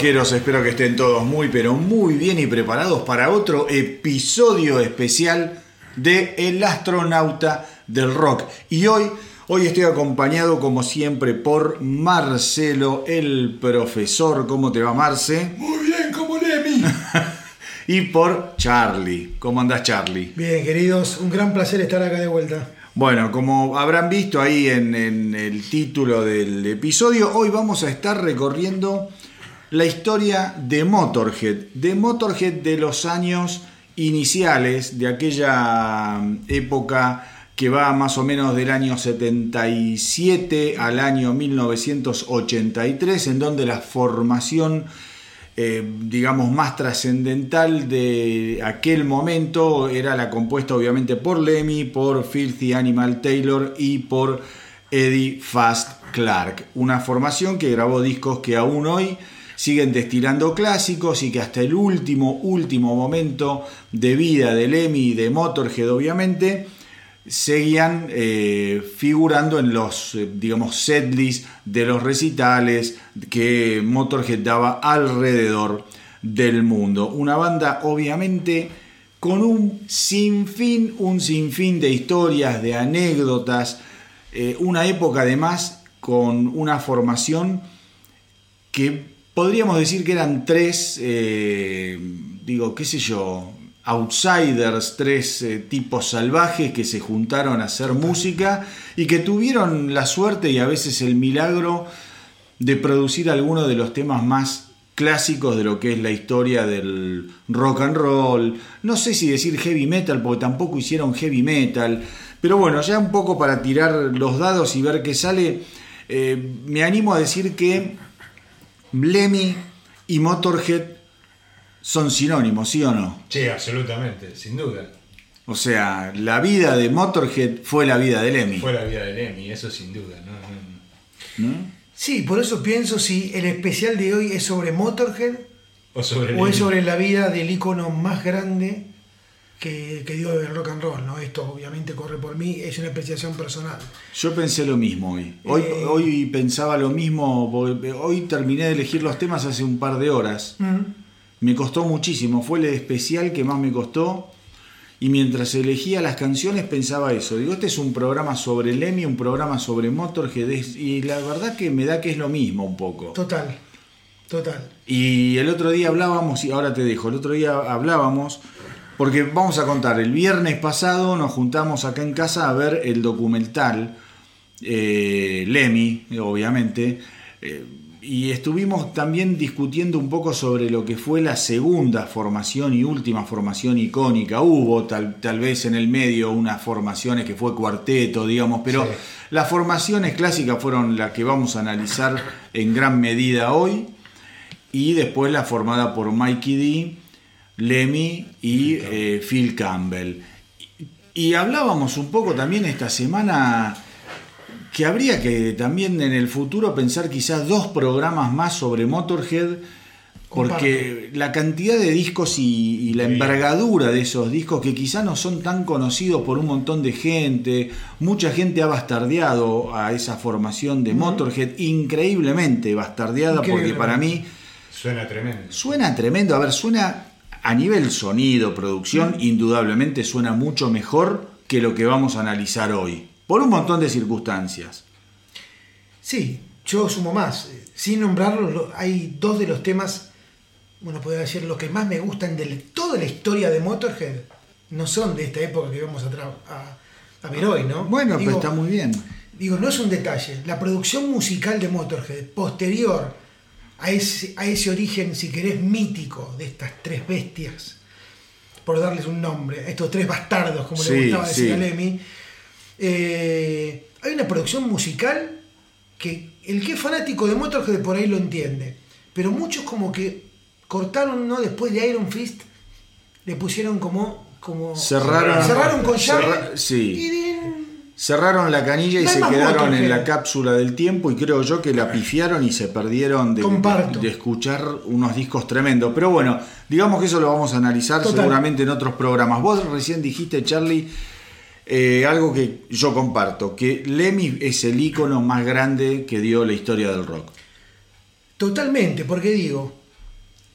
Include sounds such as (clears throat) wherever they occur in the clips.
rockeros, espero que estén todos muy pero muy bien y preparados para otro episodio especial de El astronauta del rock. Y hoy, hoy estoy acompañado como siempre por Marcelo, el profesor. ¿Cómo te va Marce? Muy bien, como Lemmy. (laughs) y por Charlie. ¿Cómo andás Charlie? Bien, queridos, un gran placer estar acá de vuelta. Bueno, como habrán visto ahí en, en, el título del episodio, hoy vamos a estar recorriendo la historia de Motorhead, de Motorhead de los años iniciales, de aquella época que va más o menos del año 77 al año 1983, en donde la formación eh, digamos, más trascendental de aquel momento era la compuesta obviamente por Lemmy, por Filthy Animal Taylor y por Eddie Fast Clark. Una formación que grabó discos que aún hoy siguen destilando clásicos y que hasta el último, último momento de vida de Lemmy y de Motorhead obviamente, seguían eh, figurando en los, eh, digamos, setlists de los recitales que Motorhead daba alrededor del mundo. Una banda, obviamente, con un sinfín, un sinfín de historias, de anécdotas, eh, una época además con una formación que podríamos decir que eran tres, digo, qué sé yo, outsiders, tres eh, tipos salvajes que se juntaron a hacer música y que tuvieron la suerte y a veces el milagro de producir algunos de los temas más clásicos de lo que es la historia del rock and roll. No sé si decir heavy metal, porque tampoco hicieron heavy metal. Pero bueno, ya un poco para tirar los dados y ver qué sale, eh, me animo a decir que Lemmy y Motorhead son sinónimos, ¿sí o no? Sí, absolutamente, sin duda. O sea, la vida de Motorhead fue la vida de Lemmy. Fue la vida de Lemmy, eso sin duda, ¿no? Sí, por eso pienso si el especial de hoy es sobre Motorhead o, sobre o es sobre la vida del icono más grande que, dio el rock and roll, ¿no? Esto obviamente corre por mí, es una apreciación personal. Yo pensé lo mismo hoy. Hoy, eh, hoy pensaba lo mismo, hoy terminé de elegir los temas hace un par de horas. Me costó muchísimo, fue el especial que más me costó. Y mientras elegía las canciones pensaba eso. Digo, este es un programa sobre Lemmy, un programa sobre Motorhead. Y la verdad que me da que es lo mismo un poco. Total, total. Y el otro día hablábamos, y ahora te dejo, el otro día hablábamos, porque vamos a contar, el viernes pasado nos juntamos acá en casa a ver el documental, eh, Lemmy, obviamente. Eh, y estuvimos también discutiendo un poco sobre lo que fue la segunda formación y última formación icónica. Hubo tal, tal vez en el medio unas formaciones que fue cuarteto, digamos, pero las formaciones clásicas fueron las que vamos a analizar en gran medida hoy. Y después la formada por Mikey D, Lemmy y eh, Phil Campbell. Y hablábamos un poco también esta semana que habría que también en el futuro pensar quizás dos programas más sobre Motorhead, porque la cantidad de discos y, la envergadura de esos discos que quizás no son tan conocidos por un montón de gente, mucha gente ha bastardeado a esa formación de Motorhead, increíblemente bastardeada, porque para mí... Suena tremendo. Suena tremendo, a ver, suena a nivel sonido, producción, indudablemente suena mucho mejor que lo que vamos a analizar hoy por un montón de circunstancias. Sí, yo sumo más. Sin nombrarlo, hay dos de los temas, bueno, podría decir, los que más me gustan de toda la historia de Motorhead, no son de esta época que vamos a, a, ver hoy, ¿no? Bueno, pero está muy bien. Digo, no es un detalle. La producción musical de Motorhead, posterior a ese, a ese origen, si querés, mítico de estas tres bestias, por darles un nombre, a estos tres bastardos, como le gustaba decir a Lemmy, eh, hay una producción musical que el que es fanático de Motorhead por ahí lo entiende. Pero muchos como que cortaron, ¿no? Después de Iron Fist, le pusieron como... como cerraron, cerraron con llave. Cerraron la canilla y se quedaron en la cápsula del tiempo y creo yo que la pifiaron y se perdieron de, de, escuchar unos discos tremendos. Pero bueno, digamos que eso lo vamos a analizar seguramente en otros programas. Vos recién dijiste, Charlie, eh, algo que yo comparto, que Lemmy es el ícono más grande que dio la historia del rock. Totalmente, porque digo,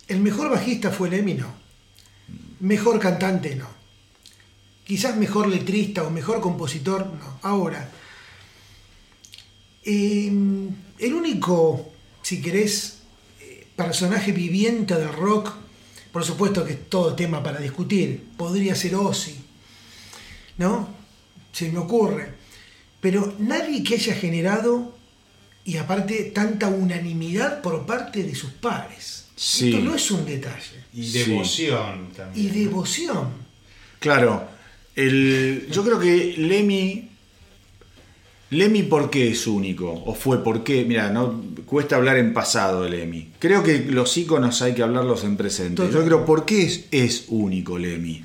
el mejor bajista fue Lemmy, no. Mejor cantante, no. Quizás mejor letrista o mejor compositor, no. Ahora, eh, el único, si querés, eh, personaje viviente del rock, por supuesto que es todo tema para discutir, podría ser Ozzy, ¿no? Se me ocurre. Pero nadie que haya generado, y aparte, tanta unanimidad por parte de sus pares. Sí. Esto no es un detalle. Y Sí. devoción Y también. devoción. Claro, el, yo creo que Lemmy. Lemmy, ¿por qué es único? ¿O fue por qué? Mira, no cuesta hablar en pasado de Lemmy. Creo que los íconos hay que hablarlos en presente. Yo creo, ¿por qué es, es único Lemmy?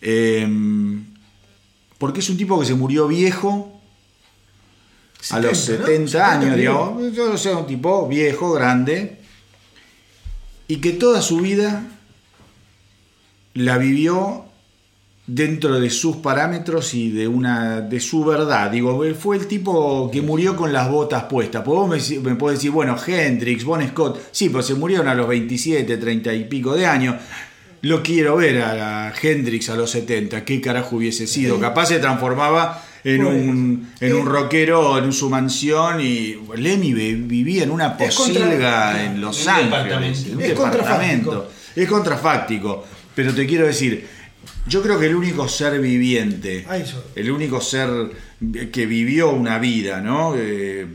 Em, porque es un tipo que se murió viejo a los 70, ¿no? 70 años, digamos. Yo sea un tipo viejo, grande, y que toda su vida la vivió dentro de sus parámetros y de una de su verdad. Digo, él fue el tipo que murió con las botas puestas. Pues vos me, me podés decir, bueno, Hendrix, Bon Scott, sí, pues se murieron a los 27, 30 y pico de años. Lo quiero ver a, Hendrix a los 70, qué carajo hubiese sido. Sí. Capaz se transformaba en Pues, un, en un eh, rockero en su mansión y Lemmy vi- vivía en una posilga en Los Ángeles. departamento. en un Es departamento. contrafáctico. Es contrafáctico. Pero te quiero decir, yo creo que el único ser viviente, el único ser que vivió una vida, ¿no? Eh,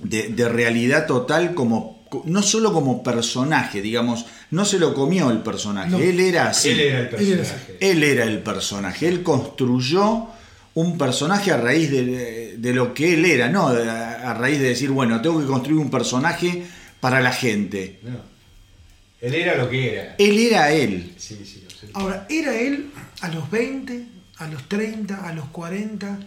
de, de realidad total como no solo como personaje, digamos, no se lo comió el personaje, No. él era así. Él era el Él era personaje. Él era el personaje, él construyó un personaje a raíz de, de lo que él era, no a, raíz de decir, bueno, tengo que construir un personaje para la gente. No. Él era lo que era. Él era él. Sí, sí. Ahora, ¿era él a los 20, a los 30, a los 40,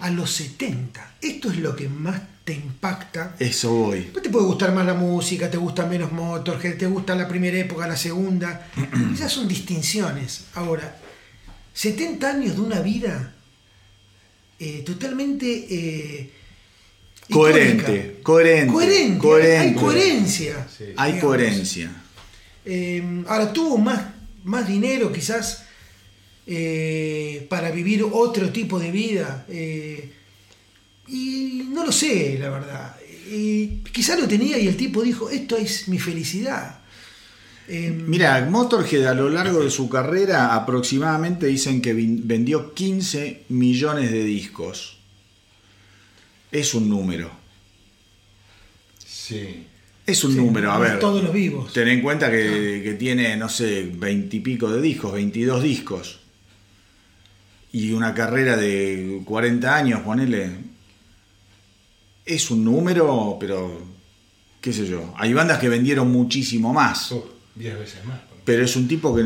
a los 70? Esto es lo que más te impacta. Eso voy. Después te puede gustar más la música, te gusta menos Motorhead, te gusta la primera época, la segunda. (clears throat) Esas son distinciones. Ahora, 70 años de una vida eh, totalmente eh, Coherente, coherente, Coherente, coherente. hay coherencia. Sí. Hay digamos. coherencia. Eh, ahora tuvo más, más dinero quizás eh, para vivir otro tipo de vida. eh, y no lo sé, la verdad. Y quizás lo tenía y el tipo dijo, esto es mi felicidad. Eh, Mira, Motorhead a lo largo de su carrera aproximadamente dicen que vendió 15 millones de discos. Es un número. Sí. Es un sí, número, a ver. Todos los vivos. Ten en cuenta que, que tiene, no sé, veintipico de discos, 22 discos. Y una carrera de 40 años, ponele. Es un número, pero qué sé yo. Hay bandas que vendieron muchísimo más. Uf, diez veces más. Pero es un tipo que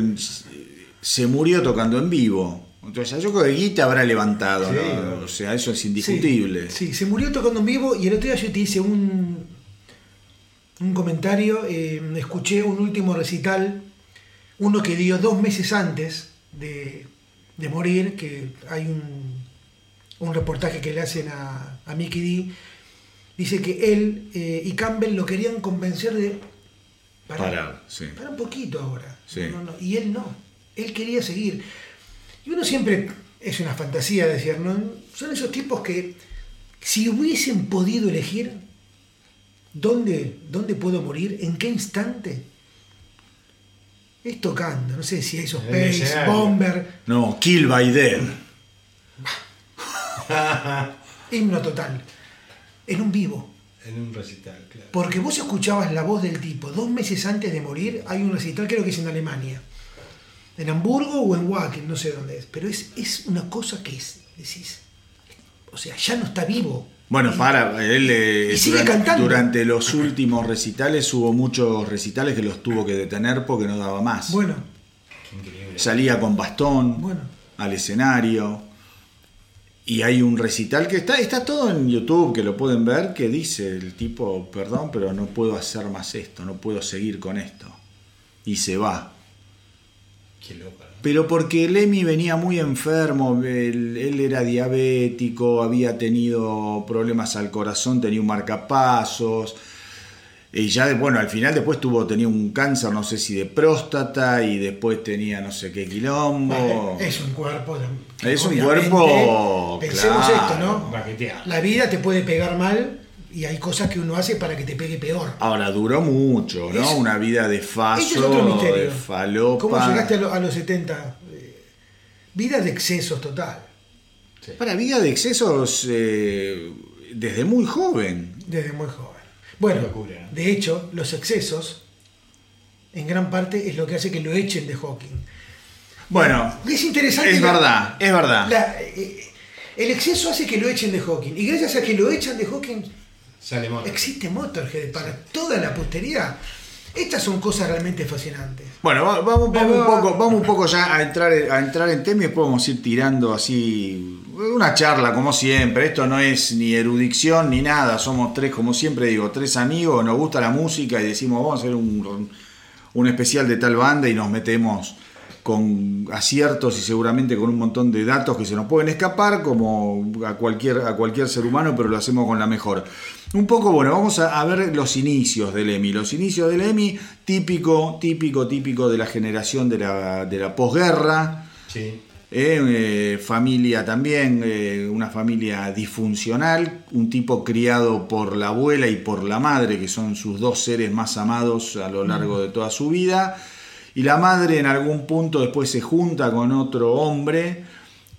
se murió tocando en vivo. Entonces yo creo que Guita habrá levantado, Sí. ¿no? O sea, eso es indiscutible. Sí, sí, se murió tocando en vivo y el otro día yo te hice un, un comentario, eh, escuché un último recital, uno que dio dos meses antes de, de morir, que hay un, un reportaje que le hacen a, a Mickey D. Dice que él eh, y Campbell lo querían convencer de Parar, sí. para un poquito ahora. Sí. No, no, no. Y él no. Él quería seguir. Y uno siempre, es una fantasía decir, ¿no? Son esos tipos que, si hubiesen podido elegir dónde, dónde puedo morir, en qué instante, es tocando. No sé si Ace of En el Base, escenario. Bomber, No, Kill by Dead. (laughs) himno total. En un vivo. En un recital, claro. Porque vos escuchabas la voz del tipo dos meses antes de morir. Hay un recital, creo que es en Alemania. En Hamburgo o en Wacken, no sé dónde es. Pero es, es una cosa que es, decís. O sea, ya no está vivo. Bueno, para, él eh, y sigue durante, cantando. durante los últimos recitales hubo muchos recitales que los tuvo que detener porque no daba más. Bueno, Qué increíble. Salía con bastón Bueno. al escenario. Y hay un recital que está, está todo en YouTube, que lo pueden ver, que dice el tipo, perdón, pero no puedo hacer más esto, no puedo seguir con esto. Y se va. Qué loco. Pero porque Lemmy venía muy enfermo, él, él era diabético, había tenido problemas al corazón, tenía un marcapasos. Y ya, bueno, al final después tuvo, tenía un cáncer, no sé si de próstata, y después tenía no sé qué quilombo. Es un cuerpo. Es un cuerpo, Pensemos claro. esto, ¿no? Baqueteado. La vida te puede pegar mal y hay cosas que uno hace para que te pegue peor. Ahora duró mucho, ¿no? Es- Una vida de faso, es otro misterio. de falopa. ¿Cómo llegaste a, lo- a los 70? Eh, vida de excesos total, Sí. Para vida de excesos eh, desde muy joven. desde muy joven. Bueno, Locura, ¿no? de hecho, los excesos, en gran parte, es lo que hace que lo echen de Hawking. Bueno, Es interesante. es la- verdad, es verdad. la- eh, el exceso hace que lo echen de Hawking. Y gracias a que lo echan de Hawking, Sale moto. existe Motorhead para toda la posteridad. Estas son cosas realmente fascinantes. Bueno, va- vamos, vamos, Va, un poco, vamos un poco ya a entrar, a entrar en tema y después vamos a ir tirando así una charla como siempre. Esto no es ni erudición ni nada. Somos tres, como siempre digo, tres amigos, nos gusta la música y decimos vamos a hacer un, un especial de tal banda y nos metemos con aciertos y seguramente con un montón de datos que se nos pueden escapar como a cualquier, a cualquier ser humano, pero lo hacemos con la mejor. Un poco, bueno, vamos a, a ver los inicios del EMI. Los inicios del EMI, típico, típico, típico de la generación de la, de la posguerra. Sí. Eh, eh, familia también, eh, una familia disfuncional, un tipo criado por la abuela y por la madre, que son sus dos seres más amados a lo largo de toda su vida. Y la madre en algún punto después se junta con otro hombre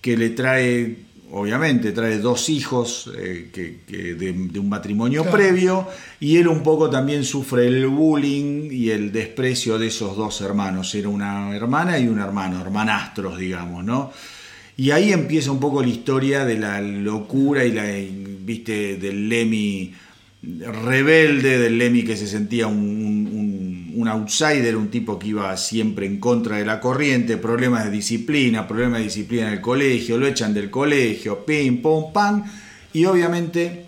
que le trae, obviamente, trae dos hijos eh, que, que de, de un matrimonio Claro. previo, y él un poco también sufre el bullying y el desprecio de esos dos hermanos. Era una hermana y un hermano, hermanastros, digamos, ¿no? Y ahí empieza un poco la historia de la locura y la, viste, del Lemmy rebelde, del Lemmy que se sentía un, un- un- outsider, un tipo que iba siempre en contra de la corriente, problemas de disciplina, problemas de disciplina en el colegio, lo echan del colegio, pim, pum, pam, y obviamente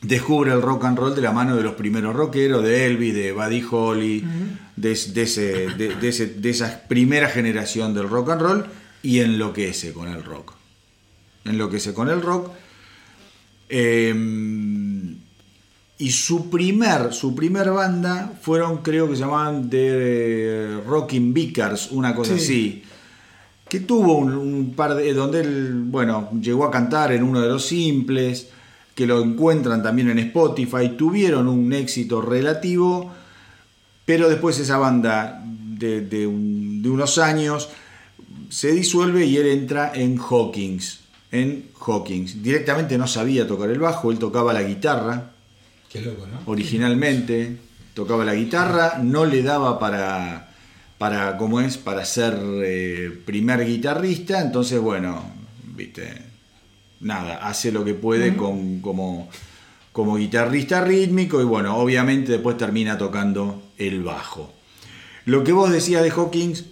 descubre el rock and roll de la mano de los primeros rockeros, de Elvis, de Buddy Holly, de, de ese- de- de ese- de esa primera generación del rock and roll, y enloquece con el rock. Enloquece con el rock. Eh, y su primer, su primer banda fueron, creo que se llamaban The Rocking Vickers, una cosa Sí. así. Que tuvo un, un par de. donde él, bueno, llegó a cantar en uno de los simples, que lo encuentran también en Spotify. Tuvieron un éxito relativo, pero después esa banda de, de un- de unos años se disuelve y él entra en Hawkins. En Hawkins. Directamente no sabía tocar el bajo, él tocaba la guitarra Qué loco, ¿no? originalmente tocaba la guitarra, no le daba para, para ¿cómo es? Para ser eh, primer guitarrista, entonces bueno, viste, nada, hace lo que puede con, como, como guitarrista rítmico y bueno, obviamente después termina tocando el bajo. Lo que vos decías de Hawkins,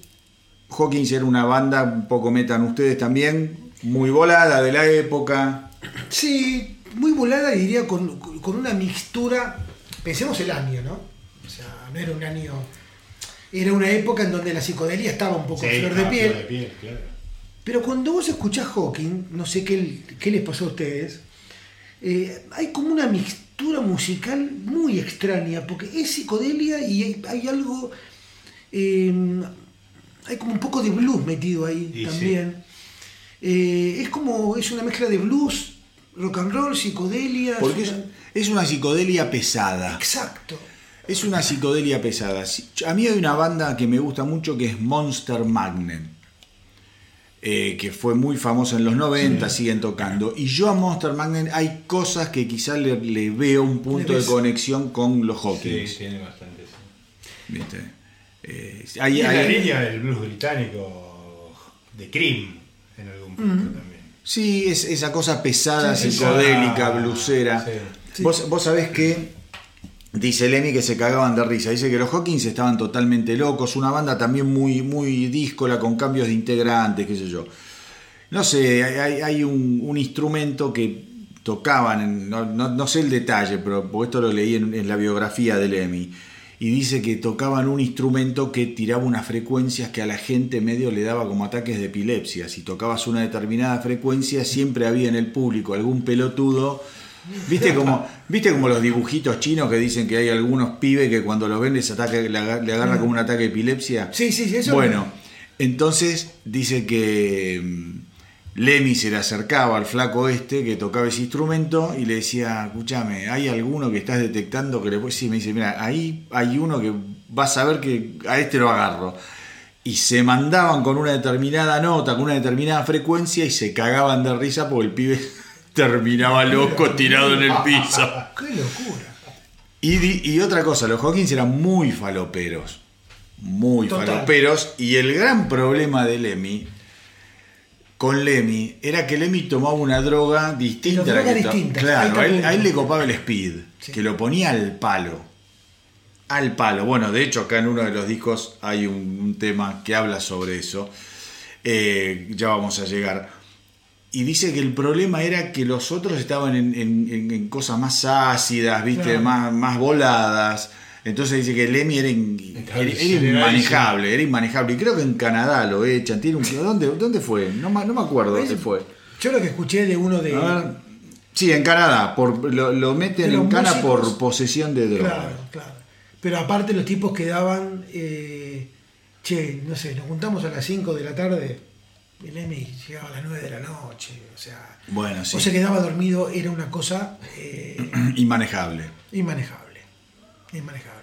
Hawkins era una banda, un poco metan ustedes también, muy volada de la época. Sí, muy volada diría con, con una mixtura. Pensemos el año, ¿no? O sea, no era un año. Era una época en donde la psicodelia estaba un poco a flor de piel. flor de piel, claro. Pero cuando vos escuchás Hawking, no sé qué, qué les pasó a ustedes, eh, hay como una mixtura musical muy extraña, porque es psicodelia y hay, hay algo, eh, hay como un poco de blues metido ahí Y también. Eh, es como, es una mezcla de blues, rock and roll, psicodelia. Porque es es, una- es una psicodelia pesada. Exacto. Es una psicodelia pesada. A mí hay una banda que me gusta mucho que es Monster Magnet. eh, que fue muy famosa en los 90, siguen tocando. Y yo a Monster Magnet hay cosas que quizás le, le veo un punto de conexión con los Sí, Hawkins. tiene bastante. sí. ¿viste? Eh, Y hay- la hay- línea del blues británico de Cream, en algún punto también. Sí, es esa cosa pesada, Sí, psicodélica, esa- blusera. sí. Vos, vos sabés que dice Lemmy que se cagaban de risa. Dice que los Hawkins estaban totalmente locos. Una banda también muy, muy díscola con cambios de integrantes, qué sé yo. No sé, hay, hay- hay un, un instrumento que tocaban, en- no, no- no sé el detalle, pero porque esto lo leí en, en la biografía de Lemmy. Y dice que tocaban un instrumento que tiraba unas frecuencias que a la gente medio le daba como ataques de epilepsia. Si tocabas una determinada frecuencia, siempre había en el público algún pelotudo. ¿Viste como, ¿Viste como los dibujitos chinos que dicen que hay algunos pibes que cuando los ven les ataca, le aga- le agarra como un ataque de epilepsia? Sí, sí, sí, eso. Bueno, entonces dice que mm, Lemmy se le acercaba al flaco este que tocaba ese instrumento y le decía, escúchame, ¿hay alguno que estás detectando que le puede? Sí, me dice, mira, ahí hay uno que vas a ver que a este lo agarro. Y se mandaban con una determinada nota, con una determinada frecuencia y se cagaban de risa porque el pibe (laughs) terminaba loco tirado en el piso. ¡Qué locura! Y, y otra cosa, los Hawkins eran muy faloperos. Muy Total. faloperos. Y el gran problema de Lemmy, con Lemmy, era que Lemmy tomaba una droga distinta Pero a la que distintas, Claro, a él, también. a él le copaba el speed, Sí. que lo ponía al palo. Al palo. Bueno, de hecho, acá en uno de los discos hay un, un tema que habla sobre eso. Eh, ya vamos a llegar. Y dice que el problema era que los otros estaban en, en- en- en cosas más ácidas, ¿viste? Claro. Más, más voladas. Entonces dice que Lemmy era, in- Estaba era- era aceleradísimo. inmanejable, era inmanejable. Y creo que en Canadá lo echan. Tiene un, ¿dónde, ¿Dónde fue? No, me- no me acuerdo dónde fue. Yo lo que escuché de uno de. Sí, en Canadá. Por, lo, lo meten en Cana músicos. por posesión de droga. Claro, claro. Pero aparte los tipos quedaban, eh, che, no sé, nos juntamos a las 5 de la tarde, el Emi llegaba a las 9 de la noche, o sea, Bueno, sí. o se quedaba dormido, era una cosa eh, (clears throat) Inmanejable. inmanejable, inmanejable.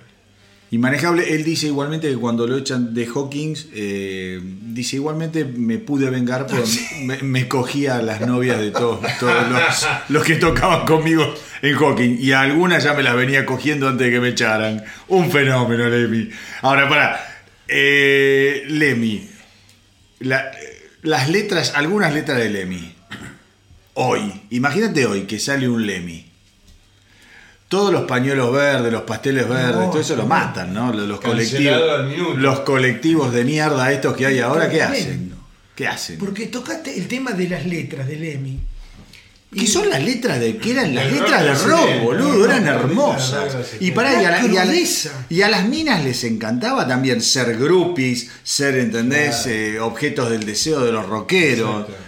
Inmanejable, él dice igualmente que cuando lo echan de Hawkins, eh, dice igualmente me pude vengar porque (laughs) me, me cogía a las novias de todos, todos los, los que tocaban conmigo en Hawkins y a algunas ya me las venía cogiendo antes de que me echaran. Un fenómeno, Lemmy. Ahora, para, eh, Lemmy, la- las letras, algunas letras de Lemmy. Hoy, imagínate hoy que sale un Lemmy. Todos los pañuelos verdes, los pasteles verdes, todo eso lo matan, ¿no? Los, colectivos, los colectivos de mierda estos que hay ahora, ¿qué hacen? ¿Qué hacen? Porque tocaste el tema de las letras del Emi. ¿Qué son las letras de qué eran las letras de rock boludo? Eran hermosas. Y para y a, y a y a las minas les encantaba también ser groupies, ser, ¿entendés? Claro. Eh, objetos del deseo de los rockeros, Exacto.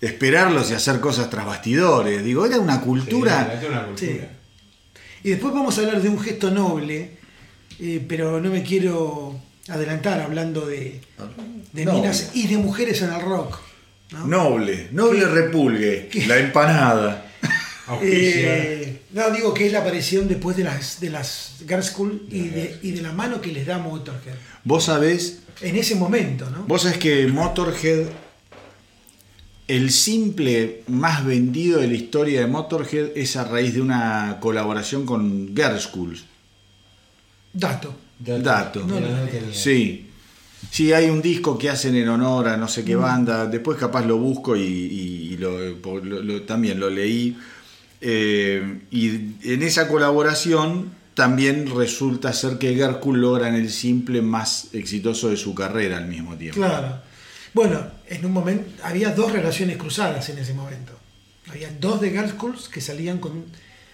esperarlos y hacer cosas tras bastidores. Digo, era una cultura. Sí, es una cultura. Sí. Y después vamos a hablar de un gesto noble, eh, pero no me quiero adelantar hablando de, minas y de mujeres en el rock. ¿no? Noble, noble repulgue, la empanada. (laughs) Eh, no, digo que es la aparición después de las, de las Girl School y de, y de la mano que les da Motorhead. Vos sabés, En ese momento, ¿no? vos sabés que Motorhead, el simple más vendido de la historia de Motorhead es a raíz de una colaboración con Girl Schools. Dato. Dato. No, no, no tenía. Sí. Sí, hay un disco que hacen en honor a no sé Mm. qué banda. Después capaz lo busco y, y- y lo, por- lo- lo- también lo leí. Eh, y en esa colaboración también resulta ser que Gerkul logran el simple más exitoso de su carrera al mismo tiempo. Claro. Bueno, en un momento había dos relaciones cruzadas en ese momento. Había dos de Girl Schools que salían con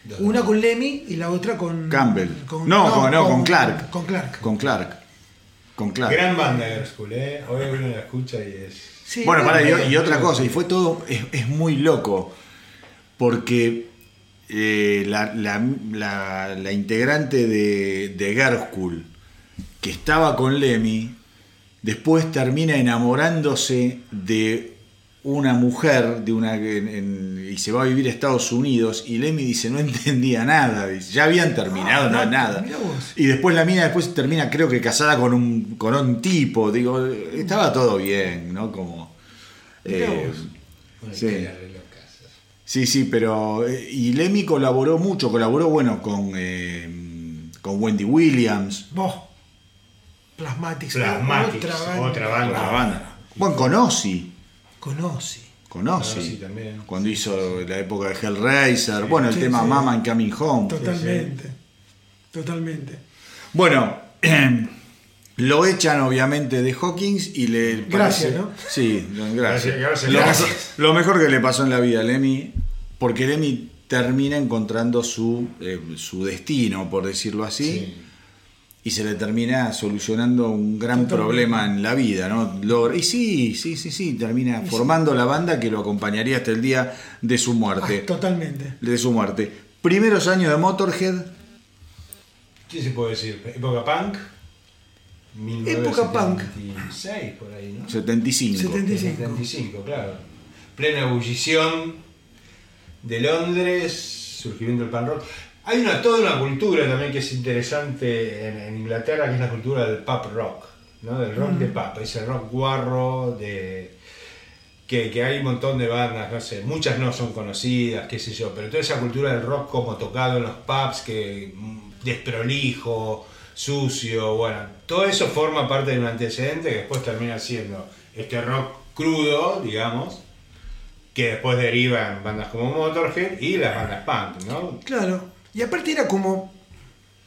Dos. una con Lemmy y la otra con Campbell. No, con- no, con Clark. Con Clark. Con Clark. Con Clark. Gran banda Girl School, ¿eh? Hoy uno la escucha y es. Sí, Bueno, no, para, no, y, y otra cosa, y fue todo, es, es muy loco, porque eh, la, la- la- la integrante de, de Gerskul, que estaba con Lemmy, después termina enamorándose de una mujer de una, en- en- y se va a vivir a Estados Unidos, y Lemmy dice, no entendía nada, dice, ya habían terminado, Ah, no, dato, nada. Y después la mina después termina, creo que casada con un, con un tipo. Digo, estaba todo bien, ¿no? Como. Eh, Sí. sí, sí, pero. eh, Y Lemmy colaboró mucho, colaboró, bueno, con, eh, con Wendy Williams, Vos. Plasmatics. Plasmatics, otra banda. la banda. Bueno, con Ozzy, Conoce. con Ozzy. Ozzy también. Cuando hizo la época de Hellraiser, bueno, el Sí, tema sí. Mama and Coming Home. Totalmente. Totalmente. Bueno, lo echan obviamente de Hawkins y le Gracias, parece- ¿no? Sí, gracias. Gracias, gracias. Lo, Gracias. Mejor, lo mejor que le pasó en la vida a Lemmy, porque Lemmy termina encontrando su, eh, su destino, por decirlo así, Sí. Y se le termina solucionando un gran Totalmente. problema en la vida, ¿no? Logra- y sí, sí, sí, sí, termina formando la banda que lo acompañaría hasta el día de su Ah, muerte. totalmente. De su muerte. Primeros años de Motorhead, ¿Qué se puede decir? ¿Época punk? Época punk. 1976, por ahí, ¿no? 75. 75. 75, claro. Plena ebullición de Londres, surgimiento del pan rock. Hay una, toda una cultura también que es interesante en, en Inglaterra, que es la cultura del pub rock, ¿no? Del rock de pub, ese rock guarro de... Que, que hay un montón de bandas, no sé, muchas no son conocidas, qué sé yo, pero toda esa cultura del rock como tocado en los pubs, que mm, desprolijo, sucio, bueno, todo eso forma parte de un antecedente que después termina siendo este rock crudo, digamos, que después deriva en bandas como Motorhead y las bandas punk, ¿no? Claro. Y aparte era como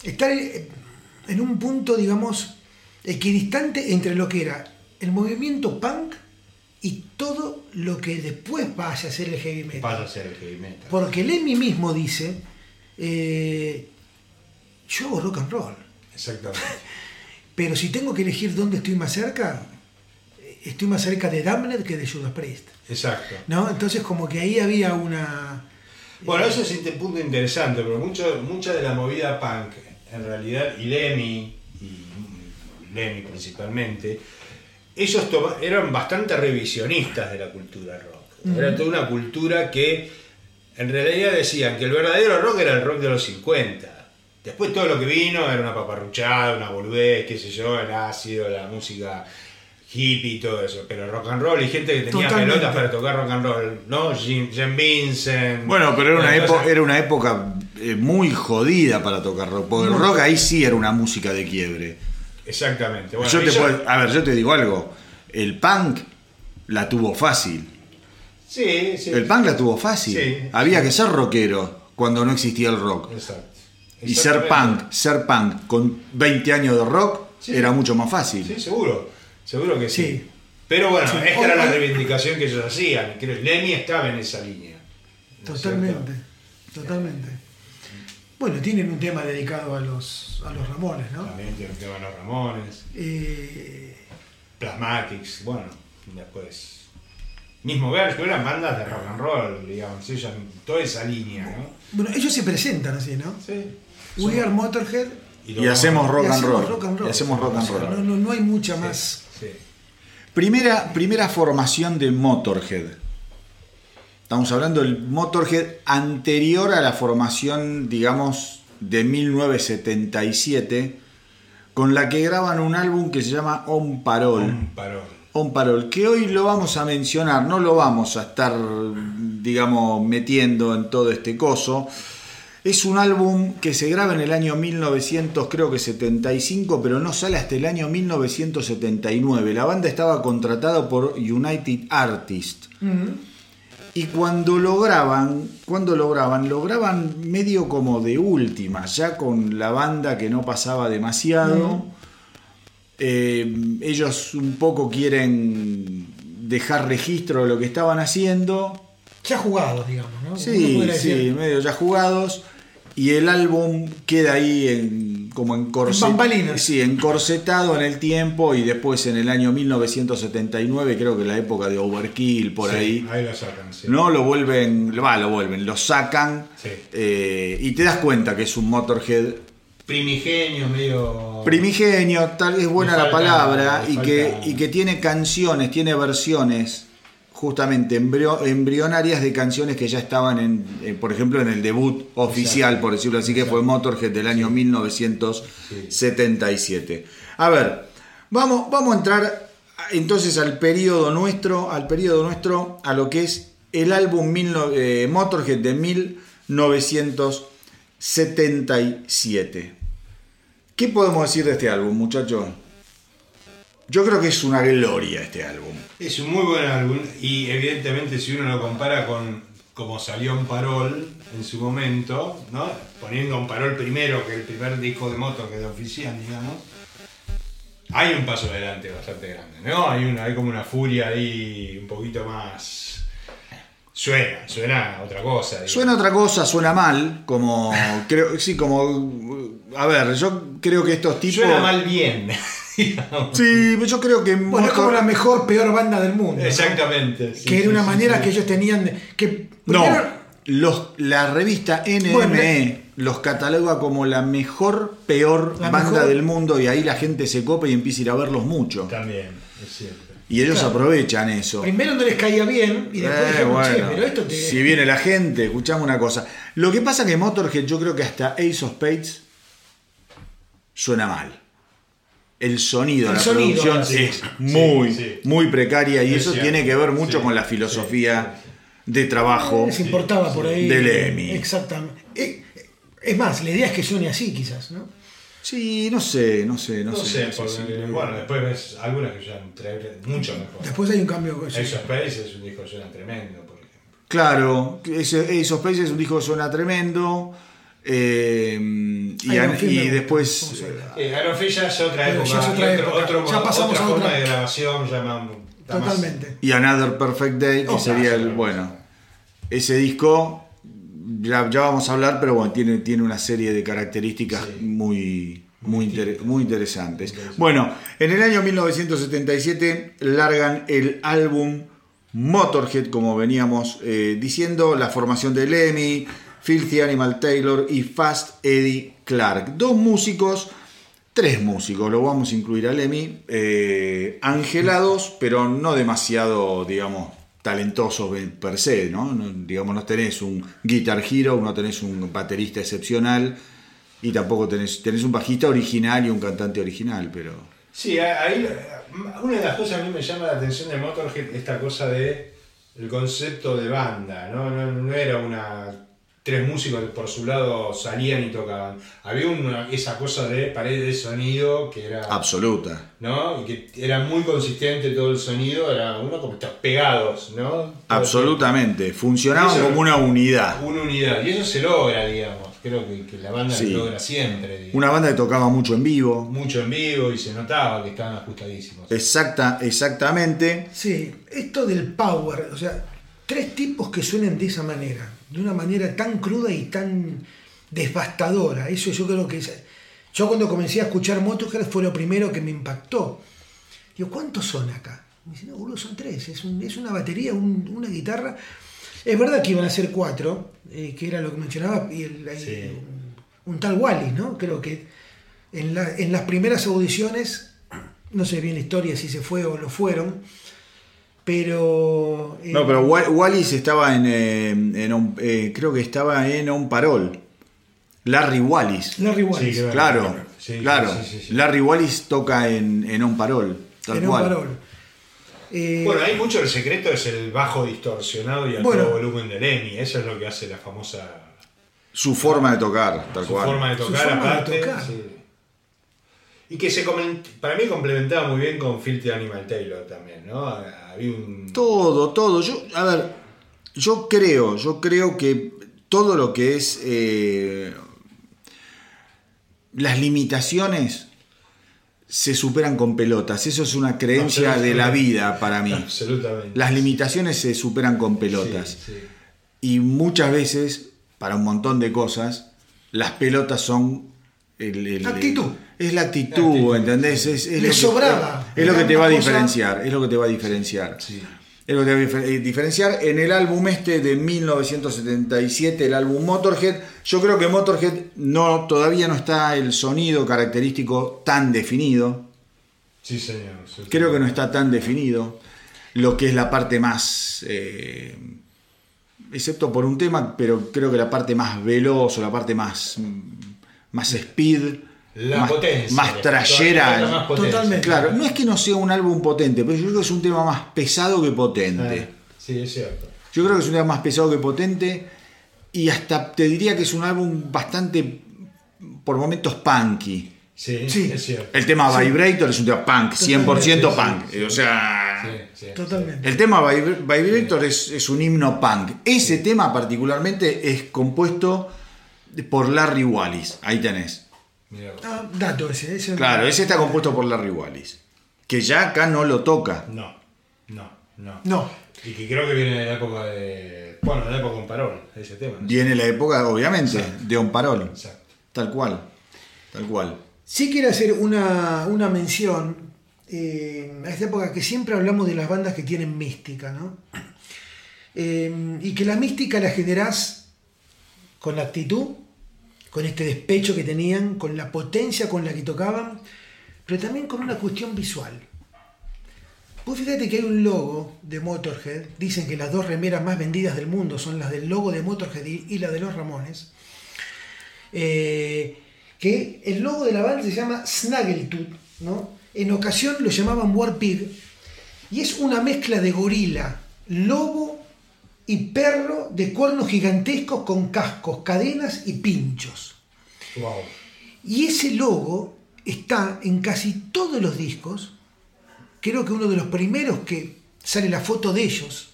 estar en un punto, digamos, equidistante entre lo que era el movimiento punk y todo lo que después vaya a ser el heavy metal. Pasa a ser el heavy metal. Porque Lemmy mismo dice, eh, yo hago rock and roll, Exactamente. (laughs) pero si tengo que elegir dónde estoy más cerca, eh, estoy más cerca de Damned que de Judas Priest. Exacto. ¿no? Entonces como que ahí había una... Bueno, eso es un punto interesante, pero mucho, mucha de la movida punk, en realidad, y Lemmy, y Lemmy principalmente, ellos eran bastante revisionistas de la cultura rock. Era toda una cultura que en realidad decían que el verdadero rock era el rock de los 50. Después todo lo que vino era una paparruchada, una boludez, qué sé yo, el ácido, la música hippie y todo eso. Pero rock and roll y gente que tenía Totalmente. pelotas para tocar rock and roll, ¿no? Jim, Jim Vincent. Bueno, pero era una, época, era una época eh, muy jodida para tocar rock. Porque el rock ahí sí era una música de quiebre. Exactamente. Bueno, yo te ellos- puedo- a ver, yo te digo algo. El punk la tuvo fácil. Sí, sí. El punk la tuvo fácil. Sí. Había que ser rockero cuando no existía el rock. Exacto. Y ser punk, ser punk con 20 años de rock Sí. era mucho más fácil. Sí, seguro. Seguro que sí. Sí. Pero bueno, Sí. esta era la reivindicación que ellos hacían. Creo que Lemmy estaba en esa línea. ¿no es Totalmente, cierto? totalmente. Bueno, tienen un tema dedicado a los, a los Ramones, ¿no? También tiene un tema de los Ramones, Eh, Plasmatics, bueno, después. Mismo Verge, pero eran bandas de rock and roll, digamos, ellos, toda esa línea, ¿no? bueno, ellos se presentan así, ¿no? Sí. We are Motorhead Y hacemos rock y and hacemos roll. rock and roll. Y hacemos rock and O sea, roll. No, no, no hay mucha Sí, más. Primera, primera formación de Motorhead. Estamos hablando del Motorhead anterior a la formación, digamos, de 1977, con la que graban un álbum que se llama On Parole. Un parol. On Parole, que hoy lo vamos a mencionar, no lo vamos a estar, digamos, metiendo en todo este coso. Es un álbum que se graba en el año 1900, creo que 75, pero no sale hasta el año 1979. La banda estaba contratada por United Artists. Y cuando lo graban, cuando lo graban, lo graban medio como de última, ya con la banda que no pasaba demasiado. Eh, ellos un poco quieren dejar registro de lo que estaban haciendo. Ya jugados, digamos, ¿no? Sí, sí, medio ya jugados. Y el álbum queda ahí en, como en En bambalinas. Sí, encorsetado en el tiempo y después en el año 1979, creo que la época de Overkill, por Sí, ahí. Ahí lo sacan, sí. No, lo vuelven, va, lo vuelven, lo sacan Sí. eh, y te das cuenta que es un Motorhead Primigenio, medio. primigenio, tal es buena la palabra, y que, y que tiene canciones, tiene versiones justamente embrio- embrionarias de canciones que ya estaban, en, eh, por ejemplo, en el debut oficial, por decirlo así, que fue Motorhead del año 1977. A ver, vamos, vamos a entrar entonces al periodo nuestro, al periodo nuestro, a lo que es el álbum mil eh, Motorhead de 1977. ¿Qué podemos decir de este álbum, muchachos? Yo creo que es una gloria este álbum. Es un muy buen álbum y evidentemente si uno lo compara con como salió un Parol en su momento, ¿no? poniendo un Parol primero que el primer disco de moto que de oficial, digamos, hay un paso adelante bastante grande, ¿no? Hay, una, hay como una furia ahí un poquito más Suena, suena otra cosa. digamos. Suena otra cosa, suena mal, como creo, sí, como a ver, yo creo que estos tipos Suena mal bien. Digamos. Sí, yo creo que Bueno, es como Motor- la mejor, peor banda del mundo. ¿no? Exactamente. sí, que era una sí, manera sí. que ellos tenían. de- Que No, los, la revista NME Bueno, los cataloga como la mejor, peor La banda mejor- del mundo y ahí la gente se copa y empieza a ir a verlos mucho. También, es cierto. Y ellos Claro. aprovechan eso. primero no les caía bien y después Eh, dijeron, "Che, bueno, pero esto te. Si viene la gente, escuchamos una cosa. Lo que pasa que Motorhead, yo creo que hasta Ace of Spades suena mal. El sonido, El la sonido, producción sí, es muy, sí. muy precaria y Es eso cierto, tiene que ver mucho sí, con la filosofía sí, de trabajo. les importaba por ahí. Del EMI. Exactamente. Eh, Es más, la idea es que suene así, quizás, ¿no? Sí, no sé, no sé, no, No, sé, no sé porque, bueno, después ves algunas que suenan mucho mejor. Después hay un cambio. Ace of Space es un disco que suena tremendo, por ejemplo. Claro, ese Ace of Spades es un disco que suena tremendo. Eh, y, Iron an- Fist y me- después. Eh, Iron Fist ya es otra época, ya es otra y otro- época. otro- Ya pasamos otra a forma otra- de grabación, ya más- Totalmente. Y Another Perfect Day, que Oh, sería el. Bueno, ese disco, ya, ya vamos a hablar, pero bueno, tiene, tiene una serie de características Sí. muy, muy, inter- muy interesantes. Interesante. Bueno, en el año 1977 largan el álbum Motorhead, como veníamos eh, diciendo, la formación de Lemmy, Filthy Animal Taylor y Fast Eddie Clark. Dos músicos, tres músicos, lo vamos a incluir a Lemmy, eh, angelados, pero no demasiado, digamos, talentosos per se, ¿no? Digamos, no tenés un guitar hero, no tenés un baterista excepcional y tampoco tenés, tenés un bajista original y un cantante original, pero... Sí, ahí una de las cosas a mí me llama la atención de Motorhead, esta cosa de el concepto de banda. No, no era una tres músicos por su lado salían y tocaban. Había una, esa cosa de pared de sonido que era Absoluta. ¿no? Y que era muy consistente todo el sonido, era uno como estos pegados, ¿no? Absolutamente. Funcionaban como una unidad. Una unidad. Y eso se logra, digamos. Creo que, que la banda Sí. lo logra siempre. digamos. Una banda que tocaba mucho en vivo. Mucho en vivo y se notaba que estaban ajustadísimos. Exacta, exactamente. Sí, esto del power, o sea, tres tipos que suenen de esa manera, de una manera tan cruda y tan devastadora. Eso yo creo que es. Yo cuando comencé a escuchar Motorhead fue lo primero que me impactó. Digo, ¿cuántos son acá? Me dice, no, boludo, son tres. Es, un- es una batería, un- una guitarra. Es verdad que iban a ser cuatro, eh, que era lo que mencionaba, y el- Sí. un, un tal Wallis, ¿no? Creo que en, la- en las primeras audiciones, no sé bien la historia si se fue o lo fueron, pero... eh, No, pero Wa- Wallis estaba en, eh, en un- eh, creo que estaba en un parol. Larry Wallis. Larry Wallis. Sí, Claro, Sí, claro. sí, sí, sí. Larry Wallis toca en, en un parol. Tal en un cual. parol. Eh, Bueno, hay mucho el secreto es el bajo distorsionado y el Bueno. volumen del EMI. Eso es lo que hace la famosa Su forma de tocar, tal su cual. forma de Su tocar forma de aparte. tocar. Y que se para mí complementaba muy bien con Filthy Animal Taylor también, ¿no? Había un. Todo, todo. Yo, a ver, yo creo, yo creo que todo lo que es eh, las limitaciones se superan con pelotas. Eso es una creencia de la vida para mí. Absolutamente. Las limitaciones se superan con pelotas. Sí, sí. Y muchas veces, para un montón de cosas, las pelotas son... el- el- Actitud. Es la actitud, Actitud. ¿entendés? Es, es Le lo que- sobraba. Es lo que te va a diferenciar. Es lo que te va a diferenciar. Sí. Es lo que te va a eh, diferenciar. En el álbum este de 1977, el álbum Motorhead, yo creo que Motorhead no, todavía no está el sonido característico tan definido. Sí, señor. sí, Creo que no está tan definido lo que es la parte más, eh, excepto por un tema, pero creo que la parte más veloz o la parte más, más speed, La más, potencia. más trayera. más potencia. Totalmente. Claro, no es que no sea un álbum potente, pero yo creo que es un tema más pesado que potente. Ah, Sí, es cierto. Yo creo que es un tema más pesado que potente y hasta te diría que es un álbum bastante, por momentos, punky. Sí, Sí. es cierto. El tema Sí. Vibrator es un tema punk, 100% punk. Sí, sí, O sea, Sí, sí. Totalmente. el tema Vibra- Vibrator es, es un himno punk. Ese tema particularmente es compuesto por Larry Wallis. Ahí tenés. Ah, dato ese. ese Claro, ese está compuesto por Larry Wallis. Que ya acá no lo toca. No, no, no. No. Y que creo que viene de la época de bueno, de la época con Parol, ese tema. ¿no? Viene la época, obviamente, Exacto. de On Parol. Exacto. Tal cual. Tal cual. Sí quiero hacer una, una mención eh, a esta época que siempre hablamos de las bandas que tienen mística, ¿no? Eh, y que la mística la generás con la actitud, con este despecho que tenían, con la potencia con la que tocaban, pero también con una cuestión visual. Vos fíjate que hay un logo de Motorhead, dicen que las dos remeras más vendidas del mundo son las del logo de Motorhead y, y la de los Ramones. Eh, que el logo de la banda se llama Snaggletooth, ¿no? En ocasión lo llamaban War Pig, y es una mezcla de gorila, lobo y perro de cuernos gigantescos con cascos, cadenas y pinchos. Wow. Y ese logo está en casi todos los discos. Creo que uno de los primeros que sale la foto de ellos,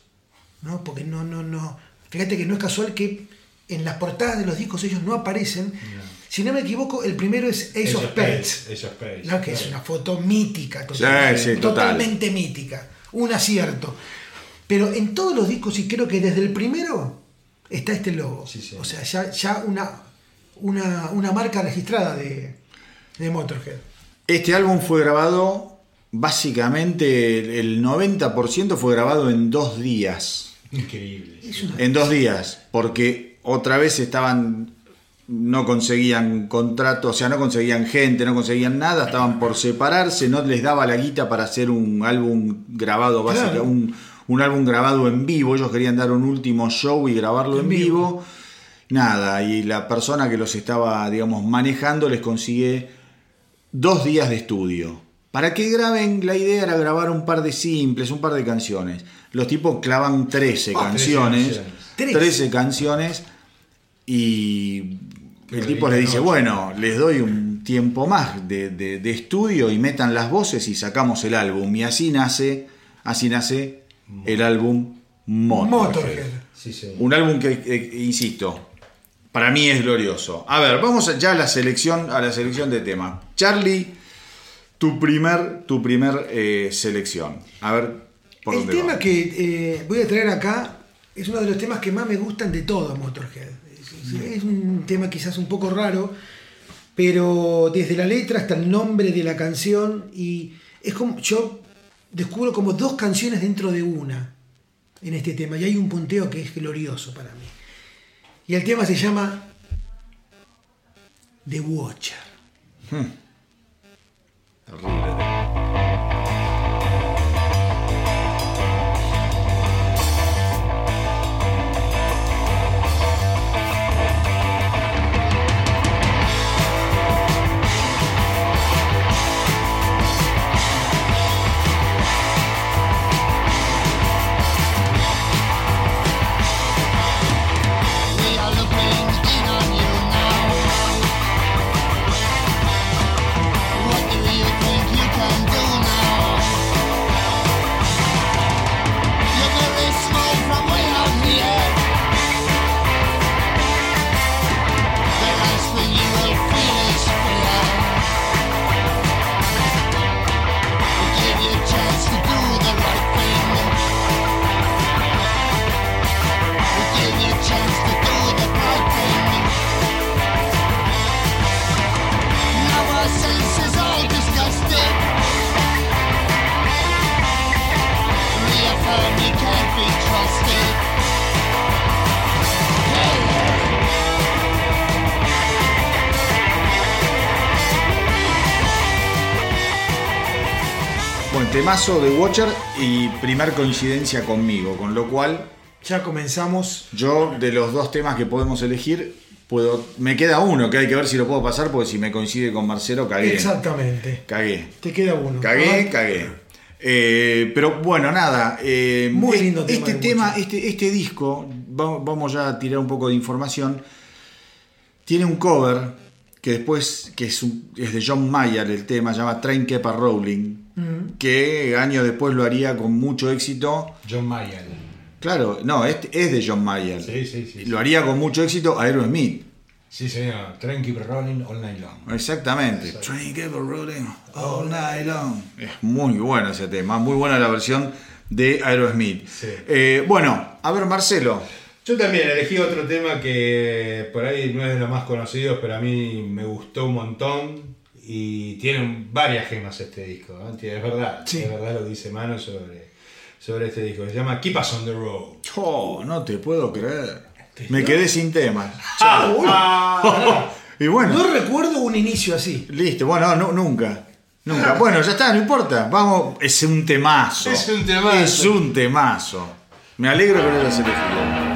¿no? Porque no, no, no. Fíjate que no es casual que en las portadas de los discos ellos no aparecen. Si no me equivoco, el primero es Ace of Spades. Ace of Spades. ¿no? que es una foto mítica, totalmente, Sí, sí, total. totalmente mítica, un acierto. Pero en todos los discos, y creo que desde el primero, está este logo. Sí, sí. O sea, ya, ya una, una, una marca registrada de, de Motorhead. Este álbum fue grabado, básicamente el 90% fue grabado en dos días. Increíble. Una- En dos días, porque otra vez estaban, no conseguían contrato, o sea, no conseguían gente, no conseguían nada, estaban por separarse, no les daba la guita para hacer un álbum grabado, básica- Claro. un, un álbum grabado en vivo, ellos querían dar un último show y grabarlo en, vivo. vivo. Nada, y la persona que los estaba, digamos, manejando les consigue dos días de estudio. Para que graben, la idea era grabar un par de simples, un par de canciones. Los tipos clavan 13 Ah, 13 canciones, canciones. 13. 13 canciones, y el tipo le dice, bueno, les doy un tiempo más de, de- de estudio y metan las voces y sacamos el álbum. Y así nace, así nace el álbum Motorhead. Motorhead. Sí, sí. Un álbum que, eh, insisto, para mí es glorioso. A ver, vamos ya a la selección, a la selección de temas. Charlie, tu primer, tu primer eh, selección. A ver, por El dónde tema va. que eh, voy a traer acá es uno de los temas que más me gustan de todo Motorhead. Es, es- es un tema quizás un poco raro, pero desde la letra hasta el nombre de la canción y es como yo descubro como dos canciones dentro de una en este tema y hay un punteo que es glorioso para mí. Y el tema se llama The Watcher. Terrible. Temazo de Watcher y primer coincidencia conmigo, con lo cual Ya comenzamos. yo de los dos temas que podemos elegir, puedo, me queda uno que hay que ver si lo puedo pasar, porque si me coincide con Marcelo, cagué. Exactamente. Cagué. Te queda uno. Cagué, cagué. Eh, pero bueno, nada. eh, Muy lindo tema Este tema, este, este disco, va- vamos ya a tirar un poco de información. Tiene un cover que después, que es, un- es de John Mayer, el tema, se llama Train Kept a Que años después lo haría con mucho éxito. John Mayer. Claro, no, este es de John Mayer. Sí, sí, sí. Lo haría con mucho éxito Aerosmith. Sí, señor. Train keep rolling all night long. Exactamente. Train a rolling all night long. Es muy bueno ese tema, muy buena la versión de Aerosmith. Sí. Eh, bueno, a ver, Marcelo. Yo también elegí otro tema que por ahí no es de los más conocidos, pero a mí me gustó un montón y tiene varias gemas este disco. ¿no? Tiene- Es verdad, Sí. es verdad lo dice Mano sobre, sobre este disco. Se llama Keep Us on the Road. Oh, no te puedo creer. Me quedé sin temas. Ah, (laughs) Y bueno, No recuerdo un inicio así. listo. Bueno, no, nunca. Nunca. Bueno, ya está, no importa. Vamos, es un temazo. Es un temazo. Es un temazo. Me alegro que lo hayas elegido.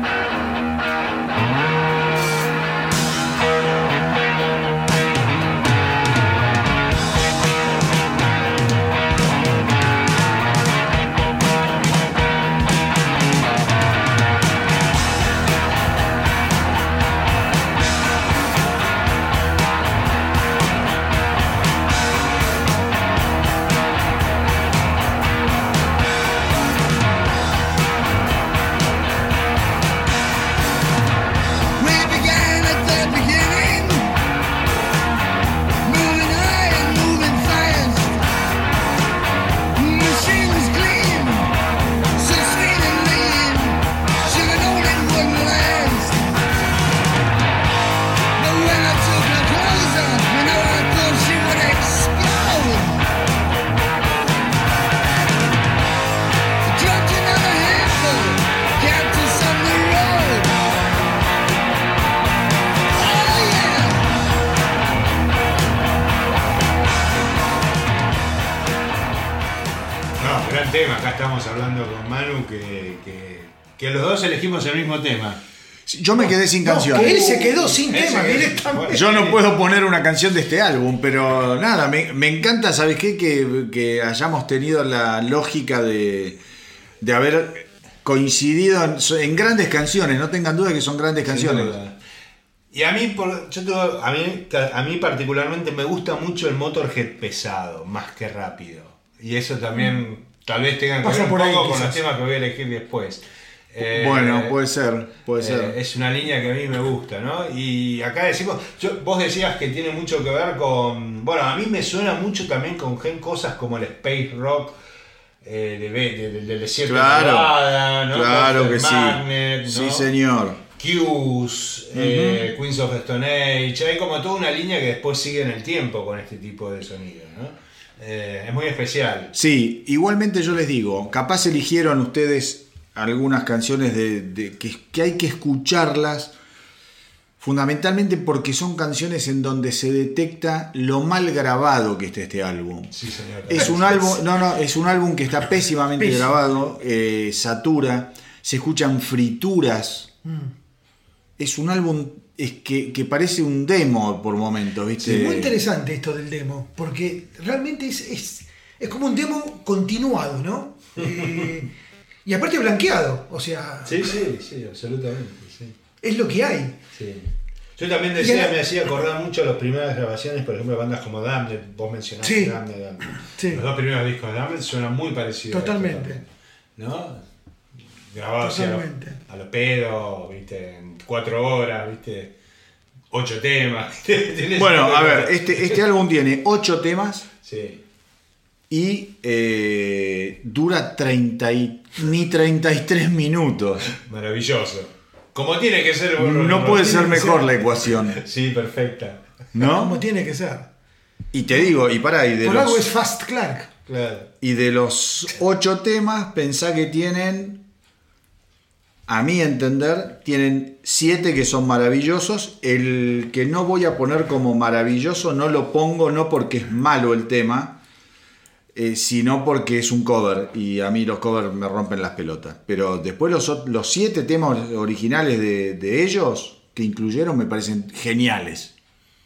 Yo me quedé sin No, canción. que él se quedó sin Él se tema directamente. Yo no puedo poner una canción de este álbum, pero nada, me, me encanta, ¿sabes qué? Que, que hayamos tenido la lógica de, de haber coincidido en, en grandes canciones, no tengan duda que son grandes canciones. Y a mí, por- yo tengo- a mí, a mí particularmente me gusta mucho el Motorhead pesado, más que rápido. Y eso también tal vez tenga que Pasa ver un por ahí, poco con los temas que voy a elegir después. Eh, Bueno, puede ser, puede eh, ser. es una línea que a mí me gusta, ¿no? Y acá decimos, yo- vos decías que tiene mucho que ver con, bueno, a mí me suena mucho también con gen- cosas como el space rock eh, de, de- de- del desierto de Claro, Nevada, ¿no? claro de que sí. Magnet, Sí, ¿no? señor. Q's, eh, Queens of the Stone Age, hay como toda una línea que después sigue en el tiempo con este tipo de sonido, ¿no? Eh, es muy especial. Sí, igualmente yo les digo, capaz eligieron ustedes algunas canciones de, de- que, que hay que escucharlas fundamentalmente porque son canciones en donde se detecta lo mal grabado que está este álbum. Sí, señor. Es un (laughs) álbum, no, no, es un álbum que está pésimamente Pésimo. grabado, eh, satura, se escuchan frituras. Es un álbum es que, que parece un demo por momentos, ¿viste? Es muy interesante esto del demo, porque realmente es, es, es como un demo continuado, ¿no? (laughs) Eh, y aparte blanqueado, o sea, Sí, sí, sí, absolutamente. Sí. es lo que hay. Sí. Yo también decía, me hacía acordar mucho a las primeras grabaciones, por ejemplo, de bandas como Damned, vos mencionaste Sí. Damned, Damned. Sí. Los dos primeros discos de Damned suenan muy parecidos. esto Totalmente. ¿No? Grabados así a lo, Totalmente. a lo pedo, viste, en cuatro horas, viste, ocho temas. (laughs) Bueno, a ver, este, este álbum tiene ocho temas Sí. Y eh, dura 30 y, ni 33 minutos. Maravilloso. Como tiene que ser. No puede ser mejor ser. la ecuación, (laughs) Sí, perfecta. Como ¿no? tiene que ser. Y te digo, y para y de Por algo es Fast Clark. Claro. y de los ocho temas, pensá que tienen, a mi entender, tienen siete que son maravillosos. El que no voy a poner como maravilloso no lo pongo no porque es malo el tema, eh, sino porque es un cover y a mí los covers me rompen las pelotas. Pero después los, los siete temas originales de, de ellos que incluyeron me parecen geniales.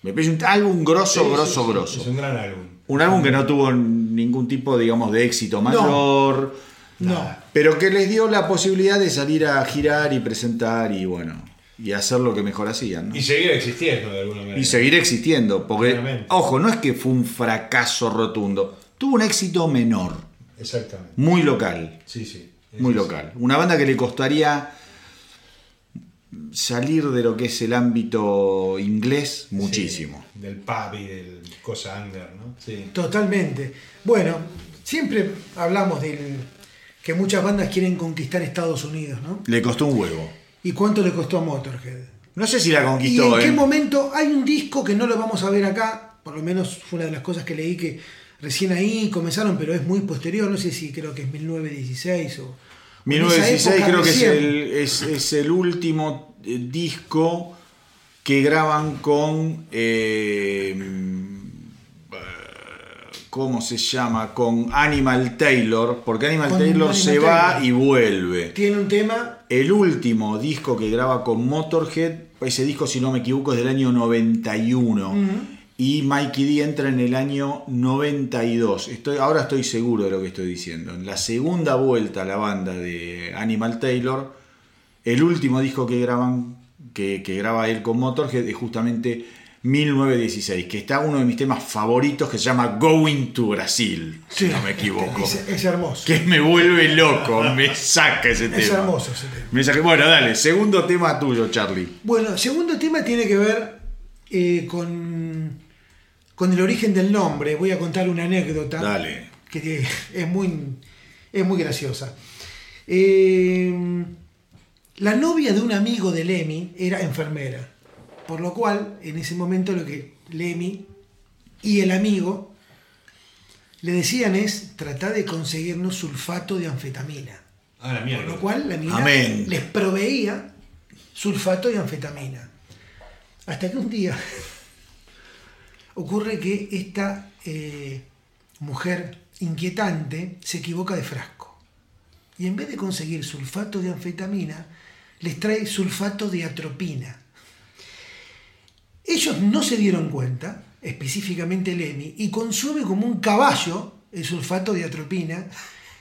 Me parece un álbum grosso, Sí, grosso, sí, grosso. Es un gran álbum. Un álbum que no tuvo ningún tipo, digamos, de éxito mayor, No. pero que les dio la posibilidad de salir a girar y presentar y bueno, y hacer lo que mejor hacían. ¿no? Y seguir existiendo de alguna manera. Y seguir existiendo, porque, ojo, no es que fue un fracaso rotundo, tuvo un éxito menor, Exactamente. muy local, Sí, sí. muy Eso local. Una banda que le costaría salir de lo que es el ámbito inglés muchísimo. Sí, del pub y del cosa under, ¿no? Sí. Totalmente. Bueno, siempre hablamos del que muchas bandas quieren conquistar Estados Unidos, ¿no? Le costó un huevo. ¿Y cuánto le costó a Motorhead? No sé si la ¿Y conquistó, en qué ¿eh? momento hay un disco que no lo vamos a ver acá? Por lo menos fue una de las cosas que leí que recién ahí comenzaron, pero es muy posterior. No sé si creo que es 1916 o. en esa 1916 época creo que es el, es, es el último eh, disco que graban con... eh, ¿Cómo se llama? Con Animal Taylor, porque Animal Con Taylor Animal se va Taylor. y vuelve. Tiene un tema. El último disco que graba con Motorhead, ese disco si no me equivoco es del año 91. Y Mikey D entra en el año 92. Estoy, ahora estoy seguro de lo que estoy diciendo. En la segunda vuelta a la banda de Animal Taylor, el último disco que graban, que, que graba él con Motorhead es justamente 1916, que está uno de mis temas favoritos que se llama Going to Brasil, si no me equivoco. Es, es hermoso. Que me vuelve loco, me saca ese tema. Es hermoso ese tema. Me saca- Bueno, dale, segundo tema tuyo, Charlie. Bueno, segundo tema tiene que ver eh, con, con el origen del nombre. Voy a contar una anécdota. Dale. Que (laughs) es muy, es muy graciosa. Eh, la novia de un amigo de Lemmy era enfermera. Por lo cual, en ese momento, lo que Lemmy y el amigo le decían es: trata de conseguirnos sulfato de anfetamina. Ah, la Por mierda. lo cual la mina Amén. les proveía sulfato y anfetamina. Hasta que un día (laughs) ocurre que esta eh, mujer inquietante se equivoca de frasco. Y en vez de conseguir sulfato de anfetamina, les trae sulfato de atropina. Ellos no se dieron cuenta, específicamente Lemmy, y consume como un caballo el sulfato de atropina,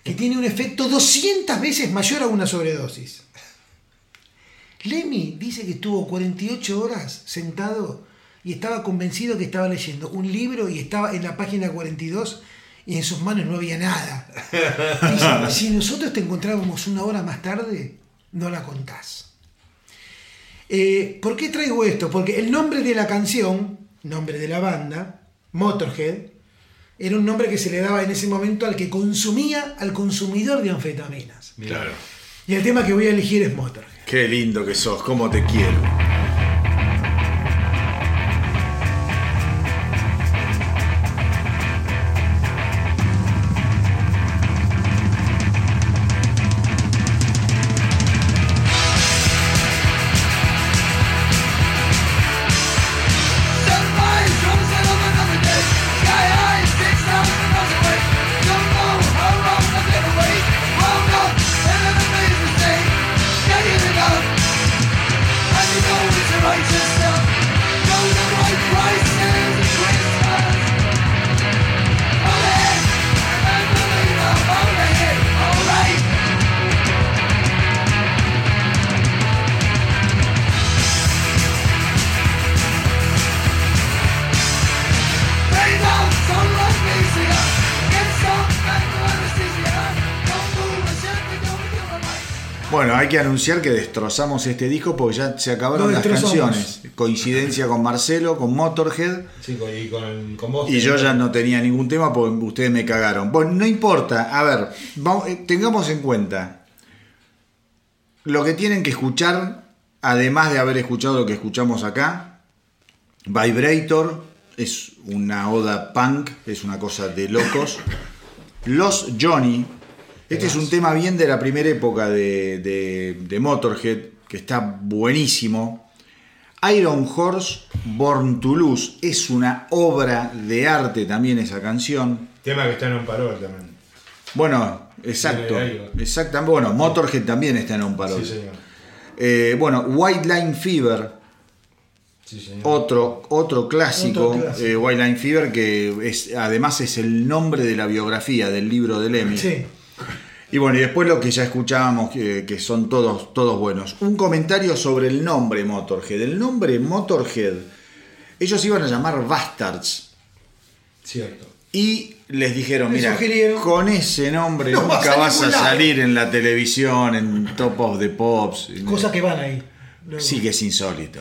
que tiene un efecto 200 veces mayor a una sobredosis. Lemmy dice que estuvo 48 horas sentado y estaba convencido que estaba leyendo un libro y estaba en la página 42 y en sus manos no había nada. (laughs) Dice, si nosotros te encontrábamos una hora más tarde, no la contás. Eh, ¿Por qué traigo esto? Porque el nombre de la canción, nombre de la banda, Motorhead, era un nombre que se le daba en ese momento al que consumía, al consumidor de anfetaminas. Mirá. Y el tema que voy a elegir es Motorhead. Qué lindo que sos, cómo te quiero. Hay que anunciar que destrozamos este disco porque ya se acabaron las canciones. Coincidencia con Marcelo, con Motorhead. Sí, con- y con, con vos. Y yo ya no tenía ningún tema porque ustedes me cagaron. Bueno, no importa. A ver, vamos- eh, tengamos en cuenta lo que tienen que escuchar, además de haber escuchado lo que escuchamos acá. Vibrator es una oda punk, es una cosa de locos. Los Johnny, este es un tema bien de la primera época de, de- de Motorhead, que está buenísimo. Iron Horse, Born to Lose, es una obra de arte también esa canción. Tema que está en un parol también. Bueno, exacto. Exactamente. Bueno, Motorhead también está en un parol. Sí, señor. Eh, bueno, White Line Fever, Sí, señor. otro, otro clásico, Otro clásico. eh, White Line Fever, que es, además es el nombre de la biografía del libro de Lemmy. Sí. Y bueno, y después lo que ya escuchábamos, que, que son todos, todos buenos. Un comentario sobre el nombre Motorhead. El nombre Motorhead, ellos iban a llamar Bastards. Cierto. Y les dijeron, mira, con ese nombre (laughs) "No vas nunca a vas a ningún lado". salir en la televisión, en Top of the Pops. Cosas que van ahí. Luego, Sí que es insólito.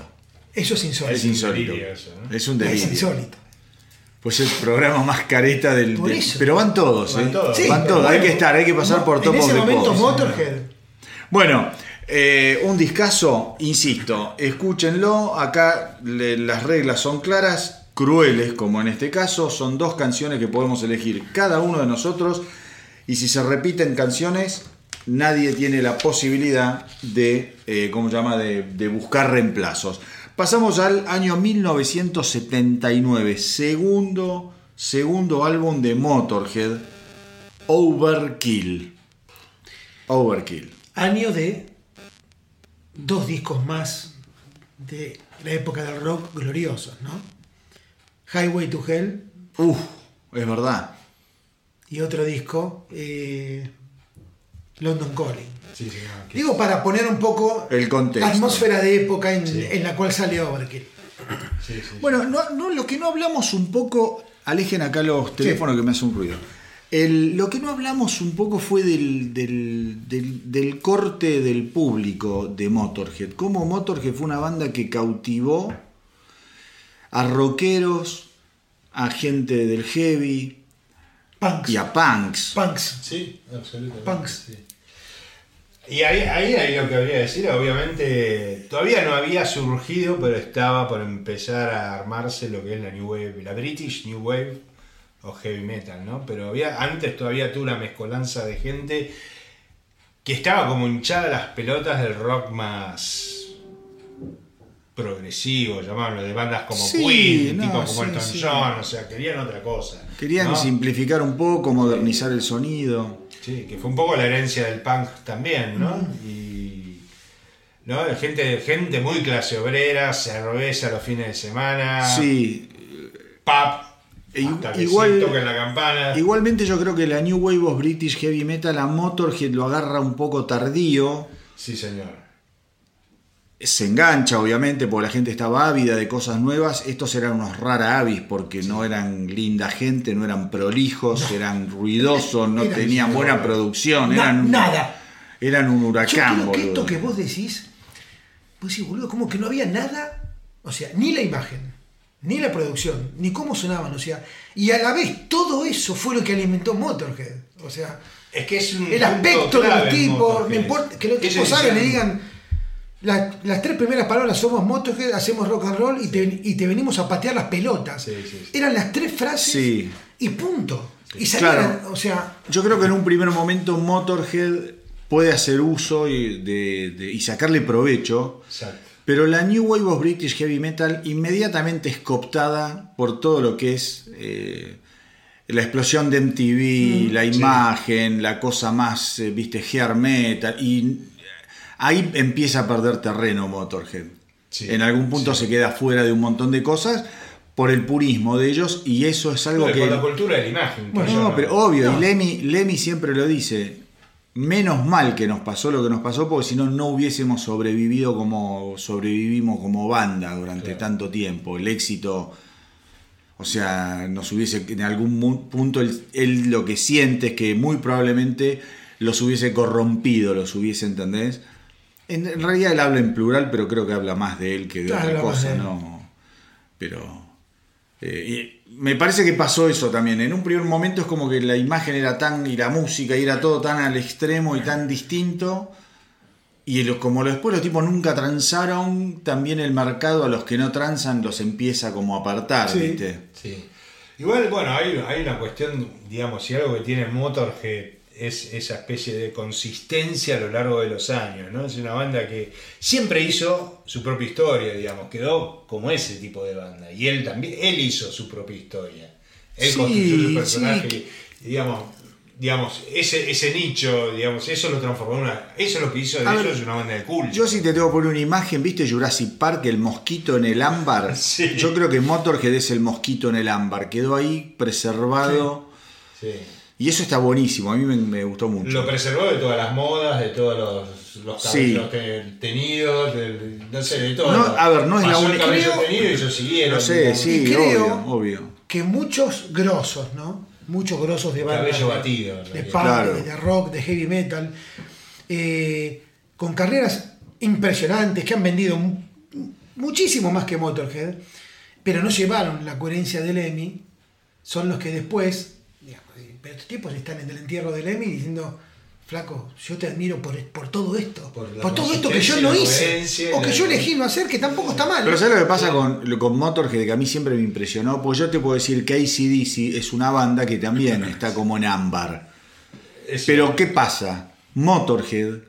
Eso es insólito. Es un insólito. delirio eso, ¿no? Es un Es delirio. insólito. Pues el programa más careta del... Por del- eso. pero van todos, Van ¿eh? todos. Sí, van todos. hay bueno, que estar, hay que pasar por Top En ese momento Pops. Motorhead. Bueno, Eh, un discazo, insisto, escúchenlo. Acá le- las reglas son claras, crueles, como en este caso. Son dos canciones que podemos elegir cada uno de nosotros. Y si se repiten canciones, nadie tiene la posibilidad de, eh, ¿cómo se llama?, de, de buscar reemplazos. Pasamos al año 1979, segundo, segundo álbum de Motorhead, Overkill. Overkill. Año de dos discos más de la época del rock gloriosos, ¿no? Highway to Hell Uf, es verdad. y otro disco, eh, London Calling. Sí, sí, no, que- Digo para poner un poco El contexto. la atmósfera de época en, Sí. en la cual sale Overkill. Bueno, no, no, lo que no hablamos un poco, alejen acá los teléfonos que me hacen un ruido. El- lo que no hablamos un poco fue del, del- del- del corte del público de Motorhead. Cómo Motorhead fue una banda que cautivó a rockeros, a gente del heavy Punks. y a punks. Punks. Sí, absolutamente. Punks. sí. Y ahí, ahí, ahí lo que habría que decir, obviamente, todavía no había surgido, pero estaba por empezar a armarse lo que es la New Wave, la British New Wave o Heavy Metal, ¿no? Pero había, antes todavía tuvo una mezcolanza de gente que estaba como hinchada las pelotas del rock más progresivo, llamarlo, de bandas como Sí, Queen, no, tipo como sí, Elton sí. John, o sea, querían otra cosa. Querían ¿no? simplificar un poco, modernizar el sonido. Sí, que fue un poco la herencia del punk también, ¿no? Y. ¿no? Gente, gente muy clase obrera, cerveza los fines de semana, Sí, pub, E- hasta que igual- toquen la campana. Igualmente yo creo que la New Wave of British Heavy Metal a Motorhead lo agarra un poco tardío. Sí, señor. Se engancha, obviamente, porque la gente estaba ávida de cosas nuevas. Estos eran unos rara avis porque no eran linda gente, no eran prolijos, eran ruidosos, no Eran- tenían buena producción. Na- eran un- nada. Eran un Yo huracán, creo que esto que vos decís, vos decís, boludo, como que no había nada, o sea, ni la imagen, ni la producción, ni cómo sonaban, o sea, y a la vez todo eso fue lo que alimentó Motorhead, o sea, Es que es un. el aspecto de clave los en tipos, Motorhead. no importa, que los tipos salgan y digan, la- las tres primeras palabras somos Motorhead, hacemos rock and roll y te, y te venimos a patear las pelotas. Sí, sí. Eran las tres frases y punto. Y salían, Claro. o sea, Yo creo que en un primer momento Motorhead puede hacer uso y, de- de- y sacarle provecho. Exacto. Pero la New Wave of British Heavy Metal inmediatamente es cooptada por todo lo que es eh, la explosión de MTV, la imagen, la cosa más, eh, viste, hair metal. Y ahí empieza a perder terreno Motorhead. Sí, en algún punto se queda fuera de un montón de cosas por el purismo de ellos y eso es algo Por que... la cultura de la imagen. Bueno, no, no- pero obvio, No. y Lemmy, Lemmy siempre lo dice, menos mal que nos pasó lo que nos pasó, porque si no, no hubiésemos sobrevivido como sobrevivimos como banda durante Claro. tanto tiempo. El éxito, o sea, nos hubiese, en algún punto, él, él lo que siente es que muy probablemente los hubiese corrompido, los hubiese, ¿entendés? En, en realidad él habla en plural, pero creo que habla más de él que de Claro, otra cosa. ¿no? Pero... Eh, y me parece que pasó eso también. En un primer momento es como que la imagen era tan, y la música, y era todo tan al extremo y tan distinto. Y lo- como lo- después los tipos nunca transaron, también el mercado a los que no transan los empieza como a apartar, Sí. ¿viste? Sí. Igual, bueno, hay, hay una cuestión, digamos, si algo que tiene Motorhead es esa especie de consistencia a lo largo de los años, ¿no? Es una banda que siempre hizo su propia historia, digamos, quedó como ese tipo de banda. Y él también, él hizo su propia historia. Él Sí, construyó su sí. personaje, digamos, digamos, ese, ese nicho, digamos, eso lo transformó en una. Eso es lo que hizo de ellos una banda de culto. Yo si te tengo que poner una imagen, ¿viste Jurassic Park, el mosquito en el ámbar? (laughs) Sí. Yo creo que Motorhead es el mosquito en el ámbar. Quedó ahí preservado. Sí. Y eso está buenísimo, a mí me, me gustó mucho. Lo preservó de todas las modas, de todos los, los Sí. cabellos te- tenidos, no sé, de todo. No, a ver, no es la Pasó única- cabello Creo- tenido y ellos siguieron. No sé, sí, Y creo- obvio, obvio. que muchos grosos, ¿no? Muchos grosos de bandas Cabello de- batido, de, punk, Claro. de, rock, de heavy metal, eh, con carreras impresionantes que han vendido mu- muchísimo más que Motorhead, pero no llevaron la coherencia del Lemmy, son los que después, digamos, pero estos tipos están en el entierro del Lemmy diciendo, flaco, yo te admiro por, por todo esto. Por todo esto que yo no hice. O que yo elegí no hacer, que tampoco está mal. Pero ¿sabes lo que pasa con, con Motorhead? Que a mí siempre me impresionó. Pues yo te puedo decir que ACDC es una banda que también (laughs) está como en ámbar. Pero ¿qué pasa? Motorhead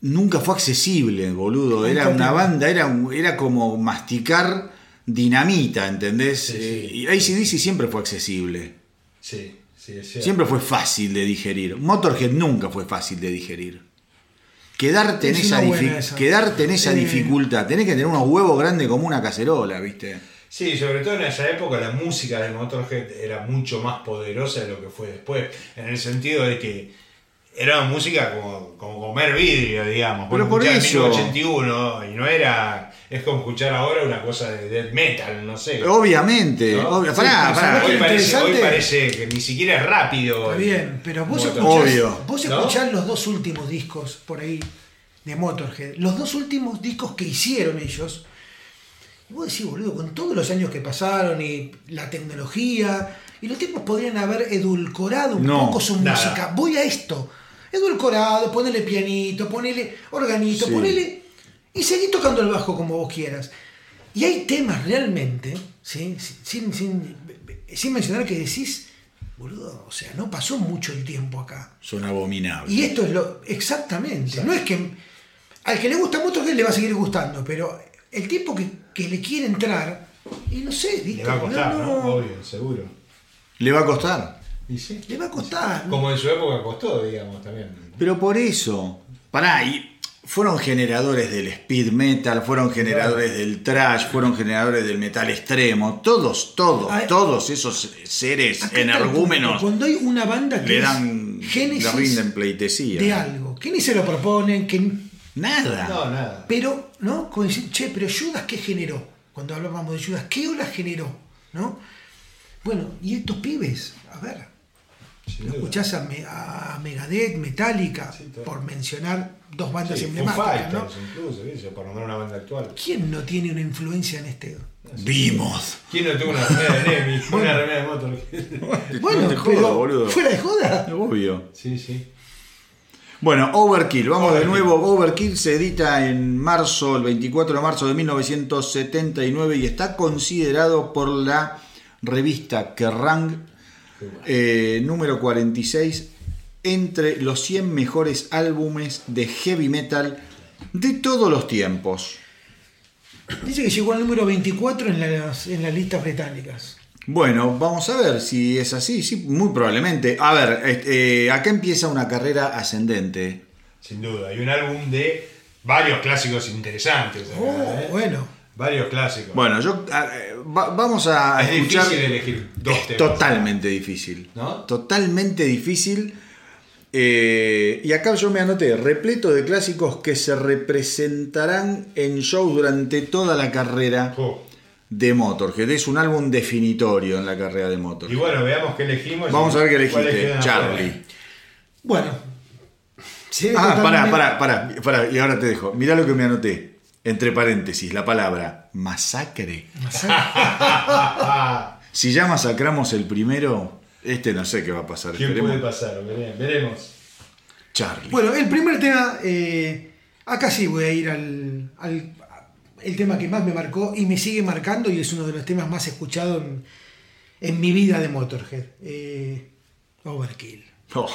nunca fue accesible, boludo. Era una banda, era, era como masticar dinamita, ¿entendés? Sí, sí. Eh, y ACDC siempre fue accesible. Sí, sí, es cierto. Siempre fue fácil de digerir. Motorhead nunca fue fácil de digerir. Quedarte en, Es esa, difi- quedarte en esa Sí. dificultad. Tenés que tener unos huevos grandes como una cacerola, ¿viste? Sí, sobre todo en esa época la música de Motorhead era mucho más poderosa de lo que fue después, en el sentido de que era una música como, como comer vidrio, digamos. Pero por eso. 1981 y no era, es como escuchar ahora una cosa de death metal, no sé. Obviamente. ¿No? Sí, pará, pero pará. ¿sabés Hoy parece, hoy parece que ni siquiera es rápido. Está bien, pero vos escuchás, Obvio. vos ¿No? escuchás los dos últimos discos por ahí de Motorhead, los dos últimos discos que hicieron ellos. Y vos decís, boludo, con todos los años que pasaron y la tecnología, y los tipos podrían haber edulcorado un No, poco su nada. música. Voy a esto. Edulcorado, ponele pianito, ponele organito, Sí. ponele. Y seguí tocando el bajo como vos quieras. Y hay temas realmente, ¿sí? sin, sin, sin mencionar que decís, boludo, o sea, no pasó mucho el tiempo acá. Son abominables. Y esto es lo. Exactamente. No es que. Al que le gusta mucho que le va a seguir gustando, pero el tipo que, que le quiere entrar, y no sé, ¿viste? Le va a costar, No, ¿no? no, Obvio, seguro. Le va a costar. Y sí. Le va a costar. Como en su época costó, digamos, también. Pero por eso. Pará, y fueron generadores del speed metal, fueron generadores del trash, fueron generadores del metal extremo. Todos, todos, Ah, todos esos seres energúmenos Cuando hay una banda que le dan. génesis le rinden pleitesía. de algo, que ni se lo proponen, que Nada. No, nada. Pero, ¿no? Como che, pero Judas, ¿qué generó? Cuando hablábamos de Judas, ¿qué ola generó? ¿No? Bueno, y estos pibes, a ver, Sin lo escuchás a, Me- a Megadeth, Metallica, Sí, por mencionar dos bandas Sí, emblemáticas, ¿no? Incluso, ¿viste? por nombrar una banda actual. ¿Quién no tiene una influencia en este? Vimos. ¿Quién no tuvo una remera de Nemi? (laughs) Una remera de Motorhead. (laughs) Bueno, No pero boludo. fuera de joda. Obvio. Sí, sí. Bueno, Overkill, vamos de nuevo. Overkill se edita en marzo, el 24 de marzo de 1979 y está considerado por la revista Kerrang eh, número 46 entre los 100 mejores álbumes de heavy metal de todos los tiempos. Dice que llegó al número 24 en las, en las listas británicas. Bueno, vamos a ver si es así. Sí, muy probablemente. A ver, este, eh, acá empieza una carrera ascendente. Sin duda. Y un álbum de varios clásicos interesantes. acá, Oh, ¿eh? bueno. Varios clásicos. Bueno, yo eh, va- vamos a es escuchar. difícil elegir dos Es temas. totalmente difícil. ¿No? Totalmente difícil. Eh, y acá yo me anoté, repleto de clásicos que se representarán en shows durante toda la carrera Oh. de Motorhead. Es un álbum definitorio en la carrera de Y Motorhead. bueno, veamos qué elegimos. Vamos y a ver qué elegiste, Charlie. Bueno. ve Ah, pará, pará, pará, pará, y ahora te dejo. Mirá lo que me anoté. Entre paréntesis, la palabra masacre. Si ya masacramos el primero, este no sé qué va a pasar. ¿Quién Esperemos. puede pasar? Vere- Veremos. Charlie. Bueno, el primer tema, eh, acá sí voy a ir al, al- el tema que más me marcó y me sigue marcando y es uno de los temas más escuchados en, en mi vida de Motorhead. eh, Overkill. Oh.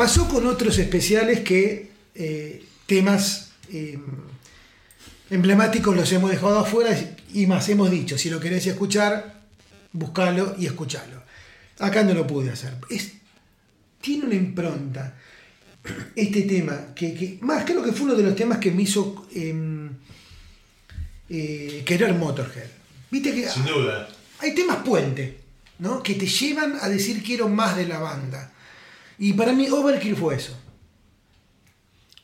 Pasó con otros especiales que eh, temas eh, emblemáticos los hemos dejado afuera y más hemos dicho, si lo querés escuchar, buscalo y escuchalo. Acá no lo pude hacer. Es, tiene una impronta este tema, que, que- más creo que fue uno de los temas que me hizo em, eh, querer Motorhead. Viste que Sin duda. hay temas puente, ¿no? Que te llevan a decir quiero más de la banda. Y para mí Overkill fue eso.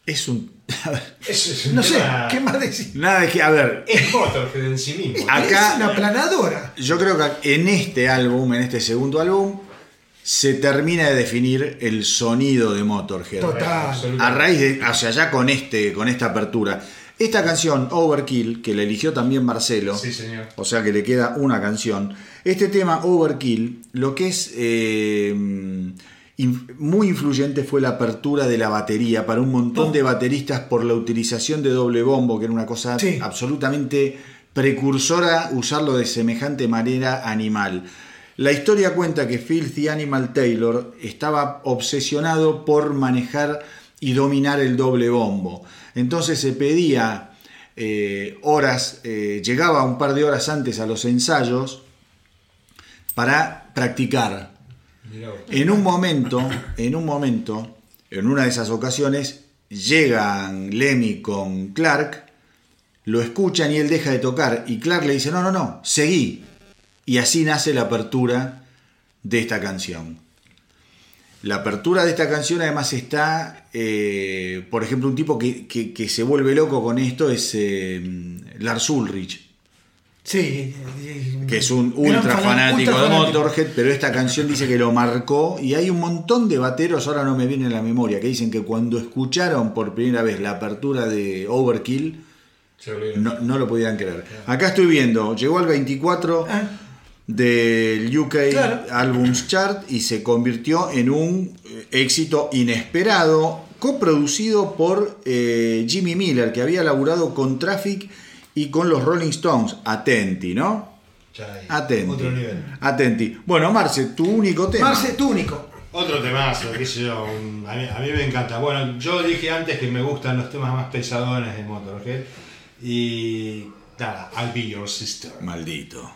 Es un. a ver, Es, es un No sé, ¿qué más decir? nada de que. A ver, Es Motorhead en sí mismo. Acá- Es una planadora. yo creo que en este álbum, en este segundo álbum, se termina de definir el sonido de Motorhead. Total. Absolutamente. A raíz de, o sea, ya con este, con esta apertura. Esta canción, Overkill, que la eligió también Marcelo, Sí, señor. o sea que le queda una canción. Este tema, Overkill, lo que es eh, muy influyente fue la apertura de la batería para un montón Oh. de bateristas por la utilización de doble bombo, que era una cosa Sí. absolutamente precursora usarlo de semejante manera animal. La historia cuenta que Filthy Animal Taylor estaba obsesionado por manejar y dominar el doble bombo. Entonces se pedía eh, horas, eh, llegaba un par de horas antes a los ensayos para practicar. En un momento, en un momento, en una de esas ocasiones, llegan Lemmy con Clark, lo escuchan y él deja de tocar y Clark le dice, no, no, no, seguí. Y así nace la apertura de esta canción. La apertura de esta canción además está, eh, por ejemplo, un tipo que se vuelve loco con esto es eh, Lars Ulrich Sí. que es un ultra fan- fanático ultra de fanático. Motorhead, pero esta canción dice que lo marcó y hay un montón de bateros, ahora no me viene a la memoria, que dicen que cuando escucharon por primera vez la apertura de Overkill, no, no lo podían creer. Acá estoy viendo, llegó al 24 Ah. del UK Claro. Albums Chart y se convirtió en un eh, éxito inesperado, coproducido por eh, Jimmy Miller, que había laburado con Traffic y con los Rolling Stones. Atenti, ¿no? Atenti. Otro nivel. Atenti. Bueno, Marce, tu único tema. Marce, tú único. Otro temazo, qué sé yo, a, mí, a mí me encanta. Bueno, yo dije antes que me gustan los temas más pesadones de Motorhead. Y nada, I'll be your sister. Maldito.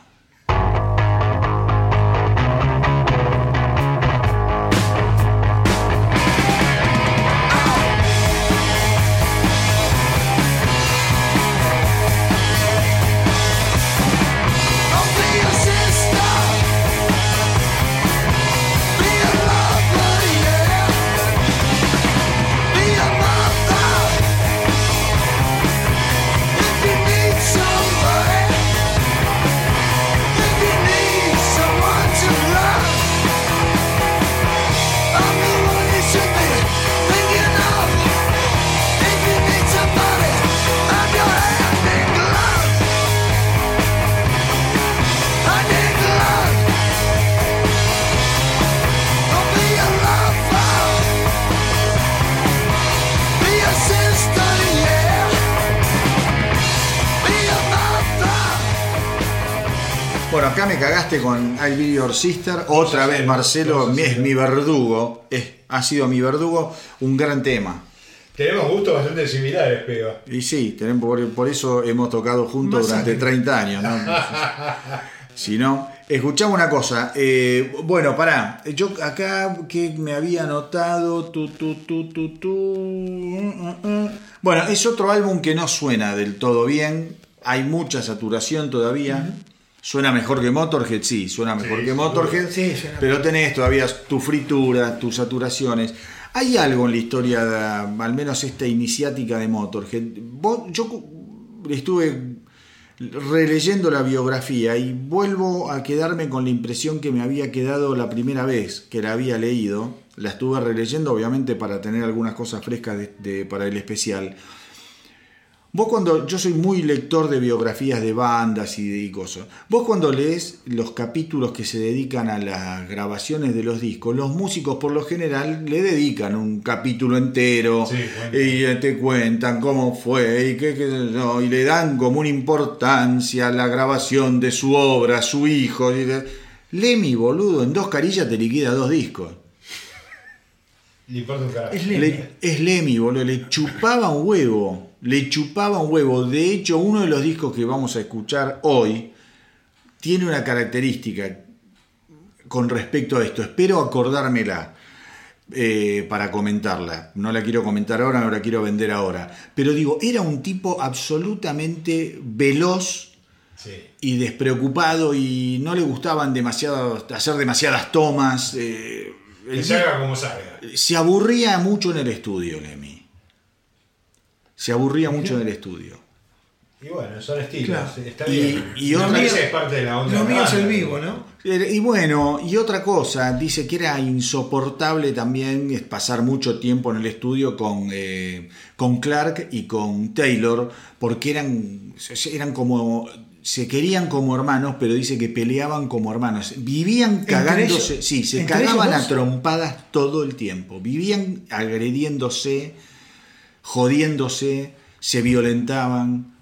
Bueno, acá me cagaste con I'll Be Your Sister. Otra vez, Marcelo, es mi verdugo. Es, ha sido mi verdugo. Un gran tema. Tenemos gustos bastante similares, pero. Y sí, tenemos, por, por eso hemos tocado juntos durante sangre. 30 años. ¿no? (laughs) si no, escuchamos una cosa. eh, bueno, pará. Yo acá que me había notado. Tu, tu, tu, tu, tu, mm, mm, mm. Bueno, es otro álbum que no suena del todo bien. Hay mucha saturación todavía. Suena mejor que Motorhead, sí, suena mejor Sí, que Motorhead. Sí, pero tenés todavía tu fritura, tus saturaciones. Hay algo en la historia, de, al menos esta iniciática de Motorhead. Vos- yo estuve releyendo la biografía y vuelvo a quedarme con la impresión que me había quedado la primera vez que la había leído. La estuve releyendo, obviamente, para tener algunas cosas frescas de- de- para el especial. Vos cuando, yo soy muy lector de biografías de bandas y de y cosas, vos cuando lees los capítulos que se dedican a las grabaciones de los discos, los músicos por lo general le dedican un capítulo entero Sí, y eh, te cuentan cómo fue y, qué, yo, y le dan como una importancia a la grabación de su obra, a su hijo. y de- Lemmy, boludo, en dos carillas te liquida dos discos. Le importa un carajo. Es Lemmy. Le- es Lemmy, boludo. Le chupaba un huevo. Le chupaba un huevo. De hecho, uno de los discos que vamos a escuchar hoy tiene una característica con respecto a esto. Espero acordármela eh, para comentarla. No la quiero comentar ahora, no la quiero vender ahora. Pero digo, era un tipo absolutamente veloz Sí. y despreocupado y no le gustaban demasiado hacer demasiadas tomas. eh, el Que salga como salga. se aburría mucho en el estudio, Lemmy. Se aburría mucho en el estudio. Y bueno, son estilos. Claro. Está Y- bien. y Lo otra- es parte de la onda. Lo mío es el rara. vivo, ¿no? Eh, Y bueno, y otra cosa, dice que era insoportable también pasar mucho tiempo en el estudio con, eh, con Clark y con Taylor, porque eran, eran como, se querían como hermanos, pero dice que peleaban como hermanos. Vivían ¿Entre cagándose, ellos? sí, se ¿Entre cagaban a trompadas todo el tiempo. Vivían agrediéndose, jodiéndose, se violentaban.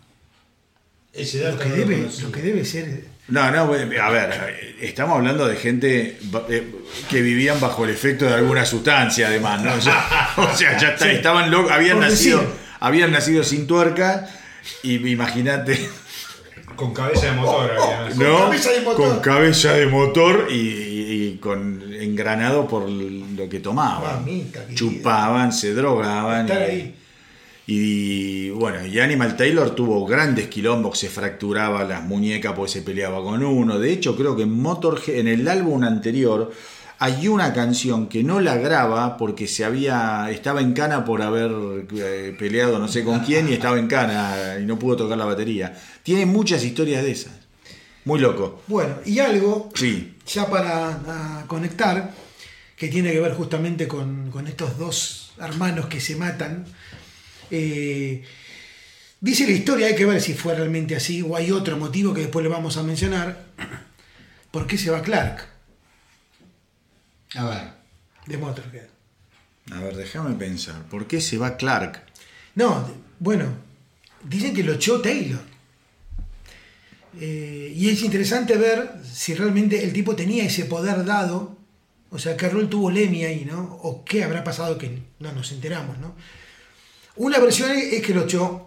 Ese Lo que no debe, lo que debe ser. No, no, a ver, estamos hablando de gente eh, que vivían bajo el efecto de alguna sustancia, además, ¿no? O sea, (laughs) o sea, ya está, estaban locos, habían nacido, decir. habían nacido sin tuerca, y imagínate, Con cabeza de motor había. ¿no? cabeza de motor. Con cabeza de motor y, y- y con engranado por lo que tomaban. Mamita. Chupaban, se drogaban. Estar y- ahí. Y bueno, y Animal Taylor tuvo grandes quilombos, se fracturaba las muñecas porque se peleaba con uno. De hecho, creo que en Motorhead, en el álbum anterior, hay una canción que no la graba porque se había estaba en cana por haber eh, peleado no sé con quién y estaba en cana y no pudo tocar la batería. Tiene muchas historias de esas. Muy loco. Bueno, y algo, Sí. ya para conectar, que tiene que ver justamente con, con estos dos hermanos que se matan. Eh, dice la historia, hay que ver si fue realmente así o hay otro motivo que después le vamos a mencionar. (clears throat) ¿Por qué se va Clark A ver. de Motorhead? A ver, déjame pensar. ¿Por qué se va Clark? No, bueno, dicen que lo echó Taylor. Eh, y es interesante ver si realmente el tipo tenía ese poder dado, o sea, qué rol tuvo Lemmy ahí, ¿no? O qué habrá pasado que no nos enteramos, ¿no? Una versión es que lo echó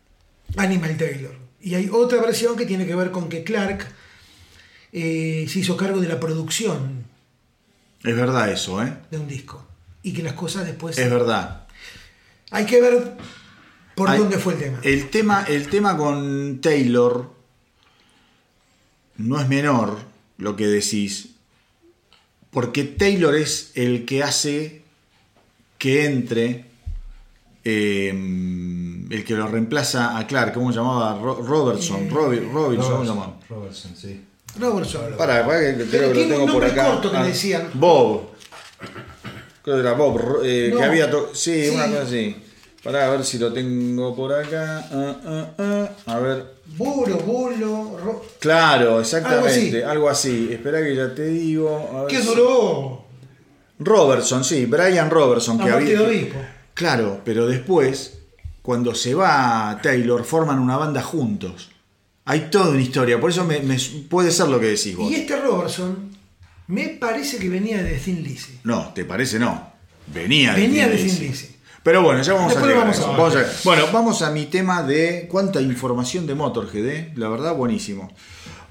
(clears throat) Animal Taylor. Y hay otra versión que tiene que ver con que Clark eh, se hizo cargo de la producción Es verdad eso, ¿eh? de un disco. Y que las cosas después... Es verdad. Hay que ver por Hay- dónde fue el tema. El tema, el tema con Taylor no es menor lo que decís, porque Taylor es el que hace que entre eh, el que lo reemplaza a Clark, ¿cómo se llamaba? Ro- Robertson, Eh, Robi- Robinson, ¿cómo se llamaba? Robertson, sí. Robertson. Para, para que creo que lo tengo por acá. corto que Ah, le decían. Bob. Creo que era Bob, eh, No. que había to- sí, Sí. una cosa así. Para a ver si lo tengo por acá. Ah, ah, ah. A ver. Bulo, bulo. ro- Claro, exactamente, Algo algo así. Espera que ya te digo. a ver ¿Qué si- duró? Robertson, sí, Brian Robertson. A que había, obispo. Claro, pero después, cuando se va Taylor, forman una banda juntos. Hay toda una historia, por eso me, me- puede ser lo que decís vos. Y este Robertson me parece que venía de Thin Lizzy. No, ¿te parece? No. Venía de Venía Thin de Lizzy. Thin Lizzy. Pero bueno, ya vamos Después a llegar vamos a eso. ver. Vamos a ver. Bueno, vamos a mi tema de cuánta información de Motorhead, ¿eh? La verdad, buenísimo.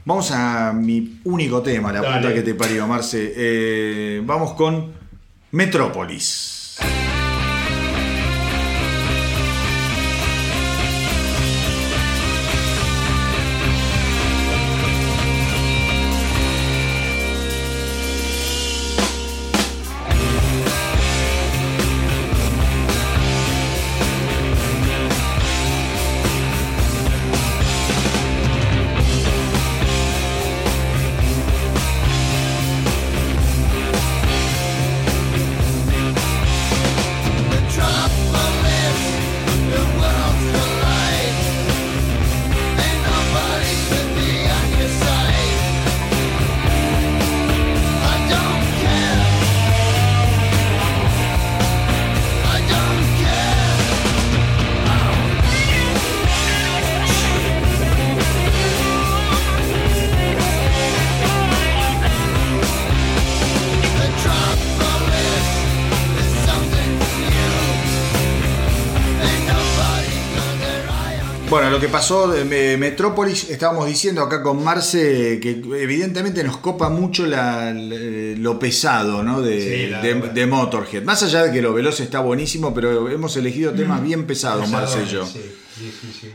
Vamos a mi único tema, la Dale. puta que te parió, Marce. Eh, vamos con. Metrópolis lo que pasó de Me- Metrópolis, estábamos diciendo acá con Marce que evidentemente nos copa mucho la- la- lo pesado ¿no? de, Sí, la de- Motorhead. Más allá de que lo veloz está buenísimo, pero hemos elegido temas bien pesados, Marce y yo. Sí, sí.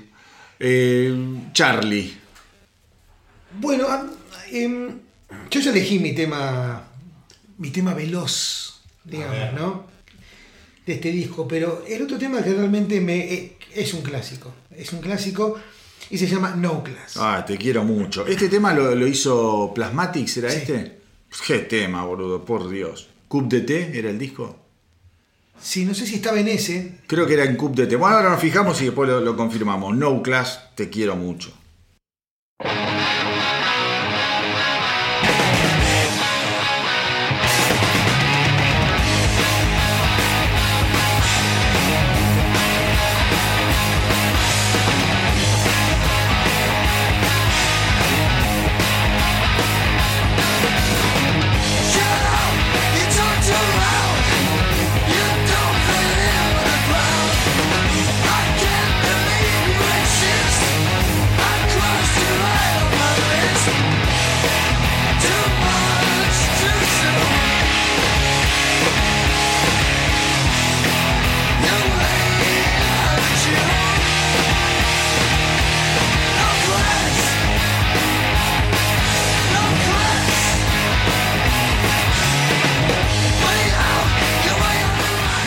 Eh, Charlie. Bueno, em, yo ya elegí mi tema, mi tema veloz, digamos. ¿no? De este disco, pero el otro tema que realmente me eh, es un clásico, es un clásico y se llama No Class. Ah, te quiero mucho. ¿Este tema lo, lo hizo Plasmatics, era Sí. este? Qué tema, boludo, por Dios. ¿Cup de T era el disco? Sí, no sé si estaba en ese, Creo que era en Cup de T. Bueno, ahora nos fijamos y después lo, lo confirmamos. No Class, te quiero mucho.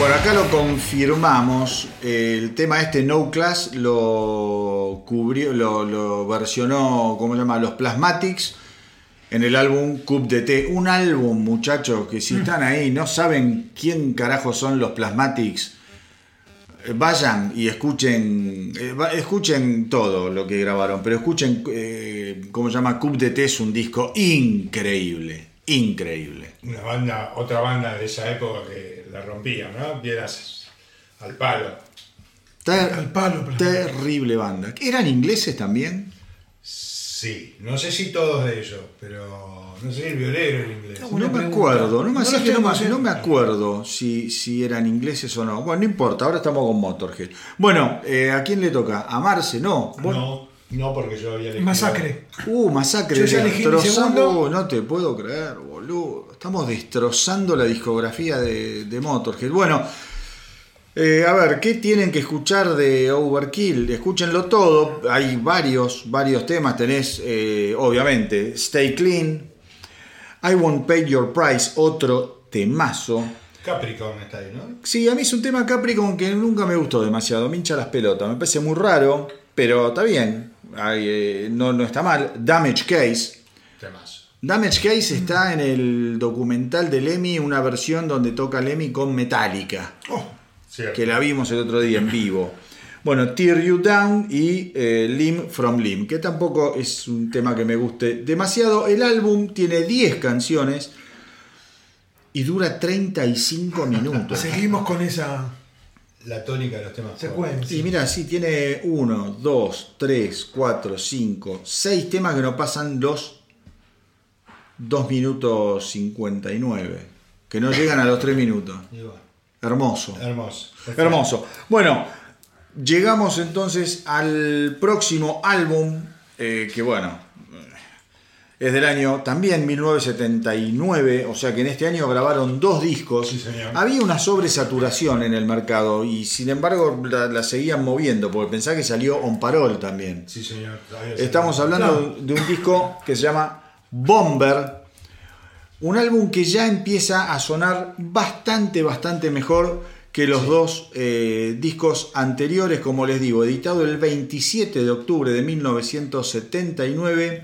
Bueno, acá lo confirmamos. El tema este No Class lo cubrió, lo, lo versionó, ¿cómo se llama? Los Plasmatics en el álbum Cup de T. Un álbum, muchachos, que si están ahí no saben quién carajo son los Plasmatics. eh, Vayan y escuchen, eh, escuchen todo lo que grabaron, pero escuchen, eh, ¿cómo se llama? Cup de T es un disco increíble, increíble. Una banda, otra banda de esa época que la rompía, ¿no? Piedras al palo. Ter- Al palo, pero- terrible banda. ¿Eran ingleses también? Sí, no sé si todos de ellos, pero no sé si el violero era inglés. No, No me acuerdo, no me, No así los que no tenemos, me- no me acuerdo si, si eran ingleses o no. Bueno, no importa, ahora estamos con Motorhead. Bueno, eh, ¿a quién le toca? ¿A Marce? No. No, no porque yo había elegido. Masacre. Uh, masacre. Yo ya elegí mi destrozamos- segundo. Uh, no te puedo creer, boludo. Estamos destrozando la discografía de, de Motorhead. Bueno, eh, a ver, ¿qué tienen que escuchar de Overkill? Escúchenlo todo. Hay varios, varios temas. Tenés, eh, obviamente, Stay Clean. I Won't Pay Your Price, otro temazo. Capricorn está ahí, ¿no? Sí, a mí es un tema Capricorn que nunca me gustó demasiado, me hincha las pelotas, me parece muy raro, pero está bien, Ay, eh, no, no está mal. Damage Case. Damage Case está en el documental de Lemmy, una versión donde toca Lemmy con Metallica, Oh, que la vimos el otro día en vivo. Bueno, Tear You Down y eh, Limb from Limb, que tampoco es un tema que me guste demasiado. El álbum tiene 10 canciones y dura 35 minutos. seguimos con esa La tónica de los temas. secuencia. Y mira, sí, tiene 1, 2, 3, 4, 5, 6 temas que no pasan los 2 minutos 59. Que no llegan a los 3 minutos. Hermoso. hermoso. Hermoso. Bueno, llegamos entonces al próximo álbum, eh, que bueno, es del año también 1979, o sea que en este año grabaron dos discos. Sí. Había una sobresaturación en el mercado y sin embargo la, la seguían moviendo, porque pensá que salió On Parol también. Sí, señor. Estamos hablando de un disco que se llama Bomber, un álbum que ya empieza a sonar bastante, bastante mejor que los dos eh, discos anteriores, como les digo, editado el 27 de octubre de 1979,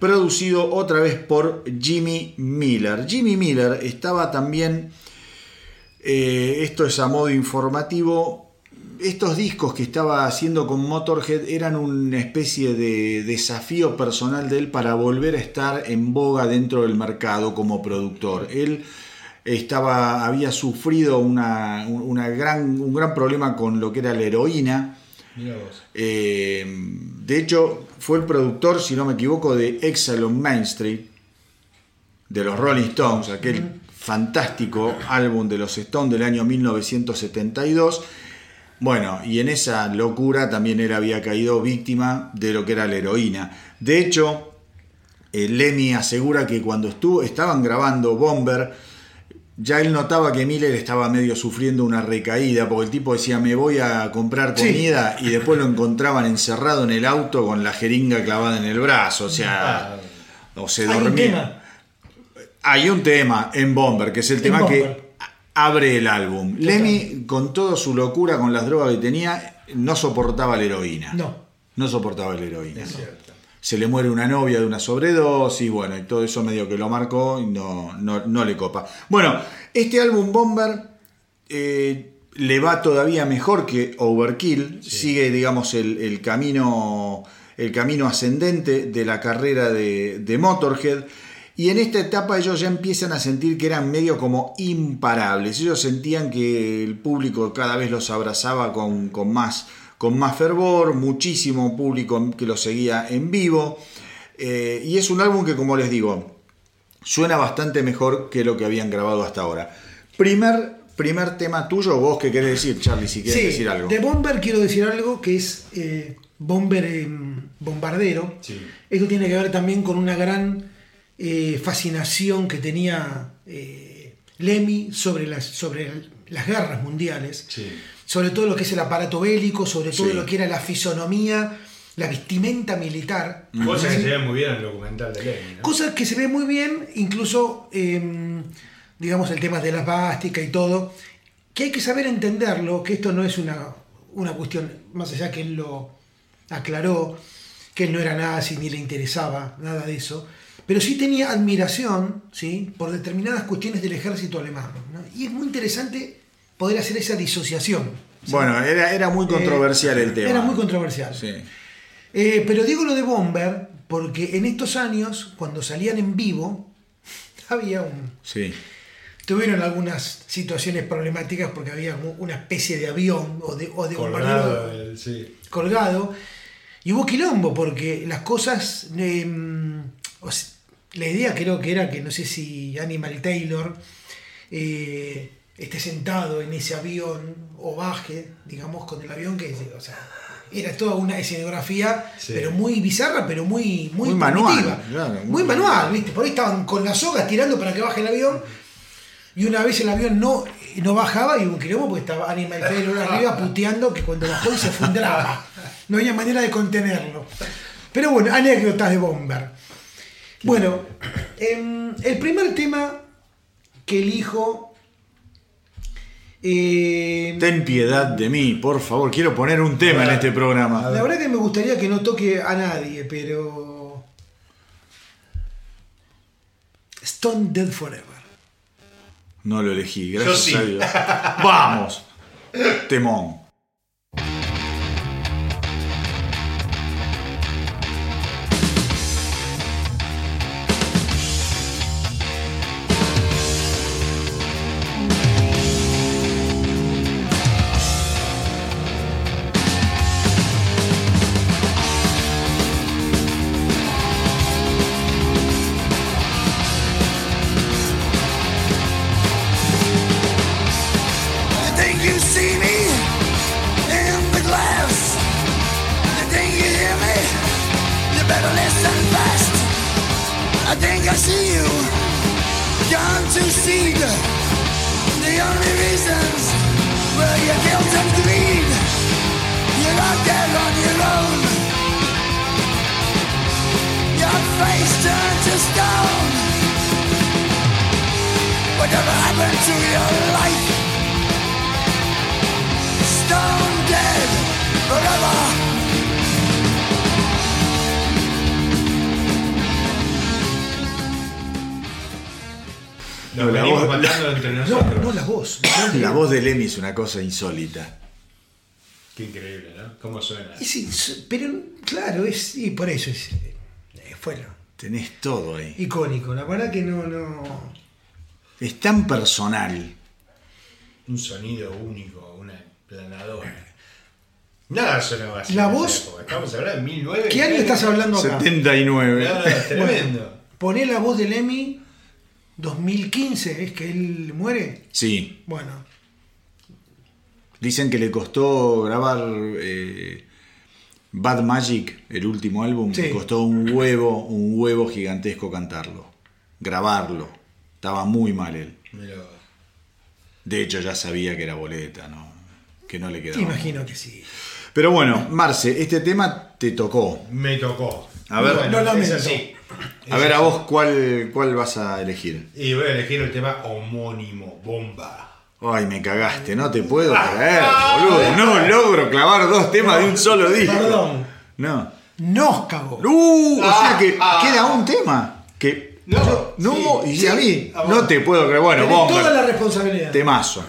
producido otra vez por Jimmy Miller. Jimmy Miller estaba también, eh, esto es a modo informativo, estos discos que estaba haciendo con Motorhead eran una especie de desafío personal de él para volver a estar en boga dentro del mercado como productor. Él estaba, había sufrido una, una gran, un gran problema con lo que era la heroína. Eh, de hecho, fue el productor, si no me equivoco, de Exile on Main Street, de los Rolling Stones, aquel fantástico álbum de los Stones del año 1972. Bueno, y en esa locura también él había caído víctima de lo que era la heroína. De hecho, eh, Lemmy asegura que cuando estuvo, estaban grabando Bomber, ya él notaba que Miller estaba medio sufriendo una recaída, porque el tipo decía, me voy a comprar Sí. comida, y después lo encontraban encerrado en el auto con la jeringa clavada en el brazo, o sea, Ah, o se dormía. Hay un tema en Bomber, que es el En tema Bomber. que abre el álbum. Total. Lemmy, con toda su locura con las drogas que tenía, no soportaba la heroína. No. No soportaba la heroína. es cierto. Se le muere una novia de una sobredosis, bueno, y todo eso medio que lo marcó y no, no, no le copa. Bueno, este álbum Bomber eh, le va todavía mejor que Overkill, sigue, digamos, el, el camino, el camino ascendente de la carrera de, de Motorhead. Y en esta etapa ellos ya empiezan a sentir que eran medio como imparables. Ellos sentían que el público cada vez los abrazaba con, con más, con más fervor, muchísimo público que los seguía en vivo. Eh, y es un álbum que, como les digo, suena bastante mejor que lo que habían grabado hasta ahora. Primer, primer tema tuyo, vos qué querés decir, Charlie, si querés Sí, decir algo. de Bomber quiero decir algo que es eh, Bomber en bombardero. Sí. Esto tiene que ver también con una gran eh, fascinación que tenía eh, Lemmy sobre las, sobre las guerras mundiales, Sí. sobre todo lo que es el aparato bélico, sobre todo Sí. lo que era la fisonomía, la vestimenta militar. Cosa que se ve muy bien en el documental de. Cosa que se ve muy bien, incluso, eh, digamos, el tema de la bástica y todo, que hay que saber entenderlo, que esto no es una, una cuestión, más allá que él lo aclaró, que él no era nazi ni le interesaba nada de eso, pero sí tenía admiración ¿sí? por determinadas cuestiones del ejército alemán. ¿no? Y es muy interesante poder hacer esa disociación. ¿sí? Bueno, era, era muy controversial Eh, el tema. Era muy controversial. Sí. Eh, pero digo lo de Bomber porque en estos años, cuando salían en vivo, (laughs) había un... Sí. Tuvieron algunas situaciones problemáticas porque había una especie de avión o de, o de Colgado, bombardero el- sí. colgado. Y hubo quilombo porque las cosas... eh, o sea, la idea creo que era que no sé si Animal Taylor eh, esté sentado en ese avión o baje, digamos, con el avión que... O sea, era toda una escenografía, Sí. pero muy bizarra, pero muy, muy, Muy manual, claro, muy muy manual, ¿viste? Por ahí estaban con las sogas tirando para que baje el avión. Y una vez el avión no, no bajaba y un quilombo porque estaba Animal Taylor arriba (laughs) puteando que cuando bajó y se fue un drama. No había manera de contenerlo. Pero bueno, anécdotas de Bomber. Bueno, em, el primer tema que elijo. eh, Ten piedad de mí, por favor. Quiero poner un tema en este programa. la verdad que me gustaría que no toque a nadie, pero. Stone Dead Forever. No lo elegí, gracias sí. a Dios. (laughs) Vamos. Temón. La voz de Lemmy es una cosa insólita. Qué increíble, ¿no? ¿Cómo suena? Sí, pero claro, es, y por eso es, eh, fue lo Tenés todo ahí. icónico. La verdad que no, no. Es tan personal. Un sonido único, una planadora. Nada sonaba así. La voz-. Estamos hablando de 1009. ¿Qué año estás hablando acá? 79. No, no, es tremendo. Poné la voz de Lemmy 2015, ¿es que él muere? Sí. Bueno. Dicen que le costó grabar eh, Bad Magic, el último álbum, Sí. le costó un huevo, un huevo gigantesco cantarlo, grabarlo. Estaba muy mal él. Mirá. De hecho ya sabía que era boleta, ¿no? Que no le Te quedaba. imagino que sí. Pero bueno, Marce, este tema te tocó. Me tocó. A ver. Bueno, Lo lamento. así. A ver, a vos, ¿cuál, ¿cuál vas a elegir? Y voy a elegir el tema homónimo, bomba. Ay, me cagaste, no te puedo creer, boludo. No logro clavar dos temas de un solo disco. Perdón. No. Nos cagó. Uh, o sea que Ah, ah. queda un tema. Que. No, no, sí, y sí. a mí, Ah, no te puedo creer. Bueno, Tenés toda bomba. la responsabilidad. Temazo.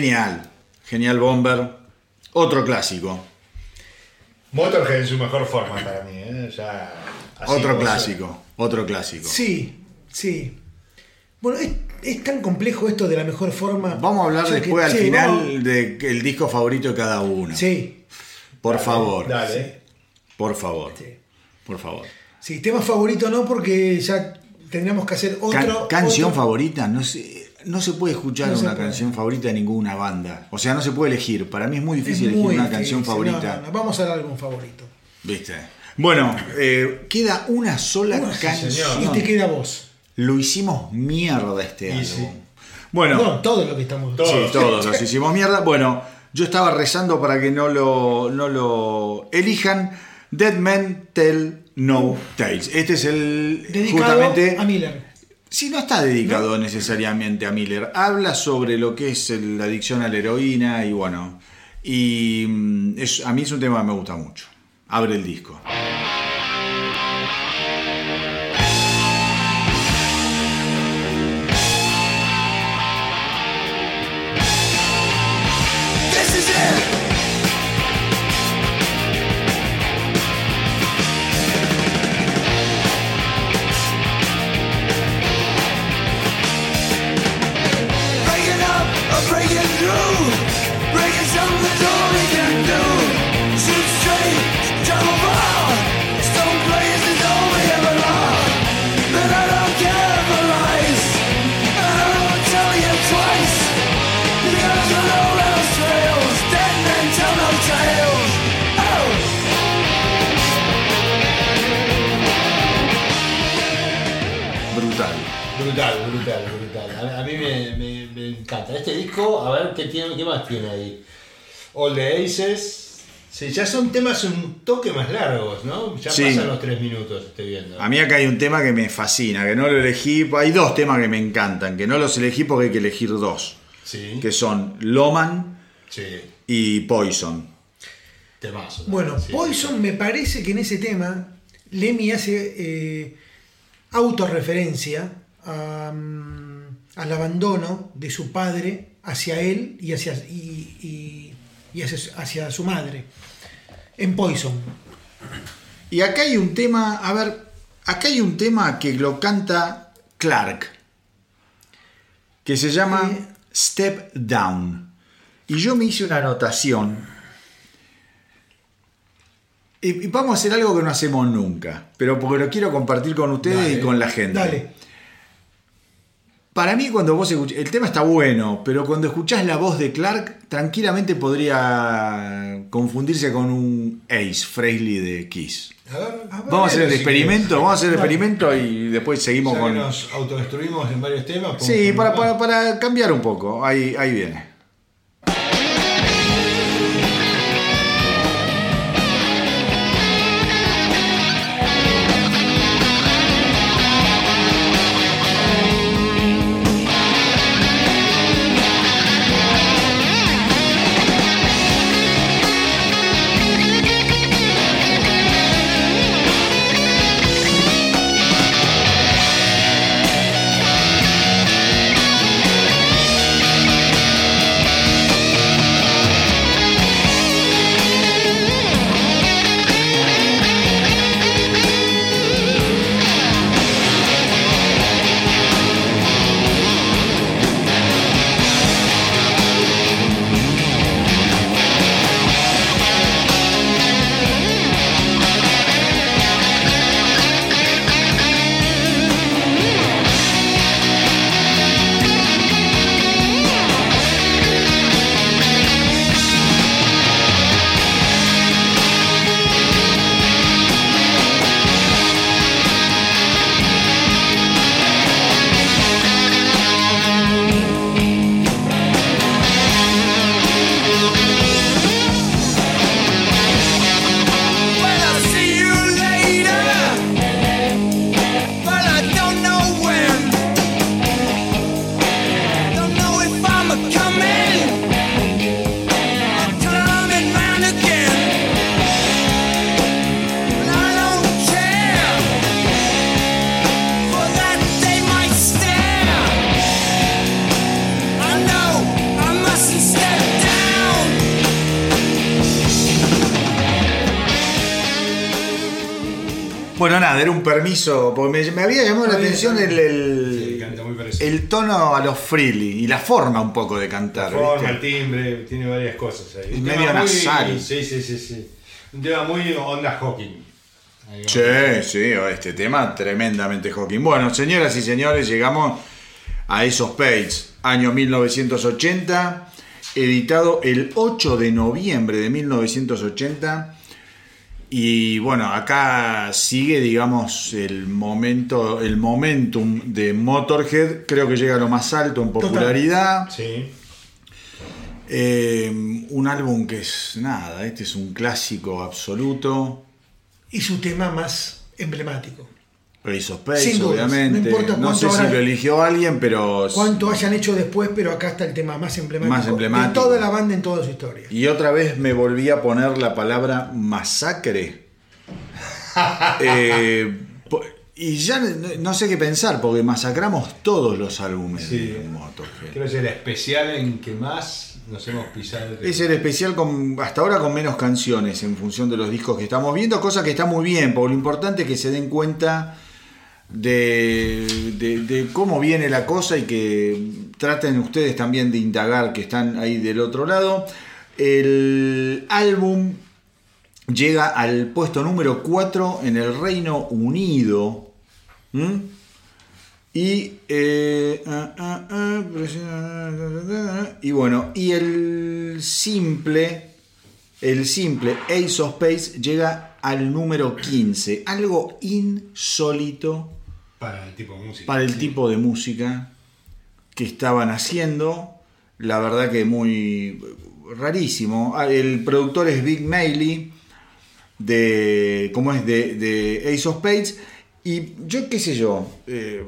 Genial. Genial Bomber. Otro clásico. Motorhead en su mejor forma para mí, ¿eh? Ya, Otro clásico. Otro clásico. Sí, sí. Bueno, es, es tan complejo esto de la mejor forma. Vamos a hablar que- después al sí, final del disco favorito de cada uno. Sí, Por Dale, favor. Dale. Por favor. sí. Por favor. Sí, tema favorito no, porque ya tendríamos que hacer Can- otro. canción otro- favorita, no sé, no se puede escuchar No una puede. canción favorita de ninguna banda. O sea, no se puede elegir. Para mí es muy Es difícil elegir muy una difícil, canción favorita. no, no, Vamos al álbum favorito. ¿Viste? Bueno, eh, queda una sola canción. señor. Y te queda vos. Lo hicimos mierda este álbum. sí. Bueno, No, todo lo que estamos. Sí, todos (laughs) los hicimos mierda. Bueno, yo estaba rezando para que no lo, no lo elijan. Dead Men Tell No Tales. Este es el Dedicado justamente a Miller. Sí, no está dedicado necesariamente a Miller. Habla sobre lo que es la adicción a la heroína y bueno. Y mm, es- a mí es un tema que me gusta mucho. Abre el disco. you. Encanta. Este disco, a ver qué, tiene, qué más tiene ahí. All the Aces. Sí, ya son temas un toque más largos, ¿no? Ya Sí. pasan los tres minutos, estoy viendo. A mí acá hay un tema que me fascina, que no lo elegí. Hay dos temas que me encantan, que no los elegí porque hay que elegir dos. Sí, Que son Loman sí. y Poison. Temazo. ¿no? Bueno, Sí, Poison me parece que en ese tema Lemmy hace eh, autorreferencia a, mm, al abandono de su padre hacia él y hacia, y, y- y hacia, hacia su madre. En Poison. Y acá hay un tema, a ver, acá hay un tema que lo canta Clark, que se llama Eh. Step Down. Y yo me hice una anotación. Y, y vamos a hacer algo que no hacemos nunca, pero porque lo quiero compartir con ustedes Dale. y con la gente. Dale. Para mí cuando vos escuchás, el tema está bueno, pero cuando escuchás la voz de Clark, tranquilamente podría confundirse con un Ace Frehley de Kiss. A ver, Vamos a hacer el si experimento, vamos a hacer el experimento y después seguimos Ya con... nos autodestruimos en varios temas. Sí, para, para, para cambiar un poco. Ahí, ahí viene. Permiso, porque me, me había llamado la atención el, el, canta muy parecido. el tono a los Freely y la forma un poco de cantar. La forma, ¿viste? el timbre, tiene varias cosas ahí. Es medio muy- nasal. Sí, sí, sí, sí. Un tema muy onda Hawking. Sí, sí, este tema tremendamente Hawking. Bueno, señoras y señores, llegamos a esos Pages, año 1980, editado el 8 de noviembre de 1980. Y bueno, acá sigue, digamos, el momento, el momentum de Motorhead. Creo que llega a lo más alto en popularidad. Sí. Eh, un álbum que es nada, este es un clásico absoluto. Y su tema más emblemático. Ace of Spades, Sin dudas, obviamente. no importa No sé si lo eligió alguien, pero. Cuánto hayan hecho después, pero acá está el tema más emblemático, Más emblemático. de toda la banda en toda su historia. Y otra vez me volví a poner la palabra masacre. (laughs) Eh, y ya no, no sé qué pensar, porque masacramos todos los álbumes Sí. de Motorhead. Creo que es el especial en que más nos hemos pisado. Es el especial con, hasta ahora con menos canciones en función de los discos que estamos viendo, cosa que está muy bien, porque lo importante es que se den cuenta de, de- cómo viene la cosa y que traten ustedes también de indagar que están ahí del otro lado. El álbum llega al puesto número 4 en el Reino Unido. Y, eh, ah, ah, ah, y bueno, y el simple, el simple Ace of Space llega al número 15. Algo insólito Para el tipo de música. para el Sí. tipo de música que estaban haciendo. La verdad que muy rarísimo. Ah, El productor es Big Mailey de cómo es de, de Ace of Spades y yo qué sé yo eh,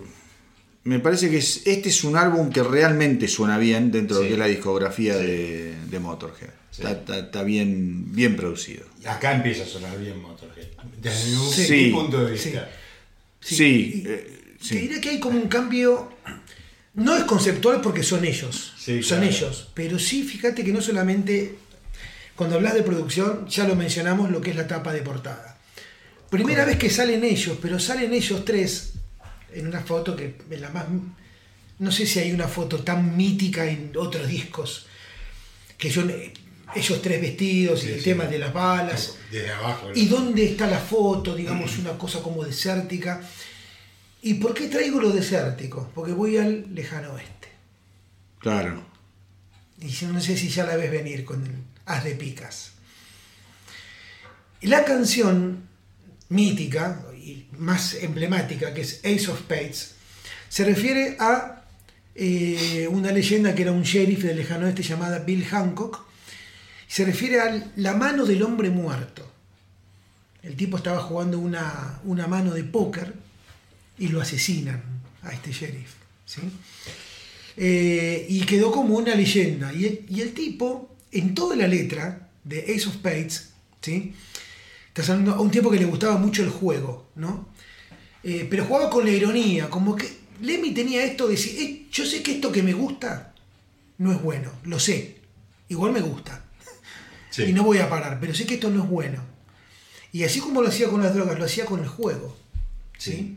me parece que es- este es un álbum que realmente suena bien dentro de lo Sí. que es la discografía de, de Motorhead Sí. está, está- está bien bien producido Y acá empieza a sonar bien Motorhead. Desde mi punto de vista. Sí, eh, sí. Te diré que hay como un cambio. No es conceptual porque son ellos. Sí, son claro. ellos. Pero sí, fíjate que no solamente. Cuando hablas de producción, ya lo mencionamos lo que es la tapa de portada. Primera vez que salen ellos, pero salen ellos tres en una foto que es la más. No sé si hay una foto tan mítica en otros discos. Que yo, ellos tres vestidos y el sí. tema de las balas. Desde abajo. ¿Y dónde está la foto? Digamos, una cosa como desértica. ¿Y por qué traigo lo desértico? Porque voy al lejano oeste. claro Y yo no sé si ya la ves venir con el haz de picas. La canción mítica y más emblemática, que es Ace of Spades, se refiere a eh, una leyenda que era un sheriff del lejano oeste llamada Bill Hancock. Se refiere a la mano del hombre muerto. El tipo estaba jugando una, una mano de póker y lo asesinan a este sheriff. ¿sí? Eh, y quedó como una leyenda. Y el, tipo, en toda la letra de Ace of Spades, ¿sí? Hablando a un tipo que le gustaba mucho el juego, ¿no? Eh, pero jugaba con la ironía, como que Lemmy tenía esto de decir, "Eh, yo sé que esto que me gusta no es bueno, lo sé, igual me gusta. Sí. Y no voy a parar, pero sé que esto no es bueno. Y así como lo hacía con las drogas, lo hacía con el juego. ¿sí?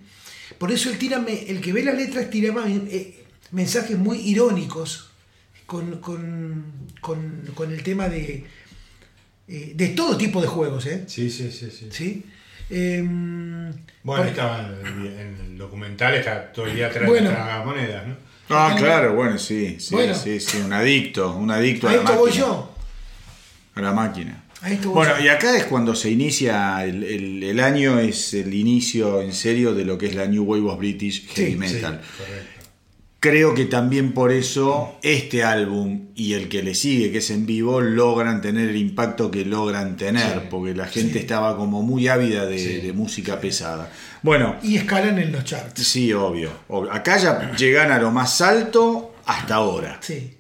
Por eso el, tírame, el que ve las letras tiraba eh, mensajes muy irónicos con, con- con- con el tema de, eh, de todo tipo de juegos. ¿eh? Sí, sí, sí, sí. ¿Sí? Em, Bueno, estaba en el, en el documental, está todo el día atrás Bueno. de monedas, ¿no? Ah, claro, bueno, sí, sí, Bueno. sí, sí, un adicto, un adicto a, a la esto voy yo. A la máquina. Bueno, y acá es cuando se inicia el, el- el año, es el inicio en serio de lo que es la New Wave of British Heavy Sí, Metal. Sí, correcto. Creo que también por eso este álbum y el que le sigue, que es en vivo, logran tener el impacto que logran tener, Sí. porque la gente Sí. estaba como muy ávida de, Sí. de música pesada. Bueno, Y escalan en los charts. sí, obvio, obvio. Acá ya llegan a lo más alto hasta ahora. Sí.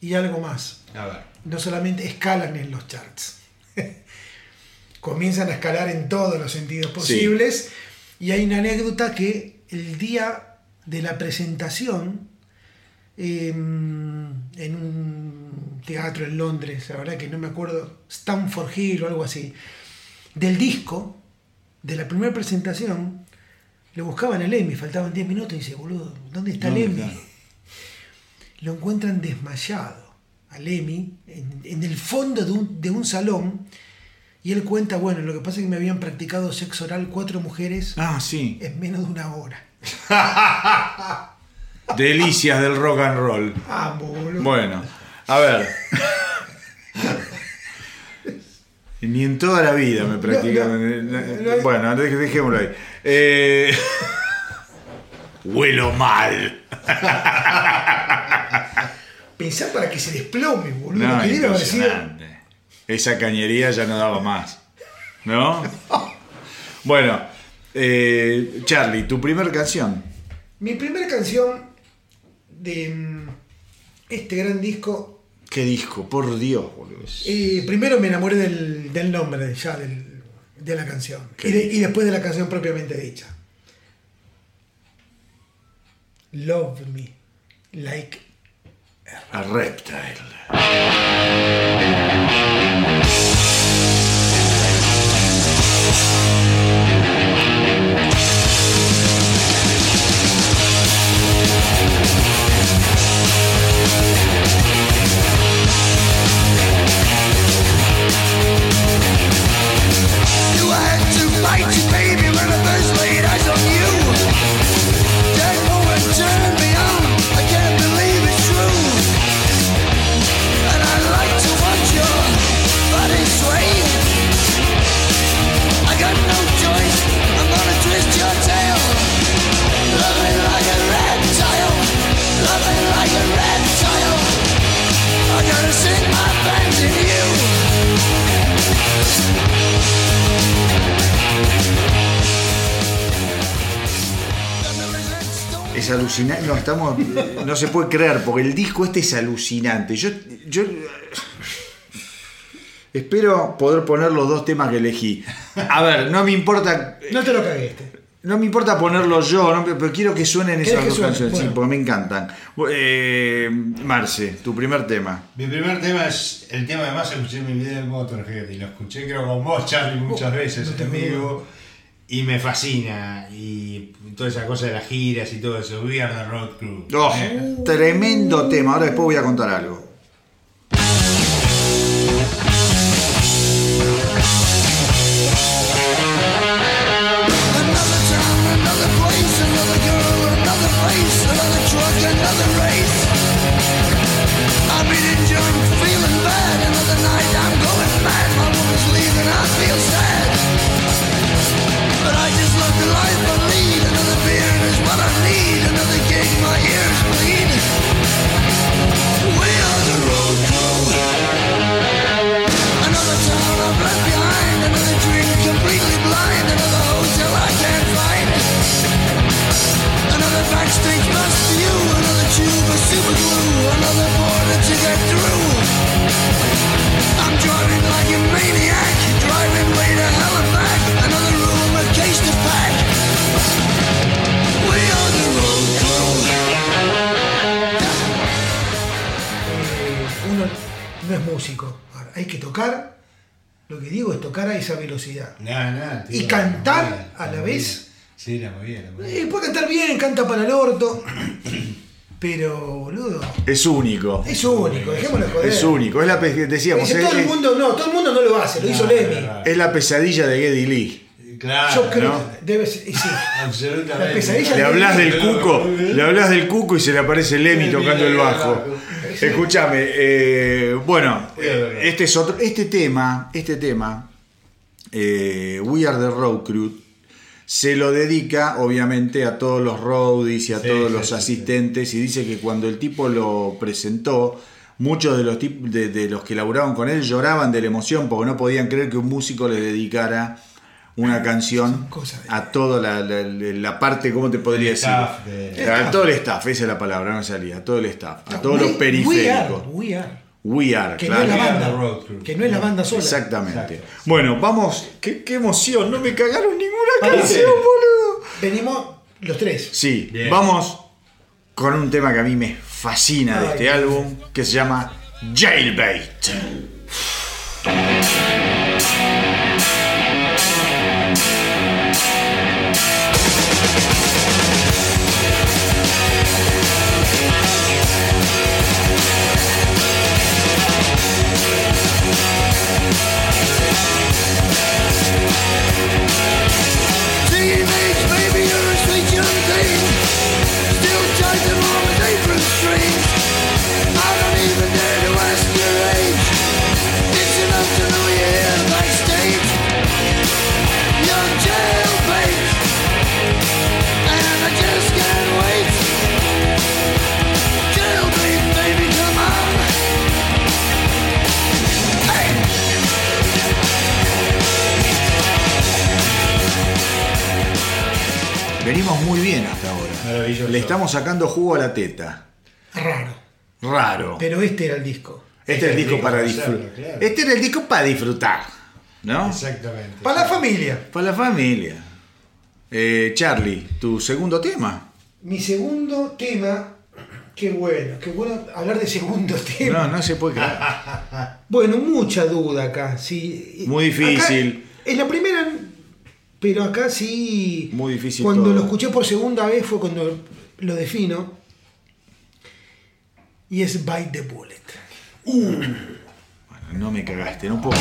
Y algo más. A ver. No solamente escalan en los charts. (laughs) Comienzan a escalar en todos los sentidos posibles. Y hay una anécdota que el día de la presentación eh, en un teatro en Londres, la verdad que no me acuerdo, Stamford Hill o algo así, del disco, de la primera presentación, lo buscaban a Lemmy, faltaban 10 minutos y dice, boludo, ¿dónde está ¿Dónde Lemmy? está? Lo encuentran desmayado a Lemmy en, en el fondo de un, de un salón y él cuenta, bueno, lo que pasa es que me habían practicado sexo oral cuatro mujeres Ah, sí. en menos de una hora. (laughs) Delicias del rock and roll. Ah, boludo. Bueno, a ver. (laughs) Ni en toda la vida me practican. no, no. Bueno, dej- dejémoslo ahí. Eh, (laughs) Huelo mal. Pensá para que se desplome, boludo. No, que impresionante. Esa cañería ya no daba más. ¿No? (laughs) Bueno, eh, Charlie, tu primera canción. Mi primera canción de mm, este gran disco. ¿Qué disco? Por Dios, boludo. eh, primero me enamoré del, del nombre ya del- de la canción. Y, de- y después de la canción propiamente dicha. Love me like A Reptile. Alucinante. No, estamos. No se puede creer, porque el disco este es alucinante. Yo. yo espero poder poner los dos temas que elegí. A ver, no me importa. No te lo cagué este. No me importa ponerlos yo, no, pero quiero que suenen ¿Querés esas dos suene? canciones, sí, porque me encantan. Eh, Marce, tu primer tema. Mi primer tema es el tema que más escuché en mi vida del Motorhead y lo escuché creo con vos, Charlie, muchas Oh, veces no vivo y me fascina y toda esa cosa de las giras y todo eso. We are the road crew. Oh, Eh, tremendo tema. Ahora después voy a contar algo. Tocar, lo que digo es tocar a esa velocidad. No, no, tío, Y cantar a la vez. Sí, era muy bien. era muy bien. Eh, puede cantar bien, canta para el orto. Pero, boludo, Es único. es único, dejémoslo de joder. Es único. Es la decíamos, Dice, es, todo el es- mundo, no, todo el mundo no lo hace, lo hizo No, Lemmy. es es la pesadilla de Geddy Lee. Claro, Yo creo ¿no? que debe ser, sí. (laughs) Absolutamente. La pesadilla Le hablas del cuco, le hablas del cuco y se le aparece Lemmy tocando el bajo. Escúchame, eh, bueno, este es otro, este tema, este tema, eh, We Are the Road Crew, se lo dedica obviamente a todos los roadies y a Sí, todos sí, los sí, asistentes y dice que cuando el tipo lo presentó, muchos de los, de, de los que laburaban con él lloraban de la emoción porque no podían creer que un músico les dedicara una canción a toda la, la- la parte, ¿cómo te podría El decir? staff de- A todo el staff, esa es la palabra, no salía, a todo el staff, a todos los periféricos. We are, we are. We are, Que claro. no es la banda. road crew. Que no es la banda sola. Exactamente. Exacto. Bueno, vamos. Qué, qué emoción, no me cagaron ninguna Parece. canción, boludo. Venimos los tres. Sí, Bien. vamos con un tema que a mí me fascina de Ay, este álbum, que se llama Jailbait. Venimos muy bien hasta ahora. Maravilloso. Le estamos sacando jugo a la teta. Raro. Raro. Pero este era el disco. Este es el disco para para disfrutar. claro. Este era el disco para disfrutar. ¿No? Exactamente. Para la familia. Para la familia. Eh, Charlie, tu segundo tema. Mi segundo tema. Qué bueno, qué bueno hablar de segundo (laughs) tema. No, no se puede creer. (laughs) Bueno, mucha duda acá. Sí. Muy difícil. Acá, en la primera, pero acá sí. Muy difícil Cuando todo. lo escuché por segunda vez fue cuando lo defino. Y es Bite the Bullet. Bueno, no me cagaste, no puedo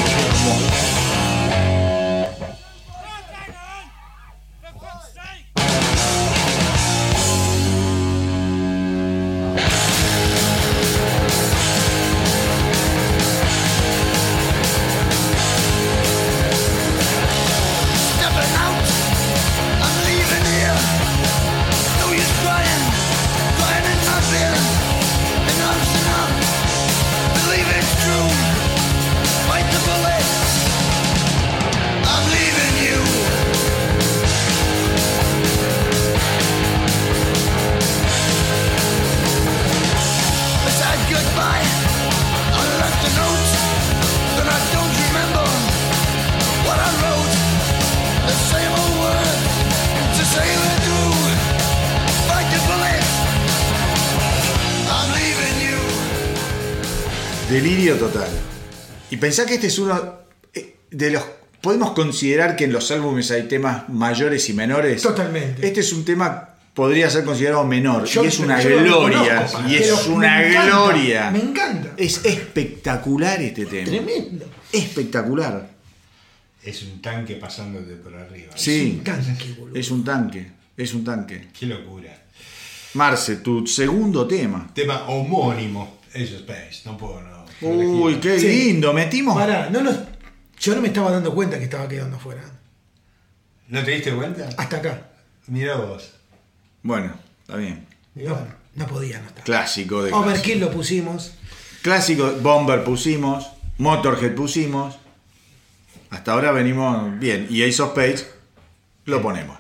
Y pensá que este es uno eh, de los... Podemos considerar que en los álbumes hay temas mayores y menores. Totalmente. Este es un tema, podría ser considerado menor. Yo- y es una gloria. y es me una encanta, gloria. Me encanta. Es espectacular este tema. Tremendo. Espectacular. Es un tanque pasándote por arriba. Sí. Un tanque, boludo. Es un tanque. Es un tanque. Qué locura. Marce, tu segundo tema. Tema homónimo. Eso Space. No puedo no. Uy, qué Sí. lindo. Metimos. Pará, no nos, yo no me estaba dando cuenta que estaba quedando afuera. ¿No te diste cuenta? Hasta acá. Mira vos. Bueno, está bien. No, no podía no estar. Clásico de Overkill lo pusimos. Clásico, Bomber pusimos, Motorhead pusimos. Hasta ahora venimos bien. Y Ace of Spades lo ponemos.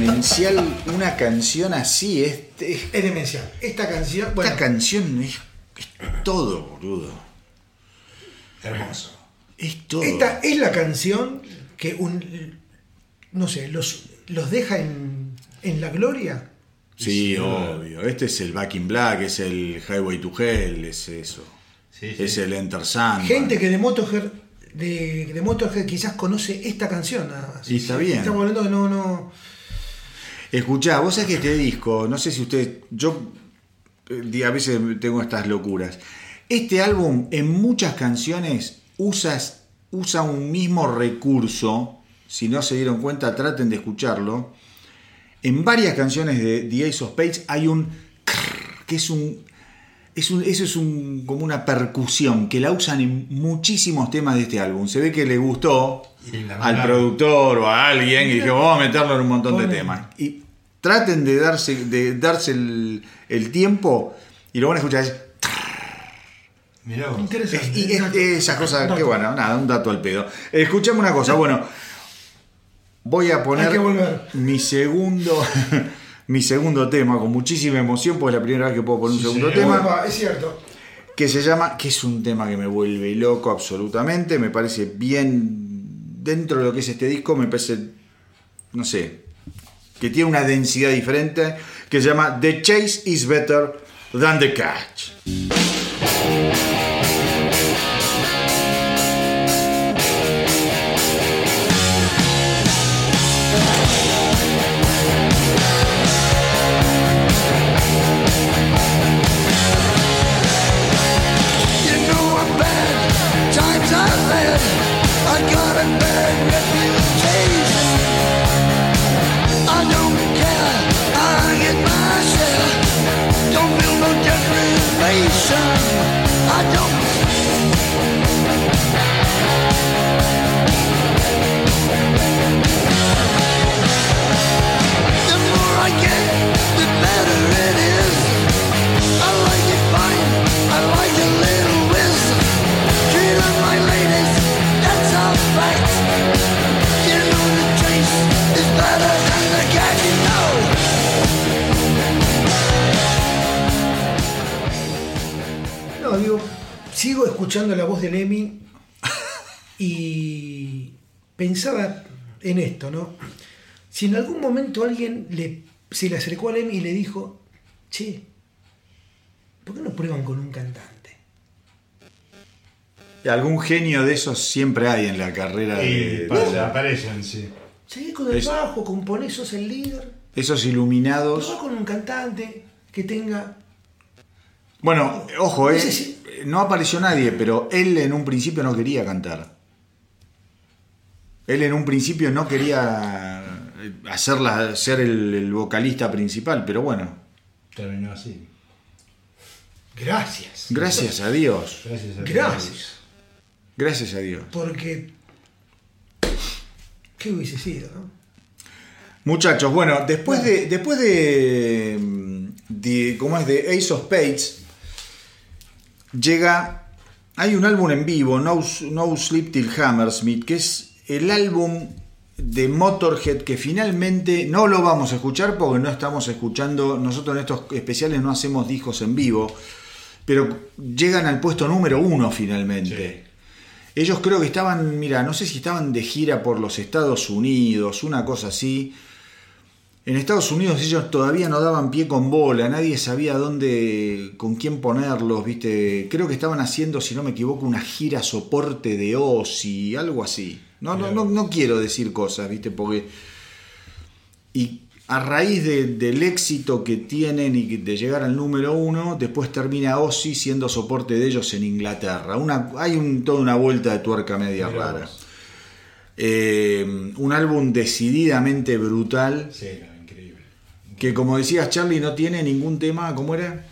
Demencial una canción así. Es, es- Es demencial. Esta canción, bueno, esta canción es, es todo, boludo. Hermoso. Es todo. esta es la canción que un, no sé, los, los deja en, en la gloria. Sí, Sí, obvio. Este es el Back in Black, es el Highway to Hell, es eso. Sí, sí. Es el Enter Sandman. Gente que de Motorhead, de, de Motorhead quizás conoce esta canción nada más. Y está bien. Estamos hablando de no, no. Escuchá, vos sabés que este disco, no sé si usted, yo eh, a veces tengo estas locuras. Este álbum en muchas canciones usas, usa un mismo recurso, si no se dieron cuenta traten de escucharlo. En varias canciones de The Ace of Spades hay un que es un, es un eso es un, como una percusión que la usan en muchísimos temas de este álbum. Se ve que le gustó al productor o a alguien y dijo, vamos a meterlo en un montón de temas. Y traten de darse, de darse el, el tiempo y lo van a escuchar. es- Mirá vos. Interesante. y es- esa cosa, que bueno, nada, un dato al pedo. Escuchame una cosa, bueno, voy a poner mi segundo, (laughs) mi segundo tema con muchísima emoción, porque es la primera vez que puedo poner un Sí, segundo tema es cierto. que se llama, que es un tema que me vuelve loco absolutamente, me parece bien dentro de lo que es este disco, me parece, no sé, que tiene una densidad diferente, que se llama The Chase is Better Than the Catch. Esto, ¿no? Si en algún momento alguien le, se le acercó a Lemmy y le dijo, che, ¿por qué no prueban con un cantante? Algún genio de esos siempre hay en la carrera Y de, pasa, aparecen, sí. Seguí con el Es- bajo, componés, sos el líder. esos iluminados. Probá con un cantante que tenga... Bueno, ojo, No eh, no apareció nadie, pero él en un principio no quería cantar. Él en un principio no quería eh, hacerla, ser el, el vocalista principal, pero bueno, Terminó así. Gracias. gracias a Dios, Gracias a Dios. Gracias. gracias a Dios. Porque... ¿Qué hubiese sido, no? Muchachos, bueno, después de, después de, de, ¿cómo es? De Ace of Spades, llega, hay un álbum en vivo, No, no Sleep Till Hammersmith, que es el álbum de Motorhead que finalmente no lo vamos a escuchar porque no estamos escuchando, nosotros en estos especiales no hacemos discos en vivo, pero llegan al puesto número uno finalmente. Ellos creo que estaban, mira, no sé si estaban de gira por los Estados Unidos, una cosa así. En Estados Unidos ellos todavía no daban pie con bola, nadie sabía dónde, con quién ponerlos, ¿viste? Creo que estaban haciendo, si no me equivoco, una gira soporte de Ozzy, algo así. No, no, no, no quiero decir cosas, ¿viste? Porque. Y a raíz de- del éxito que tienen y de llegar al número uno, después termina Ozzy siendo soporte de ellos en Inglaterra. Una, hay un, toda una vuelta de tuerca media Mirá rara. Eh, un álbum decididamente brutal, Sí, increíble. que como decías Charlie, no tiene ningún tema, ¿cómo era?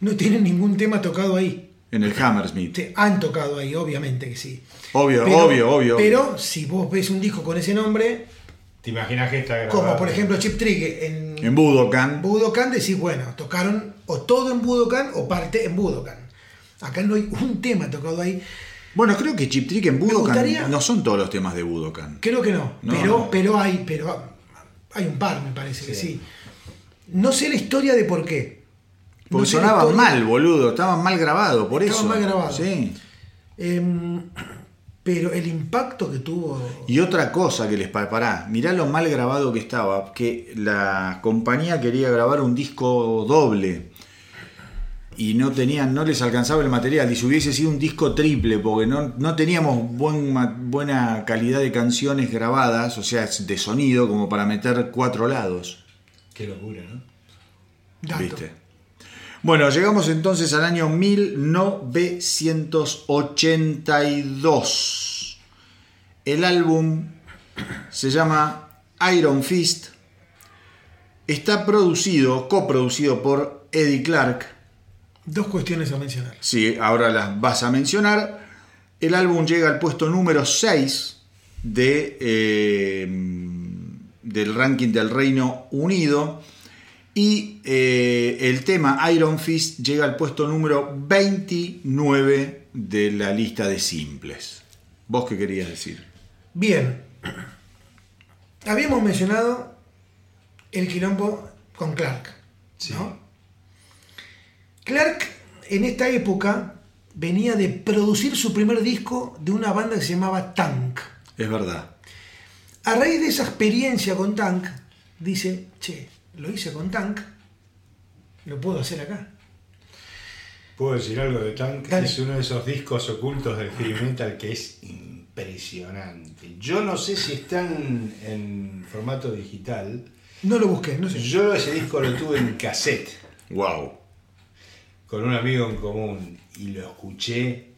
No tienen ningún tema tocado ahí. En el Hammersmith. Te han tocado ahí, obviamente que sí. Obvio, Pero- obvio, obvio. Pero si vos ves un disco con ese nombre, ¿Te imaginas que está grabado? como por ejemplo Chip Trick en, En Budokan. Budokan, decís, bueno, tocaron o todo en Budokan o parte en Budokan. Acá no hay un tema tocado ahí. Bueno, creo que Chip Trick en Budokan gustaría- no son todos los temas de Budokan. Creo que no, No, pero, no. pero hay, pero Hay un par, me parece que sí. No sé la historia de por qué. No Porque sé la sonaban historia- mal, boludo. Estaban mal grabados, por Estaban eso. mal grabados. Sí. Em, pero el impacto que tuvo. Y otra cosa que les pa- pará, mirá lo mal grabado que estaba, que la compañía quería grabar un disco doble y no tenían, no les alcanzaba el material, y si hubiese sido un disco triple, porque no, no teníamos buen buena calidad de canciones grabadas, o sea, de sonido, como para meter cuatro lados. Qué locura, ¿no? Dato. ¿Viste? Bueno, llegamos entonces al año 1982. El álbum se llama Iron Fist. Está producido, coproducido por Eddie Clark. Dos cuestiones a mencionar. Sí, ahora las vas a mencionar. El álbum llega al puesto número 6 de, eh, del ranking del Reino Unido. Y eh, el tema Iron Fist llega al puesto número 29 de la lista de simples. ¿Vos qué querías decir? Bien. Habíamos mencionado el quilombo con Clark. Sí. ¿no? Clark en esta época venía de producir su primer disco de una banda que se llamaba Tank. Es verdad. A raíz de esa experiencia con Tank, dice, che, lo hice con Tank, lo puedo hacer acá. ¿Puedo decir algo de Tank? Dale. Es uno de esos discos ocultos del heavy metal que es impresionante. Yo no sé si están en formato digital. No lo busqué, no sé. Yo ese disco lo tuve en cassette Wow. con un amigo en común y lo escuché,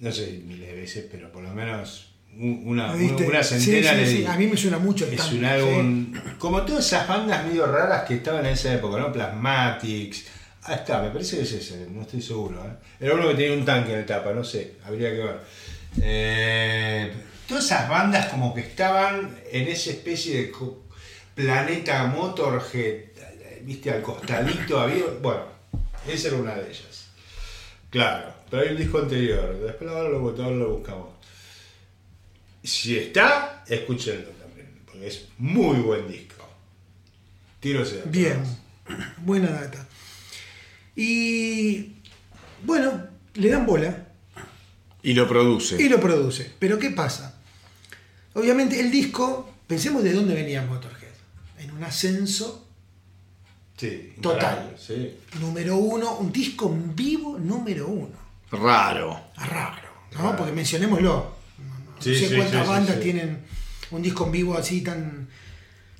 no sé miles de veces, pero por lo menos una, Sí, centena sí, le sí. di. A mí me suena mucho el Es un álbum, como todas esas bandas medio raras que estaban en esa época, ¿no? Plasmatics. Ah, está, me parece que es ese, no estoy seguro. ¿eh? Era uno que tenía un tanque en la tapa, no sé, habría que ver. Eh, todas esas bandas como que estaban en esa especie de planeta Motorhead, viste, al costadito había. Bueno, esa era una de ellas. Claro, pero hay un disco anterior, después ahora lo, ahora lo buscamos. Si está, escúchenlo también, porque es muy buen disco. Tiro ese. Bien, (clears throat) buena data. Y bueno, le dan bola Y lo produce. y lo produce. Pero ¿qué pasa? Obviamente el disco, pensemos de dónde venía Motorhead. En un ascenso Sí, Total. imparable, Sí. número uno, un disco en vivo número uno. Raro. Raro, ¿no? Raro. Porque mencionémoslo. No, no Sí, sé sí, cuántas sí, sí, bandas sí. tienen un disco en vivo así tan,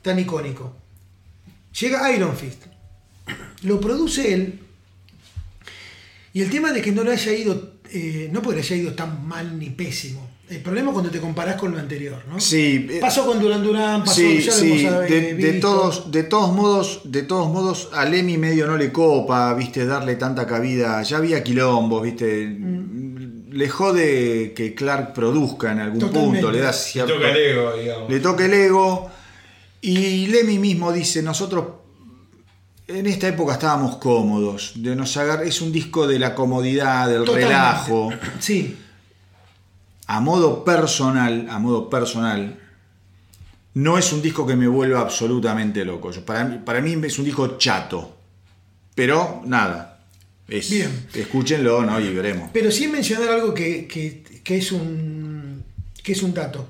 tan icónico. Llega Iron Fist. Lo produce él. Y el tema de que no le haya ido, eh, no porque le haya ido tan mal ni pésimo. El problema es cuando te comparás con lo anterior, ¿no? Sí, eh, Pasó con Duran Duran, pasó, Sí, ya lo sí, de, de todos, de todos modos, de todos modos, a Lemmy medio no le copa, viste, darle tanta cabida. Ya había quilombos, viste. Mm. Le jode que Clark produzca en algún Totalmente. punto, le da Le cierto. toca el ego, digamos. le toca el ego. Y Lemmy mismo dice, nosotros en esta época estábamos cómodos, de nos agar- es un disco de la comodidad, del Totalmente. relajo. Sí, a modo personal, a modo personal, no es un disco que me vuelva absolutamente loco. Para, mí- para mí es un disco chato. Pero nada. Es, Bien. Escúchenlo, ¿no? Y veremos. Pero sí mencionar algo que, que- que es un que es un dato.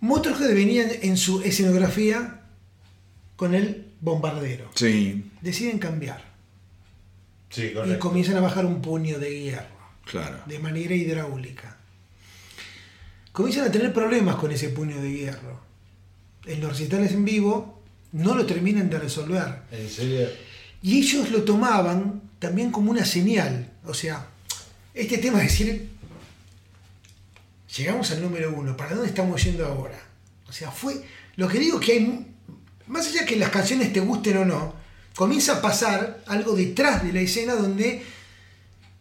Motorhead venía en, en su escenografía con el bombardero. Sí, Deciden cambiar Sí, y correcto. comienzan a bajar un puño de hierro claro. de manera hidráulica. Comienzan a tener problemas con ese puño de hierro. En los recitales en vivo no lo terminan de resolver. En serio. Y ellos lo tomaban también como una señal. O sea, este tema de decir, llegamos al número uno, ¿para dónde estamos yendo ahora? O sea, fue, lo que digo que hay, más allá que las canciones te gusten o no, comienza a pasar algo detrás de la escena donde,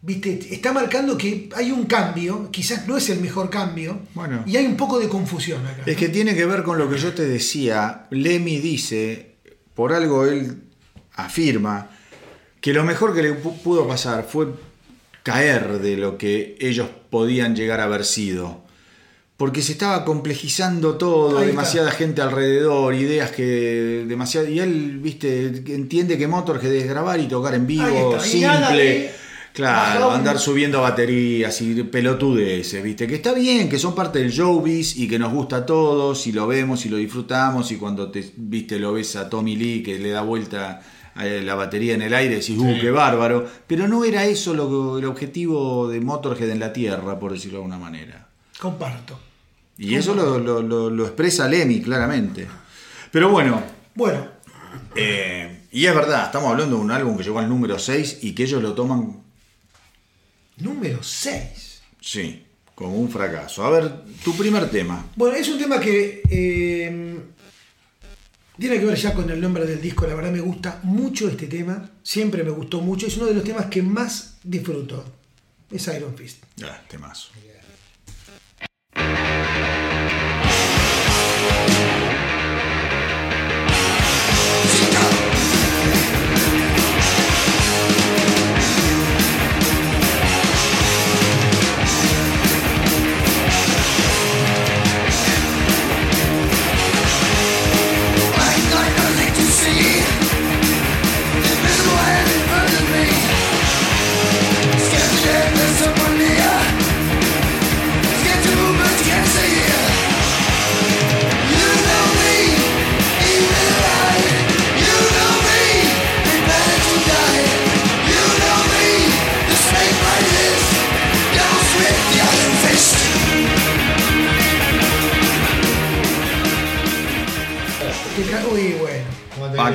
viste, está marcando que hay un cambio, quizás no es el mejor cambio, Bueno. y hay un poco de confusión acá. Es que tiene que ver con lo que yo te decía. Lemmy dice, por algo él afirma, que lo mejor que le pu- pudo pasar fue caer de lo que ellos podían llegar a haber sido. porque se estaba complejizando todo, demasiada gente alrededor, ideas que demasiado y él, viste, entiende que Motorhead es grabar y tocar en vivo, simple. Claro, andar subiendo baterías y pelotudeces, ¿viste? Que está bien, que son parte del showbiz y que nos gusta a todos y lo vemos y lo disfrutamos y cuando te, viste, lo ves a Tommy Lee que le da vuelta la batería en el aire decís, uh, Sí. qué bárbaro. Pero no era eso lo, el objetivo de Motorhead en la Tierra, por decirlo de alguna manera. Comparto. Y eso lo, lo- lo- lo expresa Lemmy claramente. Pero bueno, Bueno, eh, y es verdad, estamos hablando de un álbum que llegó al número 6 y que ellos lo toman número 6. Sí, como un fracaso. A ver, tu primer tema. Bueno, es un tema que eh, tiene que ver ya con el nombre del disco. La verdad me gusta mucho este tema. Siempre me gustó mucho. Es uno de los temas que más disfruto. Es Iron Fist. Ah, temazo. I've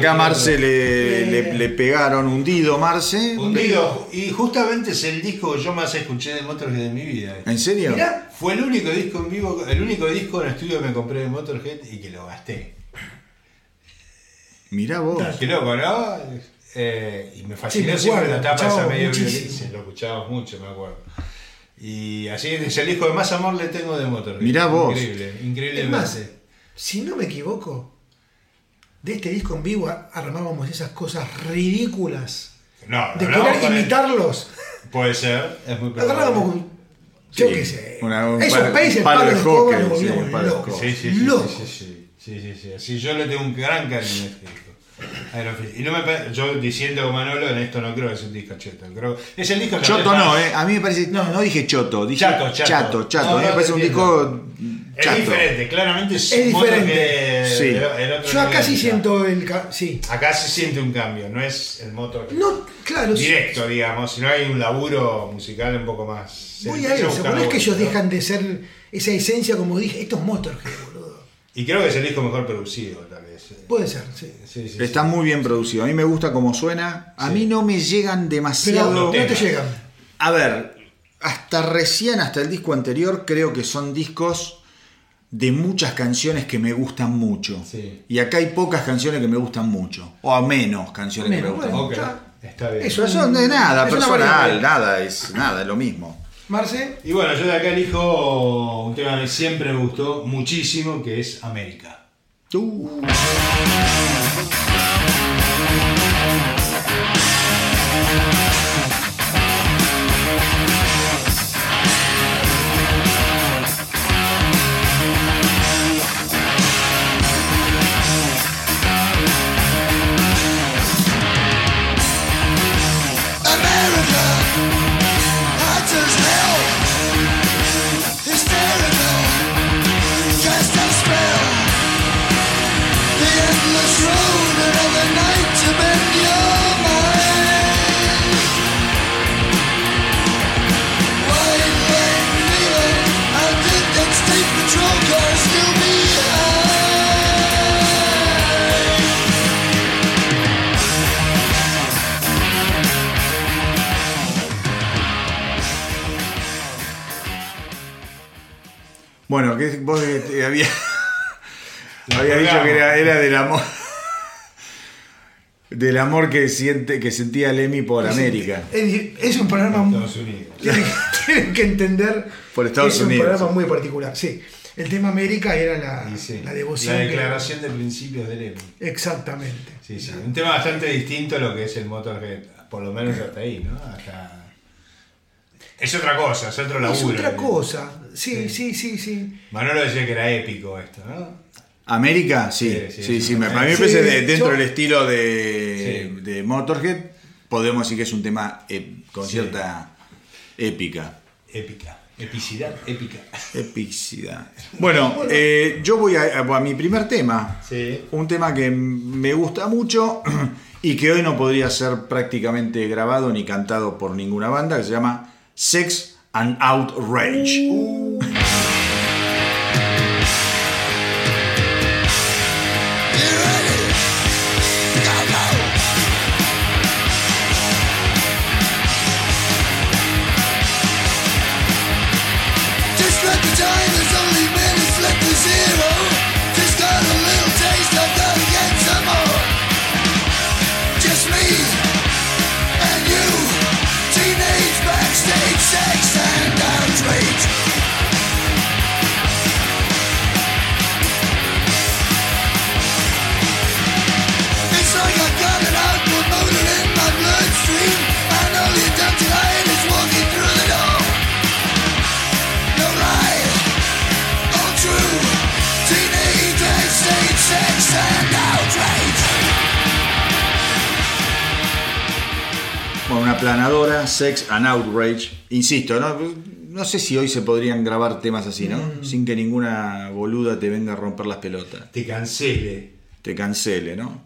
Acá Marce le, Eh. le- le pegaron hundido, Marce. Hundido. Y justamente es el disco que yo más escuché de Motorhead en mi vida. ¿En serio? Mirá, Fue el único disco en vivo, el único disco en estudio que me compré de Motorhead y que lo gasté. Mirá vos. Qué loco, ¿no? Eh, y me fascinó Sí, me siempre la tapa esa medio. Sí, lo escuchábamos mucho, me acuerdo. Y así es el disco que más amor le tengo de Motorhead. Mirá vos. Increíble, increíble. es más, si no me equivoco, de este disco en vivo armábamos esas cosas ridículas. No, De no, querer el- imitarlos. Puede ser, es muy probable. Agarrábamos, un- yo Sí, qué sé. una- un Esos palo- países, palo de hockey, nos sí, volvíamos un palo de locos. Sí, sí, sí, sí, sí, sí, sí, sí, sí. yo le tengo un gran cariño a este disco. Y no me yo diciendo como Manolo, en esto no creo que es un disco cheto. Creo, es el disco Choto no, ¿eh? A mí me parece. No, no dije choto, dije Chato, chato, chato. chato. No, a mí no, me parece un te Es diferente, claramente es, Es diferente. que Sí. el, otro Yo acá sí siento el. Sí. Acá se siente un cambio, no es el motor que- No, claro, sí. directo, digamos, sino hay un laburo musical un poco más. Voy a eso, pero no es que ellos ¿no? dejan de ser esa esencia, como dije, esto es Motorhead, boludo. Y creo que es el disco mejor producido, tal vez. Puede ser, sí. Sí, sí, Está sí. muy bien producido. A mí me gusta cómo suena. A Sí. mí no me llegan Pero demasiado. no, te llegan. A ver, hasta recién, hasta el disco anterior, creo que son discos de muchas canciones que me gustan mucho. Sí. Y acá hay pocas canciones que me gustan mucho. O a menos canciones que Menos, me gustan bueno. mucho. Está bien. Eso de nada, Es una personal, nada, es nada, es lo mismo. Marce, Y bueno, yo de acá elijo un tema que siempre me gustó muchísimo, que es América. Tú. Bueno, que vos eh, había, había dicho que era, era del amor. Del amor que siente, que sentía Lemmy por América. es, es un programa muy. Estados Unidos. Tienen, (laughs) tienen que entender. Por Estados es Unidos, un programa muy particular, sí. El tema América era la, sí, la devoción. La que- declaración de principios del EMI. Exactamente. Sí, sí. Un tema bastante distinto a lo que es el Motorhead, por lo menos hasta ahí, ¿no? Hasta... Es otra cosa, es otro laburo. Es otra cosa. Sí, Sí. sí, sí, sí. Manolo decía que era épico esto, ¿no? América, sí, Sí, sí, sí, sí. sí. me, para mí me parece de- dentro yo- del estilo de, Sí. de Motorhead, podemos decir que es un tema ep- con Sí. cierta épica. Épica. Epicidad, épica. Epicidad. Bueno, eh, yo voy a, a mi primer tema. Sí. Un tema que me gusta mucho (clears throat) y que hoy no podría ser prácticamente grabado ni cantado por ninguna banda, que se llama Sex and Outrage. Planadora, Sex and Outrage. Insisto, ¿no? No sé si hoy se podrían grabar temas así, ¿no? Sin que ninguna boluda te venga a romper las pelotas. Te cancele. Te cancele, ¿no?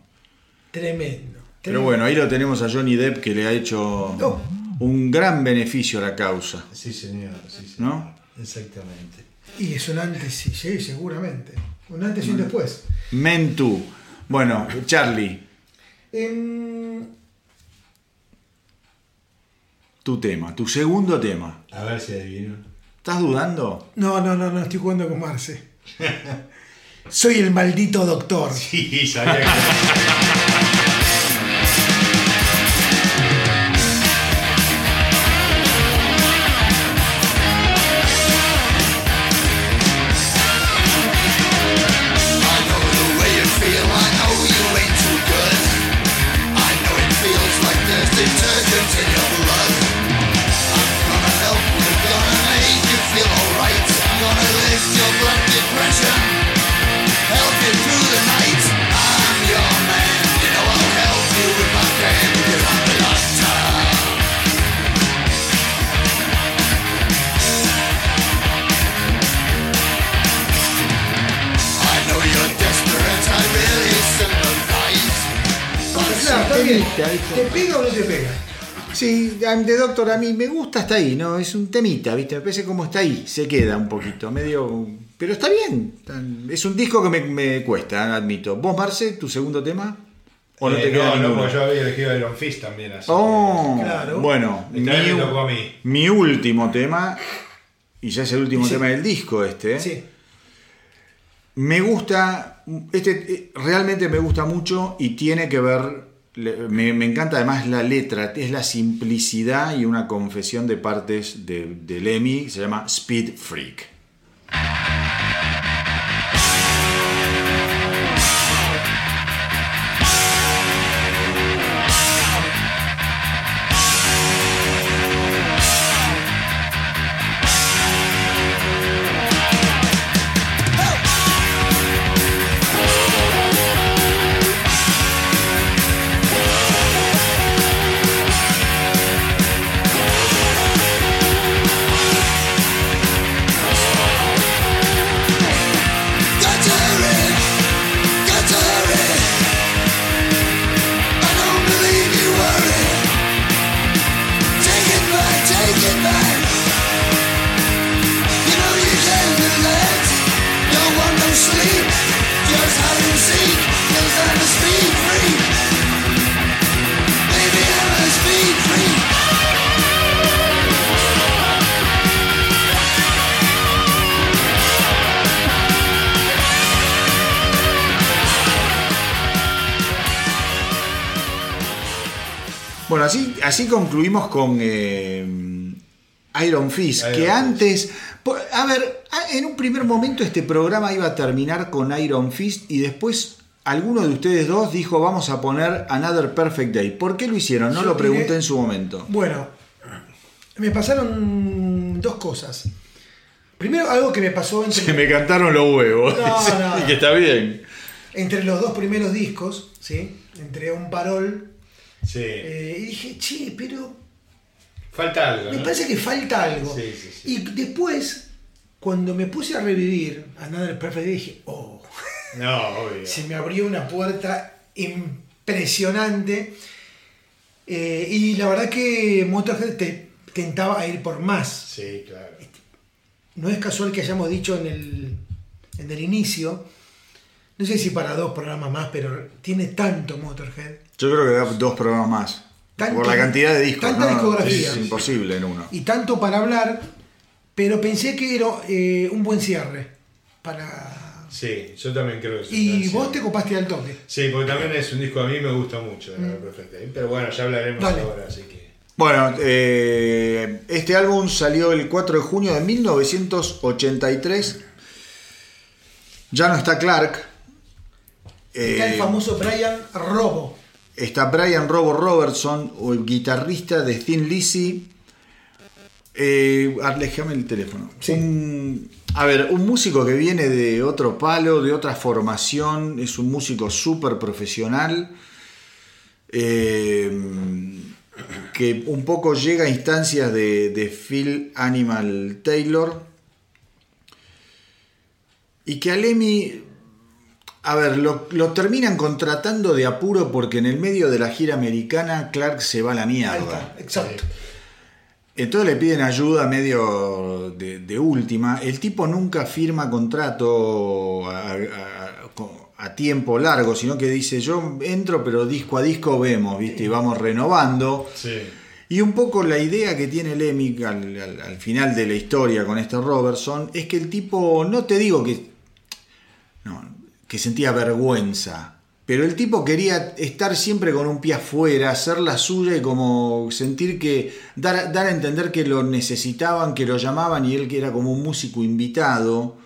Tremendo. Pero bueno, ahí lo tenemos a Johnny Depp que le ha hecho Oh. un gran beneficio a la causa, Sí, señor. Sí, señor. ¿no? Exactamente. Y es un antes, sí, sí, seguramente. Un antes y un después. Men Too. Bueno, Charlie, Em, tu tema, tu segundo tema. A ver si adivino. ¿Estás dudando? no, no, no, no, estoy jugando con Marce. Soy el maldito doctor. (laughs) Sí, sabía que. De Doctor a mí me gusta hasta ahí, ¿no? Es un temita, ¿viste? Me parece como está ahí, se queda un poquito, medio... Pero está bien, es un disco que me, me cuesta, admito. ¿Vos, Marce, tu segundo tema? ¿O no Eh, te queda no, no, yo había elegido Iron Fist también. Así Oh, Claro. bueno, mi, me tocó a mí. mi último tema, y ya es el último Sí. tema del disco este, Sí. me gusta, este eh, realmente me gusta mucho y tiene que ver, me encanta además la letra, es la simplicidad y una confesión de partes de, de Lemmy, se llama Speed Freak. Bueno, así, así concluimos con eh, Iron Fist, Iron que Fist. antes... A ver, en un primer momento este programa iba a terminar con Iron Fist y después alguno de ustedes dos dijo vamos a poner Another Perfect Day. ¿Por qué lo hicieron? No Yo lo pregunté diré- en su momento. Bueno, Me pasaron dos cosas. Primero, algo que me pasó entre, Se me cantaron los huevos. No, no. (laughs) y que está bien. entre los dos primeros discos, ¿sí? Entre un parol. Sí. eh, y dije, che, pero Falta algo. me ¿no? parece que falta algo. Sí, sí, sí. Y después, cuando me puse a revivir Another Perfect Day, dije, oh, No, obvio. se me abrió una puerta impresionante. Eh, y la verdad que Motorhead te tentaba a ir por más. Sí, claro. No es casual que hayamos dicho en el, en el inicio, no sé si para dos programas más, pero tiene tanto Motorhead. Yo creo que da dos programas más. Tanto- por la cantidad de discos. tanta ¿no? discografía. Es imposible en uno. Y tanto para hablar, pero pensé que era eh, un buen cierre. Para... Sí, yo también creo que es un Y vos te copaste al toque. Sí, porque también es un disco a mí me gusta mucho, Day. Pero bueno, ya hablaremos Dale. ahora, así que. Bueno, eh, este álbum salió el 4 de junio de 1983. Ya no está Clark. Está el Eh, famoso Brian Robo. Está Brian Robo Robertson, o el guitarrista de Thin Lizzy. Eh, déjame el teléfono. Sí. Un- a ver, un músico que viene de otro palo, de otra formación, es un músico súper profesional, eh, que un poco llega a instancias de, de Phil Animal Taylor, y que a Lemmy a ver, lo, lo terminan contratando de apuro porque en el medio de la gira americana Clark se va a la mierda. exacto. Entonces le piden ayuda medio de, de última. El tipo nunca firma contrato a, a- a tiempo largo, sino que dice yo entro pero disco a disco vemos, ¿viste? Y vamos renovando. Sí. Y un poco la idea que tiene Lemmy al, al- al final de la historia con este Robertson es que el tipo, no te digo que, que sentía vergüenza, pero el tipo quería estar siempre con un pie afuera, hacer la suya y como sentir que, dar, dar a entender que lo necesitaban, que lo llamaban y él que era como un músico invitado,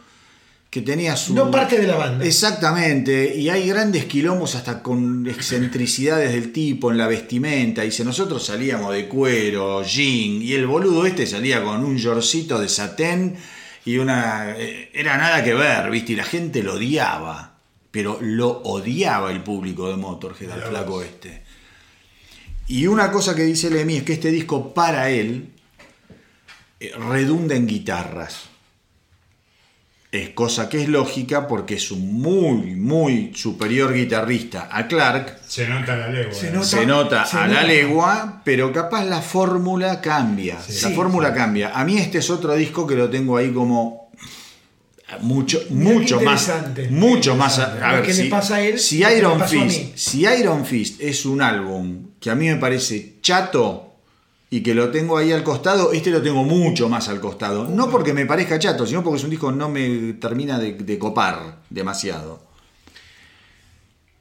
que tenía su... No parte de la banda. Exactamente, y hay grandes quilombos hasta con excentricidades del tipo en la vestimenta. Dice, nosotros salíamos de cuero, jean, y el boludo este salía con un yorcito de satén y una... eh, Era nada que ver, ¿viste? Y la gente lo odiaba, pero lo odiaba el público de Motorhead, al flaco este. Y una cosa que dice Lemmy es que este disco para él eh, redunda en guitarras. Es cosa que es lógica porque es un muy, muy superior guitarrista a Clark. Se nota la legua. Se ¿eh? nota. Se nota se a nota. la legua, pero capaz la fórmula cambia. La Sí, fórmula cambia. A mí este es otro disco que lo tengo ahí como mucho, mucho más, mucho más. A, ver, si, pasa a él, si Iron Fist, si Iron Fist es un álbum que a mí me parece chato y que lo tengo ahí al costado, este lo tengo mucho más al costado. No porque me parezca chato, sino porque es un disco que no me termina de, de copar demasiado.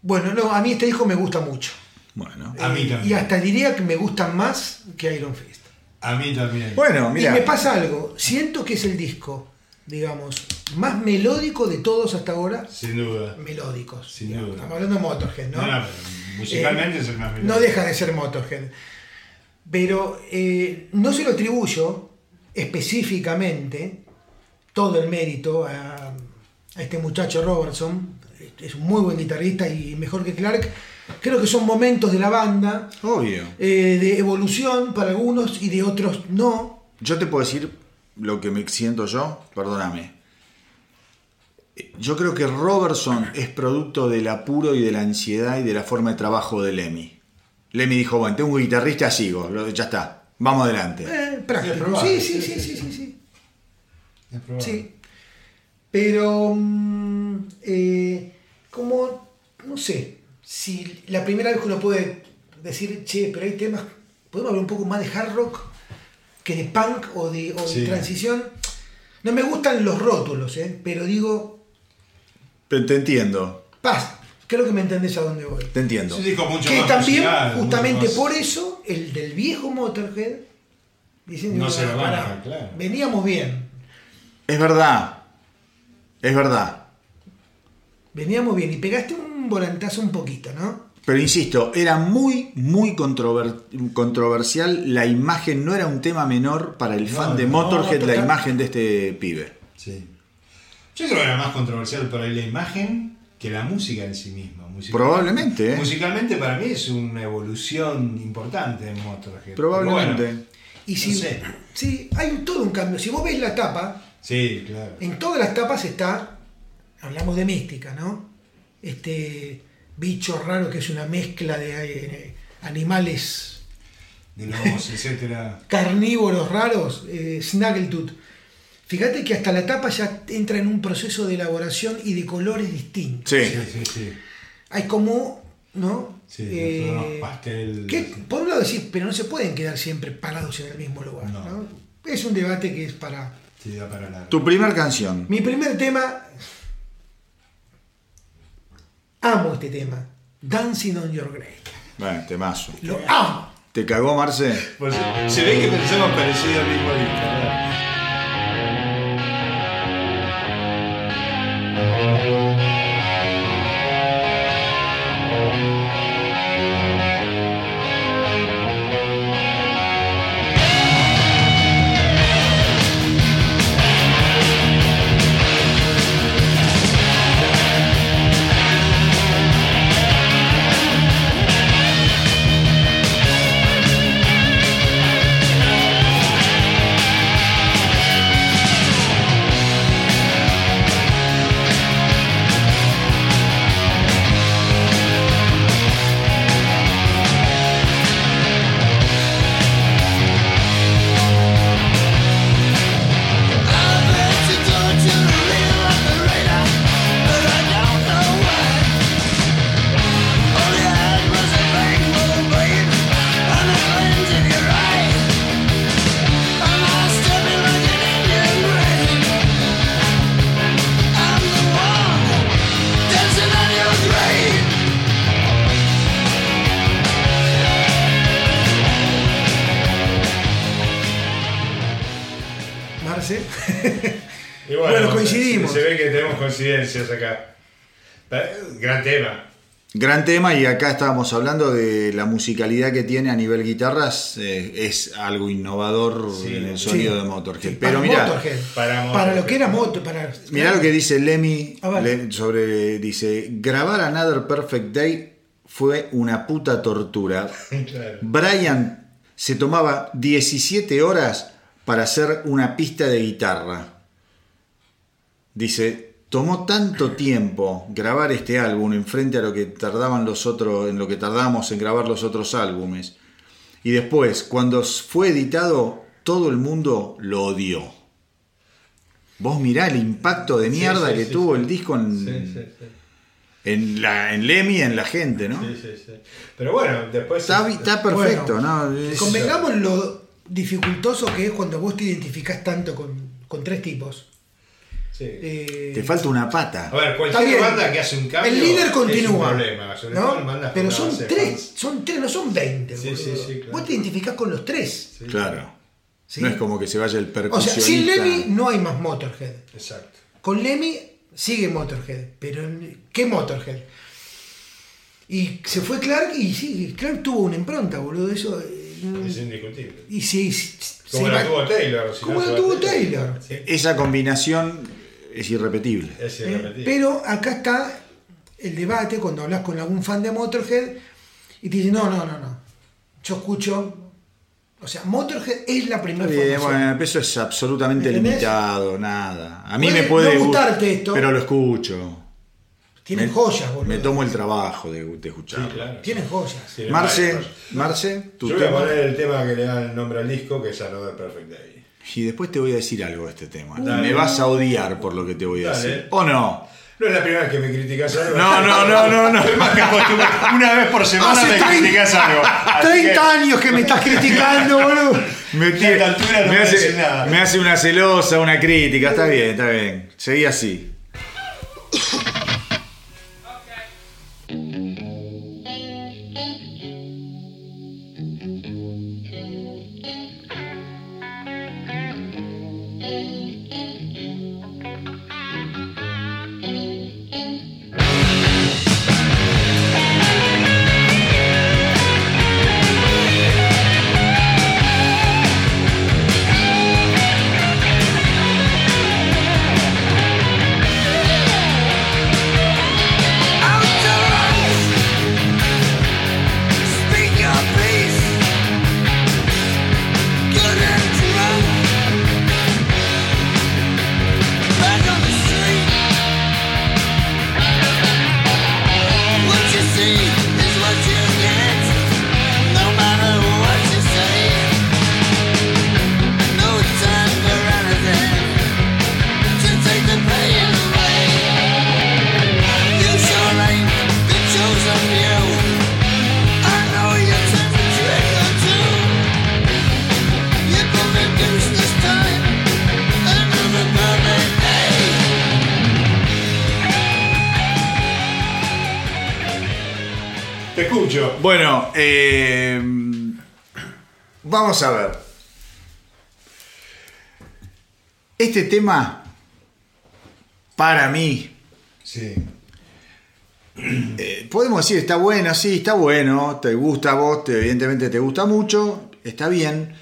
Bueno, no, a mí este disco me gusta mucho. Bueno. A mí Eh, también. Y hasta diría que me gusta más que Iron Fist. A mí también. Bueno, mira. Y me pasa algo. Siento que es el disco, digamos, más melódico de todos hasta ahora. Sin duda. Melódicos. Sin digamos. duda. Estamos hablando de Motorhead, ¿no? No, no, pero musicalmente Eh, es el más No deja de ser Motorhead. Pero eh, no se lo atribuyo específicamente todo el mérito a, a este muchacho Robertson. Es un muy buen guitarrista y mejor que Clark. Creo que son momentos de la banda, Obvio. eh, de evolución para algunos y de otros no. Yo te puedo decir lo que me siento yo, perdóname. Yo creo que Robertson es producto del apuro y de la ansiedad y de la forma de trabajo de Lemmy. Lemmy dijo, bueno, tengo un guitarrista, sigo, ya está, vamos adelante. Eh, práctico. Es probable, Sí, sí, sí, sí, sí, sí. Es. Sí. Pero, mm, eh, como, no sé, si la primera vez que uno puede decir, che, pero hay temas, podemos hablar un poco más de hard rock que de punk o de, o de Sí. transición. No me gustan los rótulos, ¿eh? pero digo, Pero te entiendo, paz, creo que me entendés a dónde voy. te entiendo. Disco mucho Que más también, musical, mucho justamente más- por eso, el del viejo Motorhead, diciendo, No se veníamos bien, Es verdad, es verdad. veníamos bien y pegaste un volantazo un poquito, ¿no? Pero insisto, era muy, muy controver- controversial. La imagen no era un tema menor para el fan de no, Motorhead, la imagen de este pibe. Sí. Yo creo que era más controversial por ahí la imagen que la música en sí misma. Musicalmente- Probablemente, ¿eh? Musicalmente para mí es una evolución importante en Motorhead. Probablemente. Bueno, Y si, No sé. sí, hay todo un cambio. Si vos ves la tapa, sí, claro. en todas las tapas está, hablamos de mística, ¿no? Este bicho raro que es una mezcla de eh, animales De los, (laughs) etcétera. carnívoros raros, eh, Snaggletooth. Fíjate que hasta la tapa ya entra en un proceso de elaboración y de colores distintos. Sí. Sí, sí, sí. Hay como, ¿no? Sí, Eh, pastel. que por un lado decir, pero no se pueden quedar siempre parados en el mismo lugar. No. ¿no? Es un debate que es para. Sí, da para la. Tu primer canción. Mi primer tema. Amo este tema. Dancing on Your Grave. Bueno, temazo. Lo amo. ¿Te cagó, Marce? Pues, se ve que pensamos parecido al mismo disco. Gran tema y acá estábamos hablando de la musicalidad que tiene a nivel guitarras. eh, es algo innovador Sí, en el sí. sonido de Motorhead. Sí, Pero para mira, Motorhead. para Para, Motorhead. lo que era moto. Para, Mirá lo que dice Lemmy A ver. le- sobre. Dice: Grabar Another Perfect Day fue una puta tortura. (laughs) Claro. Brian se tomaba 17 horas para hacer una pista de guitarra. Dice, tomó tanto tiempo grabar este álbum en frente a lo que tardaban los otros, en lo que tardamos en grabar los otros álbumes. Y después, cuando fue editado, todo el mundo lo odió. Vos mirá el impacto de mierda sí, que sí, tuvo el disco en, en, la, en Lemmy, en la gente, ¿no? Sí, sí, sí. Pero bueno, después. Está, está perfecto, Bueno, ¿no? Es- Convengamos lo dificultoso que es cuando vos te identificás tanto con, con tres tipos. Sí. Eh, Te falta una pata. A ver, cualquier banda que hace un cambio. El líder Es continúa. un problema, sobre ¿no? todo en bandas Pero son tres, fans. son tres, no son 20. Sí, boludo. sí, sí, claro. Vos te identificás con los tres. Sí, Claro. ¿sí? No es como que se vaya el O sea, percusionista. sin Lemmy no hay más Motorhead. Exacto. Con Lemmy sigue Motorhead, pero ¿qué Motorhead? Y se fue Clark y sí, Clark tuvo una impronta, boludo. Eso. Eh, Es indiscutible. Y se Como la tuvo Taylor. si Como no la tuvo Taylor. Sí, Esa combinación es irrepetible. es ¿eh? irrepetible. Pero acá está el debate cuando hablas con algún fan de Motorhead y te dicen, no, no, no, no. Yo escucho. O sea, Motorhead es la primera Bien, bueno, el peso es absolutamente limitado, nada. A mí Puede me puede no gustarte esto. pero lo escucho. Tienen me, joyas, boludo. Me tomo el trabajo de, de Sí, escucharlo. claro. Tienen joyas. Sí, Marce, Marce, tu Yo voy a poner el tema que le da el nombre al disco, que es Another Perfect Day. Y después te voy a decir algo de este tema. Dale. Me vas a odiar por lo que te voy a Dale. decir. ¿O no? No es la primera vez que me criticas algo. No, no, no, no, no. Más (laughs) que. Una vez por semana Hace me 30 criticas algo. Así 30 que- años que me estás criticando, (laughs) boludo. Me, Ya a esta altura no me hace, me hace una celosa, una crítica. Está bien, está bien. Seguí así. Vamos a ver. Este tema, para mí, Sí. eh, podemos decir, está bueno, sí, está bueno, te gusta a vos, te- evidentemente te gusta mucho, está bien.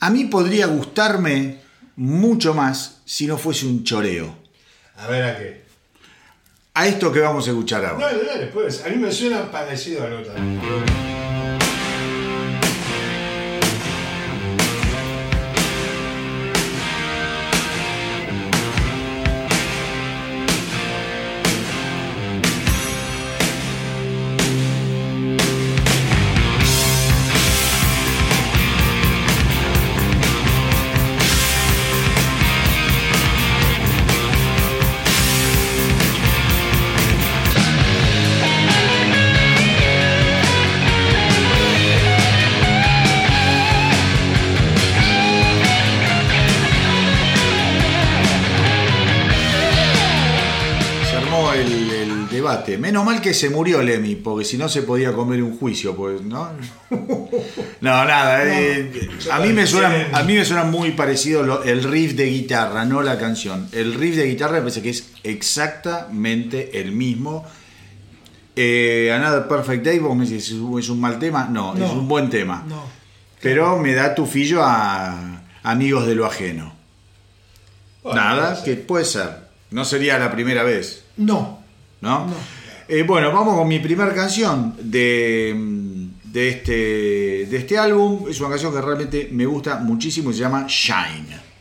A mí podría gustarme mucho más si no fuese un choreo. A ver a qué. A esto que vamos a escuchar ahora. Dale, dale, pues. A mí me suena parecido a algo también. Menos mal que se murió Lemmy, porque si no se podía comer un juicio, pues, ¿no? (laughs) No, nada. eh, a, mí me suena, a mí me suena muy parecido lo- el riff de guitarra, no la canción. El riff de guitarra me parece que es exactamente el mismo. Eh, Another Perfect Day, vos me decís, ¿es un- ¿es un mal tema? No, No. es un buen tema. No. Pero me da tufillo a amigos de lo ajeno. Bueno, Nada, que puede ser. No sería la primera vez. No. ¿no? No. Eh, bueno, vamos con mi primera canción de, de, este, de este álbum. Es una canción que realmente me gusta muchísimo y se llama Shine.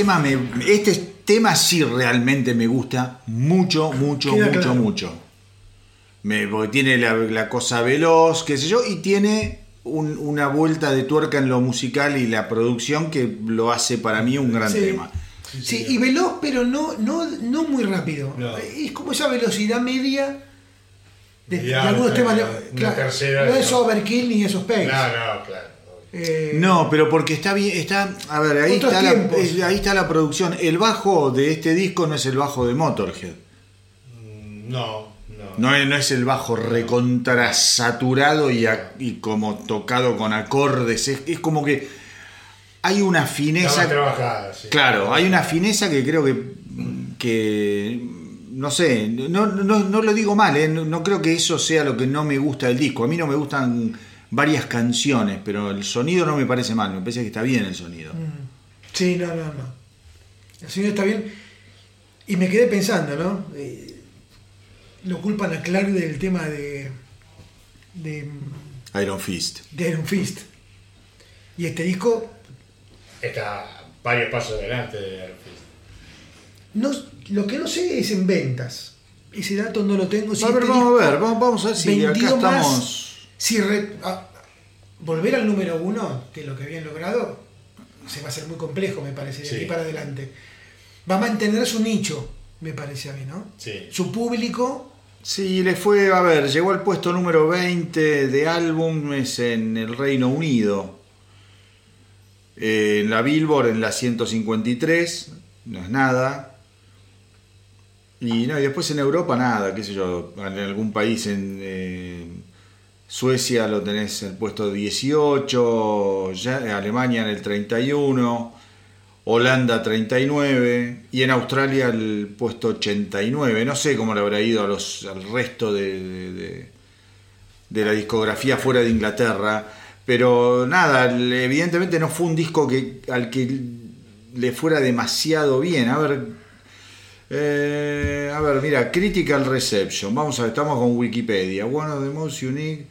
Tema, me, este tema sí realmente me gusta mucho, mucho, Queda mucho, claro. mucho. Me, porque tiene la, la cosa veloz, qué sé yo, y tiene un- una vuelta de tuerca en lo musical y la producción que lo hace para mí un gran Sí. tema. Sí, y veloz, pero no, no, no muy rápido. No. Es como esa velocidad media de, de algunos temas. claro, tercera, no es overkill ni esos pace. No, no, claro. Eh, No, pero porque está bien, está, a ver, ahí está, la, es- ahí está la producción. El bajo de este disco no es el bajo de Motorhead. No, no. No es, no es el bajo recontra saturado y, a- y como tocado con acordes. Es, es como que hay una fineza. más trabajada, sí. Claro, hay una fineza que creo que. que no sé, no, no, no lo digo mal, ¿eh? no, no creo que eso sea lo que no me gusta del disco. A mí no me gustan varias canciones, pero el sonido no me parece mal, me parece que está bien el sonido. Sí, no, no, no. El sonido está bien. Y me quedé pensando, ¿no? Eh, lo culpan a Clark del tema de, de, Iron Fist. de Iron Fist. Y este disco, Está varios pasos adelante de Iron Fist. no, lo que no sé es en ventas. Ese dato no lo tengo. Si a ver, este vamos disco a ver, vamos, vamos a ver si acá más, estamos. Si re- a- volver al número uno, que es lo que habían logrado, se va a hacer muy complejo, me parece, de Sí. aquí para adelante. Va a mantener su nicho, me parece a mí, ¿no? Sí. Su público, Sí, le fue, a ver, llegó al puesto número 20 de álbumes en el Reino Unido. Eh, en la Billboard en la 153, no es nada. Y, no, y después en Europa nada, qué sé yo, en algún país en eh, Suecia lo tenés en el puesto 18, ya, Alemania en el 31, Holanda 39 y en Australia el puesto 89. No sé cómo le habrá ido a los, al resto de, de- la discografía fuera de Inglaterra, pero nada, evidentemente no fue un disco que, al que le fuera demasiado bien. A ver, eh, a ver, mira, Critical Reception. Vamos a ver, estamos con Wikipedia. One of the most unique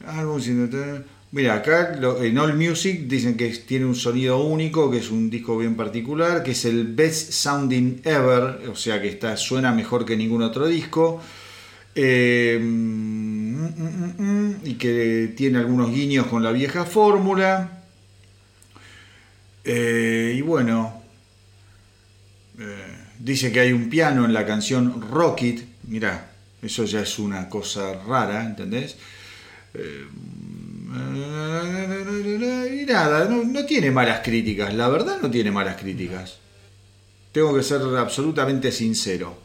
the- Mira, acá en All Music dicen que tiene un sonido único, que es un disco bien particular, que es el best sounding ever, o sea que está, suena mejor que ningún otro disco. Eh, y que tiene algunos guiños con la vieja fórmula. Eh, y bueno, eh, dice que hay un piano en la canción Rocket. Mirá, eso ya es una cosa rara, ¿entendés? Eh, y nada, no, no tiene malas críticas, la verdad no tiene malas críticas. Tengo que ser absolutamente sincero.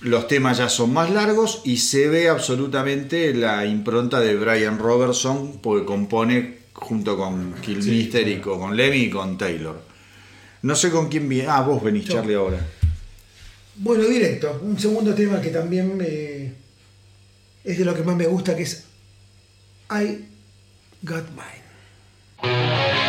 Los temas ya son más largos y se ve absolutamente la impronta de Brian Robertson, porque compone junto con Kilmister y con, Lemmy y con Taylor. No sé con quién viene. Ah, vos venís, Yo. Charlie, ahora. Bueno, directo. Un segundo tema que también eh, es de lo que más me gusta, que es I Got Mine.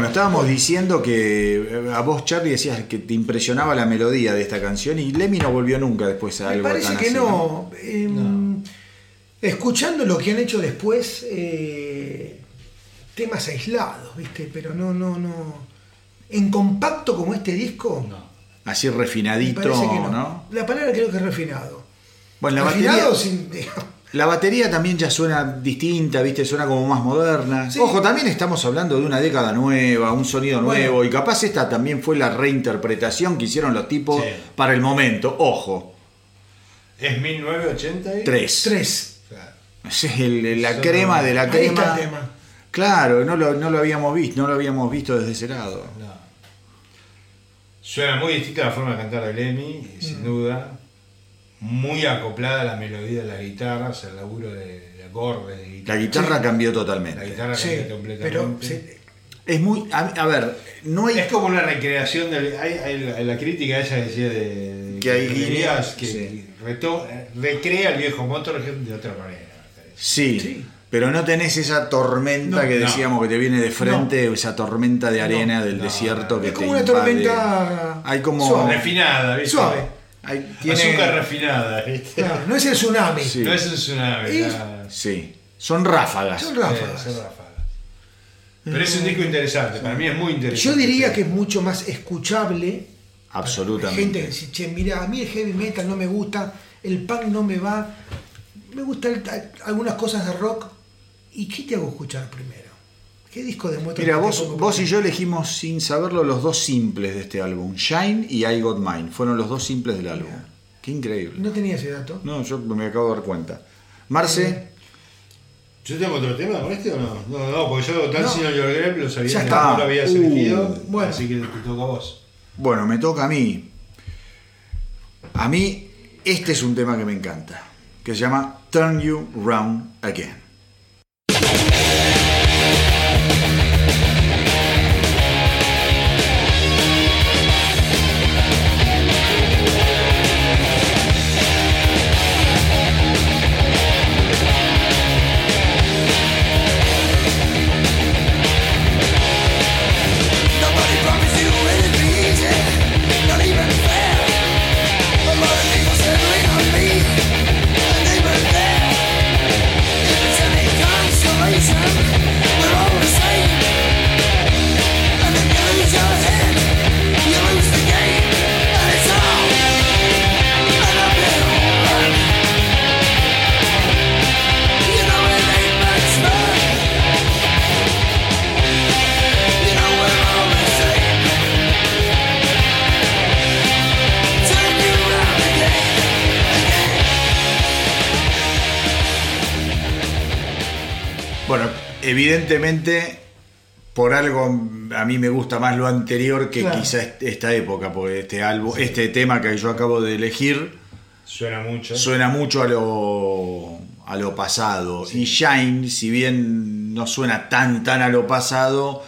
Bueno, estábamos diciendo que eh, a vos, Charlie, decías que te impresionaba la melodía de esta canción y Lemmy no volvió nunca después a Me algo parece tan que así, no. Em, Escuchando lo que han hecho después, eh, temas aislados, ¿viste? Pero no, no, no. En compacto como este disco, Así me refinadito, no. ¿no? La palabra creo que es refinado. Bueno, la refinado batería, sin. La batería también ya suena distinta, ¿viste? Suena como más moderna. Sí. Ojo, también estamos hablando de una década nueva, un sonido Bueno. nuevo, y capaz esta también fue la reinterpretación que hicieron los tipos Sí. para el momento. Ojo, Es 1980 y... tres. Tres. Claro. Es el- la Son- crema de la Ahí crema. está el tema. Claro, no lo, no lo habíamos visto, no lo habíamos visto desde ese lado. No. Suena muy distinta la forma de cantar de Lemmy, Mm. sin duda. Muy acoplada a la melodía de la guitarra, o sea, el laburo de, de acordes, de La guitarra. guitarra Sí. cambió La totalmente. guitarra Sí, cambia completamente. pero sí, Es muy. A, a ver, no hay. Es como una recreación de hay, hay la crítica ella decía de Que hay líneas, que sí. reto- recrea el viejo Motorhead de otra manera. Sí, Sí. pero no tenés esa tormenta No, que no. decíamos que te viene de frente, esa tormenta de arena del no, desierto no. que es te como una invade. tormenta Hay como. suave. Refinada, ¿viste? Suave. Hay- tiene- Azúcar refinada, no es el tsunami. Sí. No es un tsunami. Sí, son ráfagas. Son Sí, ráfagas. son ráfagas. Pero es un disco interesante, para mí es muy interesante. Yo diría que es mucho más escuchable. Absolutamente. Gente que dice, che, mira, a mí el heavy metal no me gusta, el punk no me va, me gustan algunas cosas de rock. ¿Y qué te hago escuchar primero? ¿Qué disco de Motorhead Mira, vos, pongo vos y yo elegimos sin saberlo los dos simples de este álbum. Shine y I Got Mine. Fueron los dos simples del álbum. Qué increíble. No tenía ese dato. No, yo me acabo de dar cuenta. Marce, ¿Yo tengo otro tema con este o no? No, no, porque yo tan No. sin Your Grep lo sabía Ya que está. no lo habías Uh, elegido, bueno. así que te toca a vos. bueno, me toca a mí. A mí, este es un tema que me encanta, que se llama Turn You Round Again. Evidentemente, por algo a mí me gusta más lo anterior que Claro. quizá est- esta época, porque este álbum, este tema que yo acabo de elegir Suena mucho. suena mucho a lo, a lo pasado. Y Shine, si bien no suena tan tan a lo pasado,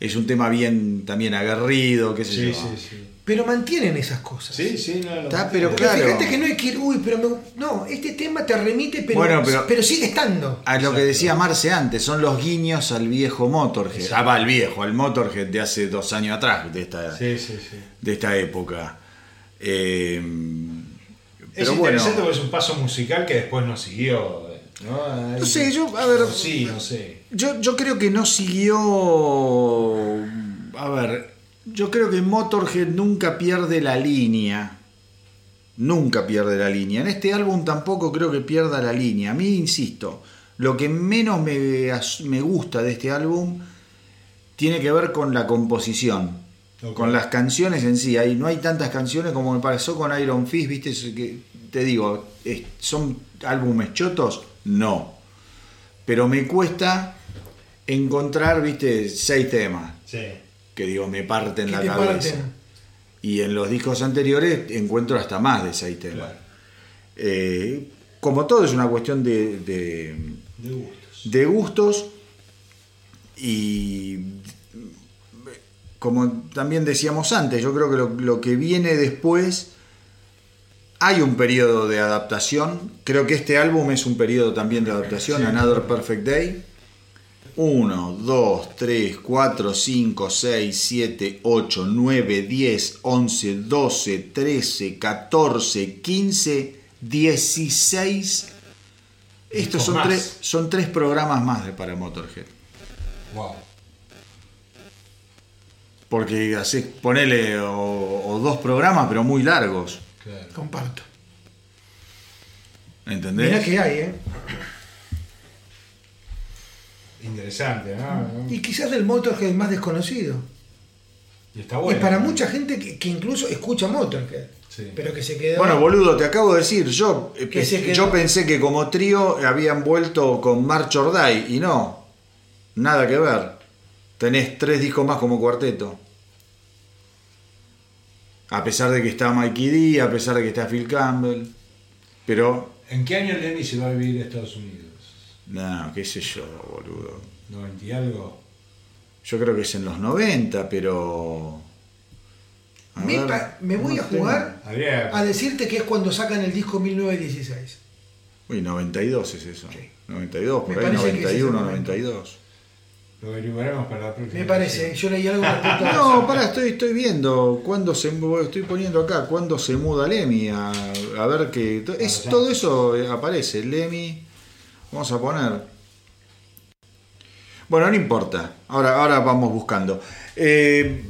es un tema bien también aguerrido, qué sé Sí, yo. sí, sí. Pero mantienen esas cosas. Sí, sí, no, no. Está, pero Pero Claro. fíjate que no hay que ir, uy, pero me- no, este tema te remite, pero, Bueno, pero- sigue estando. A lo que decía Marce antes, son los guiños al viejo Motorhead. Exacto. Ah, va, al viejo, al Motorhead de hace dos años atrás, de esta, Sí, sí, sí. de esta época. Eh, Es pero bueno, interesante porque es un paso musical que después no siguió. No, No sé, yo, a ver- Sí, no sé. yo, yo creo que no siguió. A ver, yo creo que Motorhead nunca pierde la línea. Nunca pierde la línea. En este álbum tampoco creo que pierda la línea. A mí, insisto, lo que menos me, me gusta de este álbum tiene que ver con la composición. Con las canciones en sí. Hay, no hay tantas canciones como me pasó con Iron Fist, ¿viste? Que, te digo, ¿son álbumes chotos? No. Pero me cuesta encontrar, ¿viste? Seis temas. Sí. Que digo, me parten la cabeza. parten. Y en los discos anteriores encuentro hasta más de seis temas. Claro. Eh, como todo es una cuestión de, de, De gustos. de gustos y como también decíamos antes, yo creo que lo, lo que viene después hay un periodo de adaptación. Creo que este álbum es un periodo también de adaptación. Another Perfect Day. 1, 2, 3, 4, 5, 6, 7, 8, 9, 10, 11, 12, 13, 14, 15, 16. Estos son más. tres, son tres programas más de para Motorhead. Wow. Porque haces, ponele o, o dos programas, pero muy largos. Claro. Comparto. ¿Entendés? Mirá que hay, ¿eh? Interesante, ¿no? Y quizás del Motorhead más desconocido. Y está bueno. Y para mucha gente que, que incluso escucha Motorhead. Sí. Pero que se quedó. Bueno, boludo, te acabo de decir, yo, eh, Que quedó. yo pensé que como trío habían vuelto con March or Die, y no, nada que ver. Tenés tres discos más como cuarteto. A pesar de que está Mikey D, a pesar de que está Phil Campbell. Pero, ¿En qué año Lenny se va a vivir a Estados Unidos? No, qué sé yo, boludo. ¿90 y algo? Yo creo que es en los 90, pero... a me, ver, me voy a jugar a decirte que es cuando sacan el disco 1916. Uy, 92 es eso. 92, por Me ahí parece que es ese 91, momento. 92. Lo averiguaremos para la próxima. Me parece. Yo leí algo (laughs) respecto a. No, pará, estoy, estoy viendo cuándo se estoy poniendo acá, cuándo se muda Lemmy a, a ver que to- es, todo eso eh, aparece, Lemmy. Vamos a poner. Bueno, no importa. Ahora, ahora vamos buscando. Eh,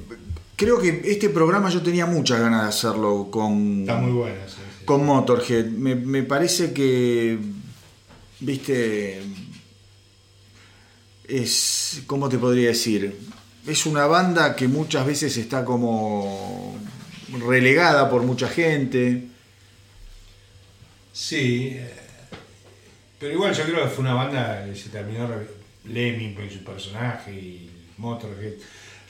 creo que este programa yo tenía muchas ganas de hacerlo con, Está muy bueno, sí, sí. con Motorhead. Me, me parece que, viste, es, ¿cómo te podría decir? Es una banda que muchas veces está como relegada por mucha gente. Sí, eh, pero igual yo creo que fue una banda que se terminó re- Lemmy con su personaje y Motorhead.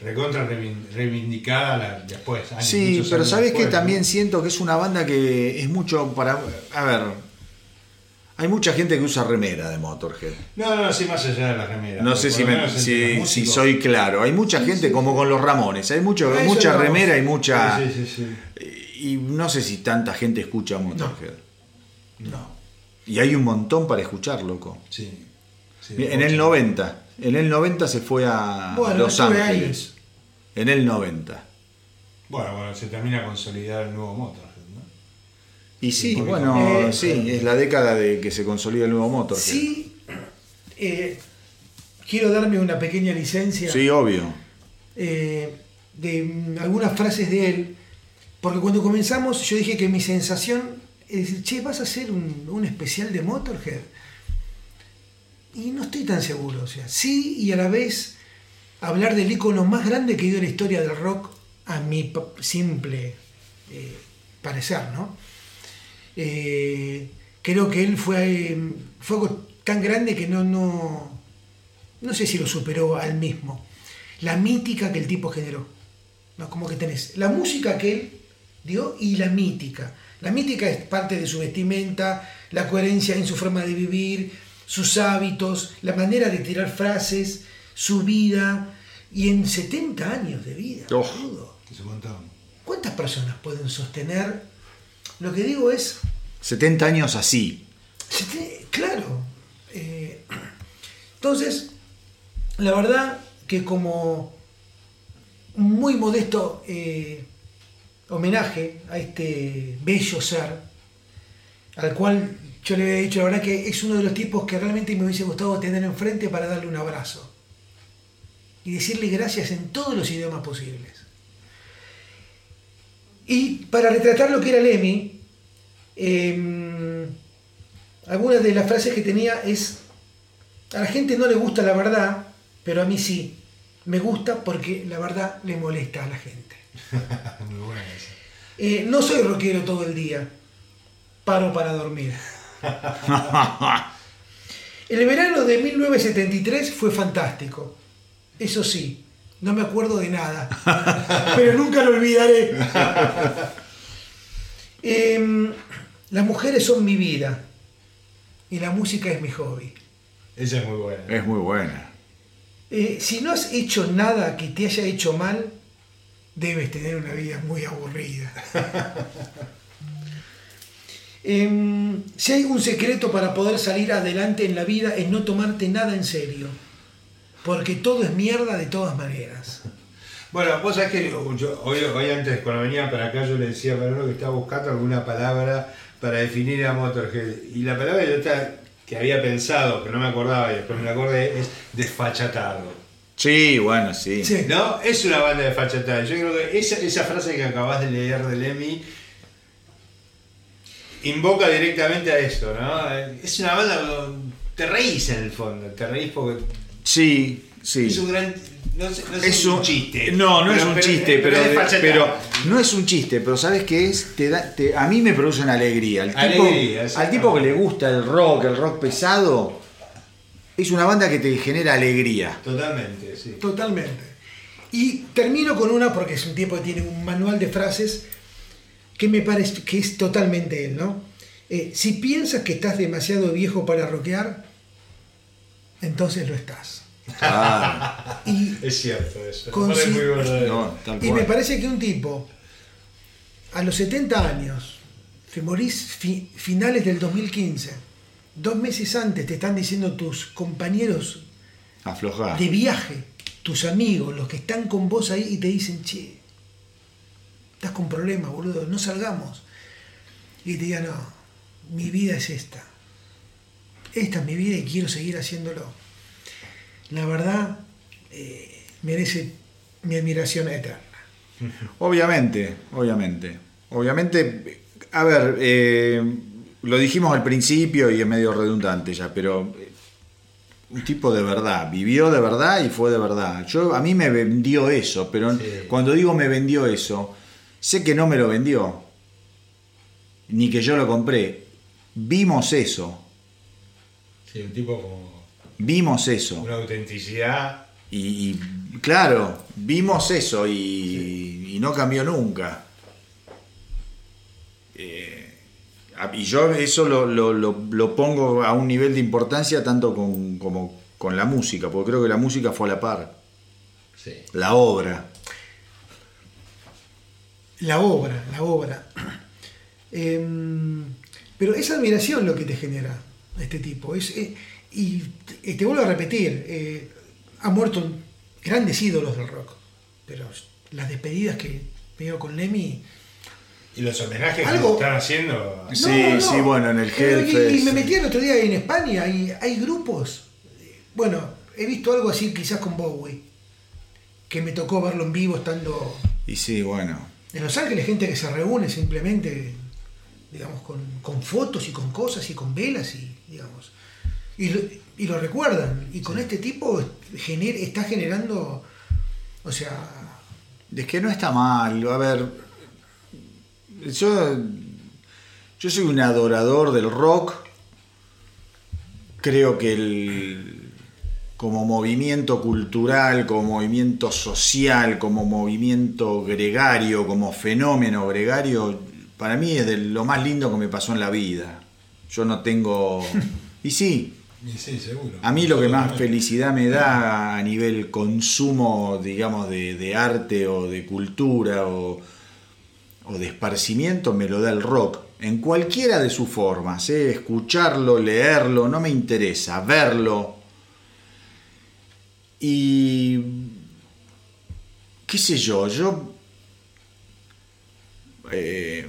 recontra reivin- reivindicada la- después. años, Sí, pero años sabes que también siento que es una banda que es mucho para. A ver. Hay mucha gente que usa remera de Motorhead. No, no, sí, más allá de la remera. No sé si, me- si, soy claro. Hay mucha gente como con los Ramones. Hay mucho, mucha remera y mucha. Sí, sí, sí. sí. Y no sé si tanta gente escucha Motorhead. No. Y hay un montón para escuchar, loco. Sí, sí, En el mucho. 90. En el 90 se fue a Bueno, Los ahí. Ángeles. En el 90. Bueno, bueno, se termina a consolidar el nuevo Motorhead, ¿no? Y sí, bueno, Eh, sí, es la década de que se consolida el nuevo Motorhead. Sí, eh, quiero darme una pequeña licencia Sí, obvio. eh, de mm, algunas frases de él, porque cuando comenzamos yo dije que mi sensación es decir, che, ¿vas a hacer un, un especial de Motorhead? Y no estoy tan seguro, o sea, sí y a la vez hablar del icono más grande que dio la historia del rock a mi simple eh, parecer, ¿no? Eh, creo que él fue, eh, fue algo tan grande que no, no, no sé si lo superó al mismo. La mítica que el tipo generó. ¿no? Como que tenés la música que él dio y la mítica. La mítica es parte de su vestimenta, la coherencia en su forma de vivir, sus hábitos, la manera de tirar frases, su vida. Y en 70 años de vida, Oh. ¿cuántas personas pueden sostener? Lo que digo es, 70 años así. claro. eh, entonces, la verdad que como muy modesto eh, homenaje a este bello ser, al cual yo le había dicho, la verdad que es uno de los tipos que realmente me hubiese gustado tener enfrente para darle un abrazo. Y decirle gracias en todos los idiomas posibles. Y para retratar lo que era Lemmy, eh, algunas de las frases que tenía es, a la gente no le gusta la verdad, pero a mí sí. Me gusta porque la verdad le molesta a la gente. (laughs) Muy buena esa. Eh, no soy rockero todo el día. Paro para dormir. (laughs) El verano de 1973 fue fantástico. Eso sí, no me acuerdo de nada. (laughs) Pero nunca lo olvidaré. Em, las mujeres son mi vida. Y la música es mi hobby. Esa es muy buena. Es muy buena. Eh, si no has hecho nada que te haya hecho mal, debes tener una vida muy aburrida. (laughs) Em, si hay un secreto para poder salir adelante en la vida es no tomarte nada en serio, porque todo es mierda de todas maneras. Bueno, vos sabés que yo, hoy, hoy antes, cuando venía para acá, yo le decía a Manolo que estaba buscando alguna palabra para definir a Motorhead. Y la palabra que yo estaba- que había pensado, que no me acordaba y después me la acordé, es desfachatado. Sí, bueno, sí. Sí. ¿No? Es una banda de fachatada. Yo creo que esa, esa frase que acabas de leer de Lemmy invoca directamente a esto, ¿no? Es una banda te reís en el fondo, te reís porque Sí, sí. es un gran. No, sé- no sé Es un chiste. No, no pero- es un pero- chiste, pero, pero no es un chiste, pero ¿sabes qué es? Te da, te- a mí me produce una alegría. Al tipo, Alegría, al tipo que le gusta el rock, el rock pesado, es una banda que te genera alegría. Totalmente, sí. Totalmente. Y termino con una porque es un tipo que tiene un manual de frases que me parece que es totalmente él, ¿no? Eh, si piensas que estás demasiado viejo para rockear, entonces lo estás. (laughs) Y Es cierto eso. Parece muy. No, Y me parece que un tipo, a los 70 años, te morís fi- finales del 2015, dos meses antes te están diciendo tus compañeros Aflojar. de viaje, tus amigos, los que están con vos ahí y te dicen, che, estás con problemas, boludo, no salgamos. Y te digan, no, mi vida es esta. Esta es mi vida y quiero seguir haciéndolo. La verdad, eh, merece mi admiración eterna. (laughs) Obviamente, obviamente. Obviamente, a ver, eh, lo dijimos al principio y es medio redundante ya, pero eh, un tipo de verdad, vivió de verdad y fue de verdad. Yo a mí me vendió eso, pero Sí. cuando digo me vendió eso, sé que no me lo vendió, ni que yo lo compré. Vimos eso, Sí, un tipo como vimos eso. una autenticidad Y, y, claro, vimos eso y, y no cambió nunca. Eh, y yo eso lo, lo- lo- lo pongo a un nivel de importancia tanto con, como con la música, porque creo que la música fue a la par, Sí. la obra. La obra, la obra. Em, pero es admiración lo que te genera este tipo. Es, eh, y te, te vuelvo a repetir, eh, han muerto grandes ídolos del rock. Pero las despedidas que veo con Lemmy... Y los homenajes que Algo- le están haciendo. Sí, sí, bueno, en el Pero, y- me metí el otro día en España y hay grupos. Bueno, he visto algo así quizás con Bowie. Que me tocó verlo en vivo estando Y sí, bueno. en Los Ángeles, gente que se reúne simplemente, digamos, con, con fotos y con cosas y con velas y, digamos, y lo, y lo recuerdan. Y con este tipo gener- está generando, o sea, Es que no está mal. A ver, yo, yo soy un adorador del rock. Creo que el, como movimiento cultural, como movimiento social, como movimiento gregario, como fenómeno gregario, para mí es de lo más lindo que me pasó en la vida. Yo no tengo... (laughs) Y sí, Y sí, seguro. a mí lo que más felicidad me da a nivel consumo, digamos, de, de arte o de cultura o, o de esparcimiento me lo da el rock. En cualquiera de sus formas, ¿eh? escucharlo, leerlo, no me interesa, verlo. Y... qué sé yo, yo... eh,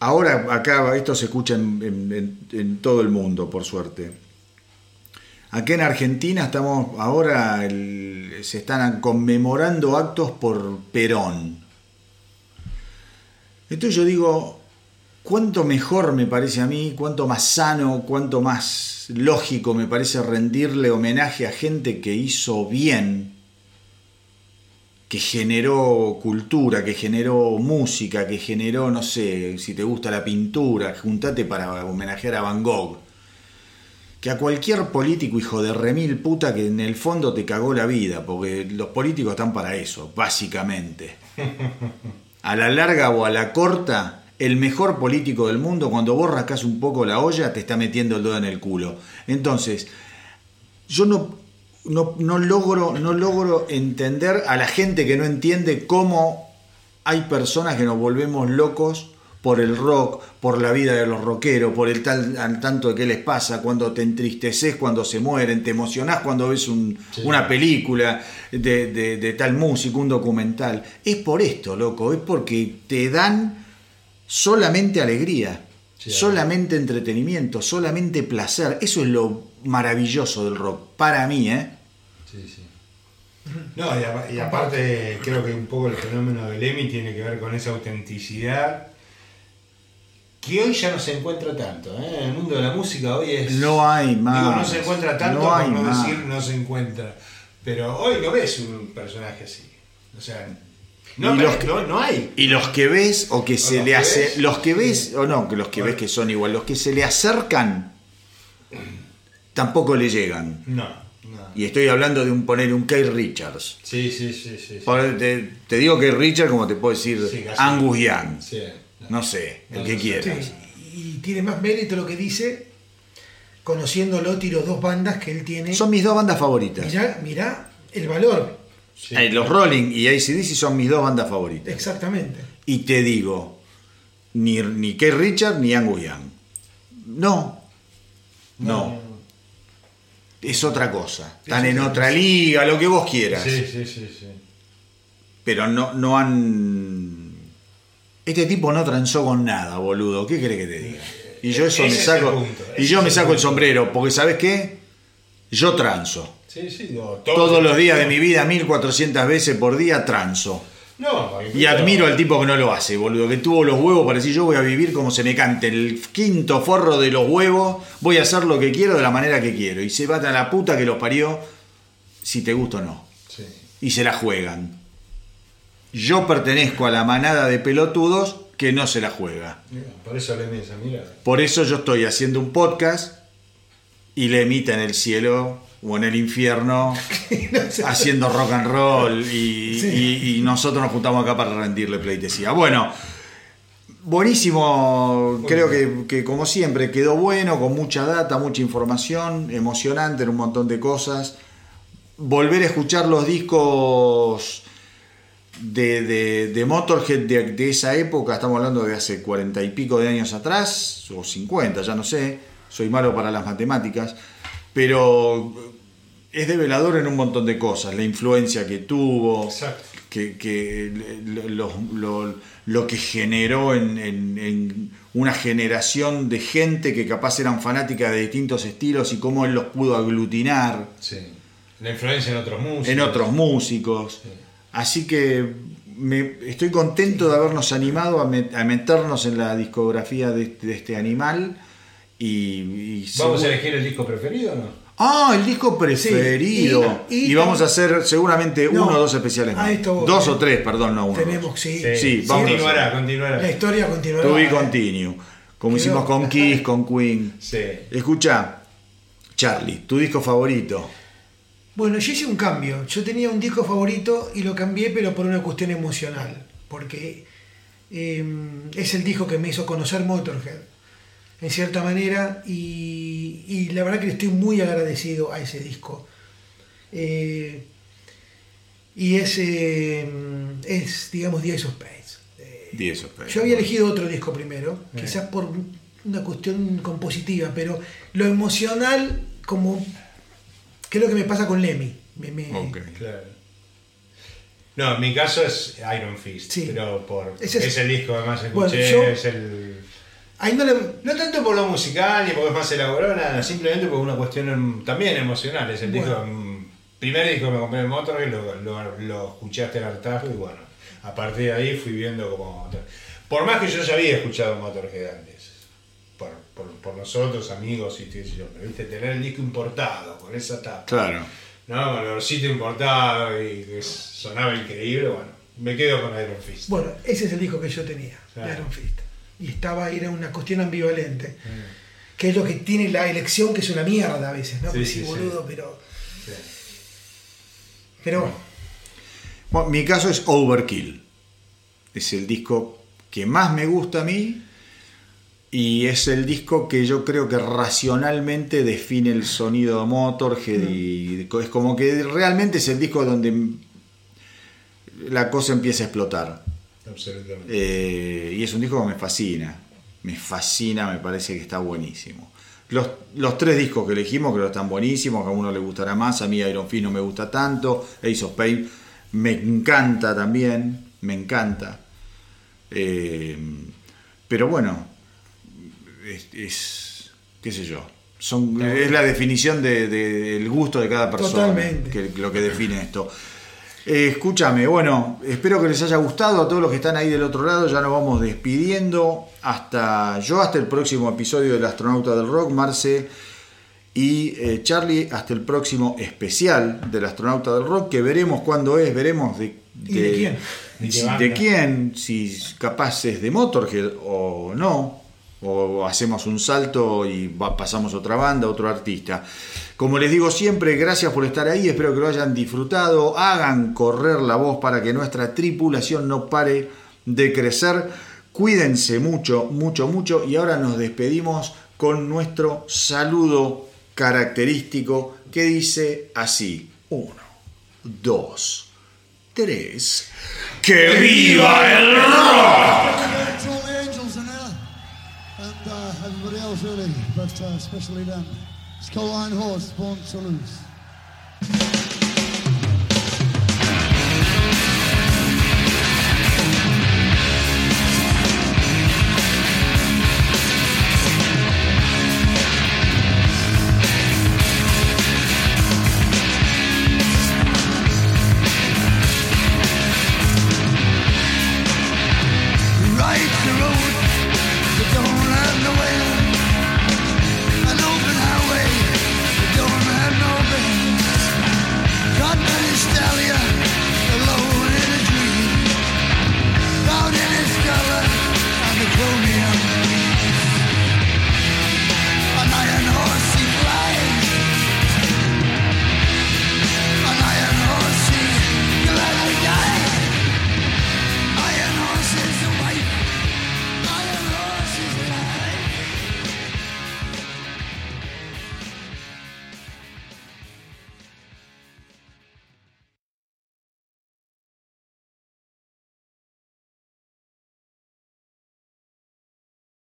Ahora acá esto se escucha en, todo el mundo, por suerte. Acá en Argentina estamos ahora se están conmemorando actos por Perón. Entonces yo digo, cuánto mejor me parece a mí, cuánto más sano, cuánto más lógico me parece rendirle homenaje a gente que hizo bien, que generó cultura, que generó música, que generó, no sé, si te gusta la pintura, juntate para homenajear a Van Gogh. Que a cualquier político hijo de remil puta que en el fondo te cagó la vida, porque los políticos están para eso, básicamente. (laughs) A la larga o a la corta, el mejor político del mundo, cuando vos rascás un poco la olla, te está metiendo el dedo en el culo. Entonces, yo no, no, no logro, no logro entender a la gente que no entiende cómo hay personas que nos volvemos locos por el rock, por la vida de los rockeros, por el tal al tanto de qué les pasa, cuando te entristeces, cuando se mueren, te emocionás cuando ves un- Sí. una película de, de- de tal músico, un documental. Es por esto, loco, es porque te dan solamente alegría, Sí, solamente entretenimiento, solamente placer. Eso es lo maravilloso del rock, para mí, ¿eh? Sí, sí. No, y, y aparte creo que un poco el fenómeno del Emmy tiene que ver con esa autenticidad que hoy ya no se encuentra tanto. ¿eh? En el mundo de la música hoy es... No hay más. Digo, no se encuentra tanto No hay por no más. decir no se encuentra. Pero hoy no ves un personaje así. O sea, no, Y los que- no, no hay. Y los que ves o que se le que hace, los que ves o no, que los que Bueno. ves que son igual, los que se le acercan tampoco le llegan. No. Y estoy hablando de un poner un Kate Richards. Sí, sí, sí, sí. Te, te digo Kate Richards como te puedo decir Sí. Angus Young. Sí, No sé, el No, que quieras. sí, y tiene más mérito lo que dice, conociéndolo, tiro dos bandas que él tiene. Son mis dos bandas favoritas. Mirá, mirá el valor, Sí. Eh, los Rolling y ACDC son mis dos bandas favoritas. exactamente. Y te digo, ni, ni Kate Richards ni Angus Young. No, no. Es otra cosa. Están en otra liga, lo que vos quieras. Sí, sí, sí, sí. Pero no, no han. Este tipo no transó con nada, boludo. ¿Qué crees que te diga? Y yo eso Ese me saco. punto, y yo me saco el sombrero, porque ¿sabes qué? Yo transo. Sí, sí, digo, Todos los días de mi vida, 1400 veces por día, transo. No, Y admiro al tipo que no lo hace, boludo, que tuvo los huevos para decir yo voy a vivir como se me cante, el quinto forro de los huevos, voy a hacer lo que quiero de la manera que quiero. Y se va a la puta que los parió, si te gusta o no. Sí. Y se la juegan. Yo pertenezco a la manada de pelotudos que no se la juega. Por eso le esa mirada. Por eso yo estoy haciendo un podcast y le emita en el cielo o en el infierno (laughs) haciendo rock and roll y, Sí. y- y nosotros nos juntamos acá para rendirle pleitesía. Bueno, buenísimo, creo que, que como siempre quedó bueno, con mucha data, mucha información, emocionante en un montón de cosas. Volver a escuchar los discos de, de, de Motorhead de, de esa época, estamos hablando de hace cuarenta y pico de años atrás, o 50, ya no sé, soy malo para las matemáticas, pero es develador en un montón de cosas, la influencia que tuvo, Exacto. que, que lo, lo- lo- lo que generó en, en- en una generación de gente que capaz eran fanáticas de distintos estilos y cómo él los pudo aglutinar Sí. La influencia en otros músicos. en otros músicos. Sí. Así que me, estoy contento de habernos animado a, met- a meternos en la discografía de, este- de este animal. Y, y ¿Vamos a elegir el disco preferido o no? Ah, el disco preferido. Sí, y, y- y vamos a hacer seguramente No, uno o dos especiales a más. esto. Dos o tres, perdón, no uno. Tenemos, sí. Sí, vamos a continuará, hacer. continuará. La historia continuará. To be ¿eh? continue. Como hicimos con Kiss, con Queen. (laughs) Sí. Escucha, Charlie, tu disco favorito. Bueno, yo hice un cambio. Yo tenía un disco favorito y lo cambié, pero por una cuestión emocional. Porque eh, es el disco que me hizo conocer Motorhead, en cierta manera, y, y la verdad que le estoy muy agradecido a ese disco. Eh, y es, eh, es, digamos, The Ace of Spades. Eh, Ace of Spades. yo había elegido otro disco primero, quizás por una cuestión compositiva, pero lo emocional, como. ¿Qué es lo que me pasa con Lemmy? Me-. Claro. No, en mi caso es Iron Fist, Sí. pero por Ese es, es- el disco que más Bueno, escuché, yo- es el no le. no tanto por lo musical ni porque es más elaborado, nada, simplemente por una cuestión em, también emocional. Es el Bueno. disco, em, primer disco que me compré en Motorhead, lo, lo, lo escuché hasta el hartazgo y bueno, a partir de ahí fui viendo como... Por más que yo ya había escuchado Motorhead antes, por, por, por los otros amigos y qué sé yo, pero viste, tener el disco importado con esa tapa. Claro. No, con el olorcito importado y que sonaba increíble, bueno, me quedo con Iron Fist. Bueno, ese es el disco que yo tenía, Claro. Iron Fist. Y estaba, era una cuestión ambivalente. Mm. Que es lo que tiene la elección, que es una mierda a veces, ¿no? Sí, boludo, pero. Sí. Pero. Bueno, mi caso es Overkill. Es el disco que más me gusta a mí y es el disco que yo creo que racionalmente define el sonido de Motorhead y es como que realmente es el disco donde la cosa empieza a explotar. Absolutamente. Eh, y es un disco que me fascina. Me fascina, me parece que está buenísimo. Los, los tres discos que elegimos creo que están buenísimos, que a uno le gustará más, a mí Iron Fist no me gusta tanto, Ace of Pain me encanta también, me encanta. Eh, pero bueno, es, es- qué sé yo, son, es la definición de- de- del gusto de cada persona Totalmente. que, lo que define esto. Eh, escúchame, bueno, espero que les haya gustado a todos los que están ahí del otro lado. Ya nos vamos despidiendo. Hasta yo, hasta el próximo episodio del Astronauta del Rock, Marce y eh, Charlie, hasta el próximo especial del Astronauta del Rock, que veremos cuándo es, veremos de, ¿Y de quién? ¿De de quién, si capaz es de Motorhead o no, o hacemos un salto y pasamos otra banda, otro artista. Como les digo siempre, gracias por estar ahí, espero que lo hayan disfrutado, hagan correr la voz para que nuestra tripulación no pare de crecer. Cuídense mucho, mucho, mucho y ahora nos despedimos con nuestro saludo característico que dice así. Uno, dos, tres. ¡Que viva el rock! Especially them. It's called Iron Horse, Born to Lose.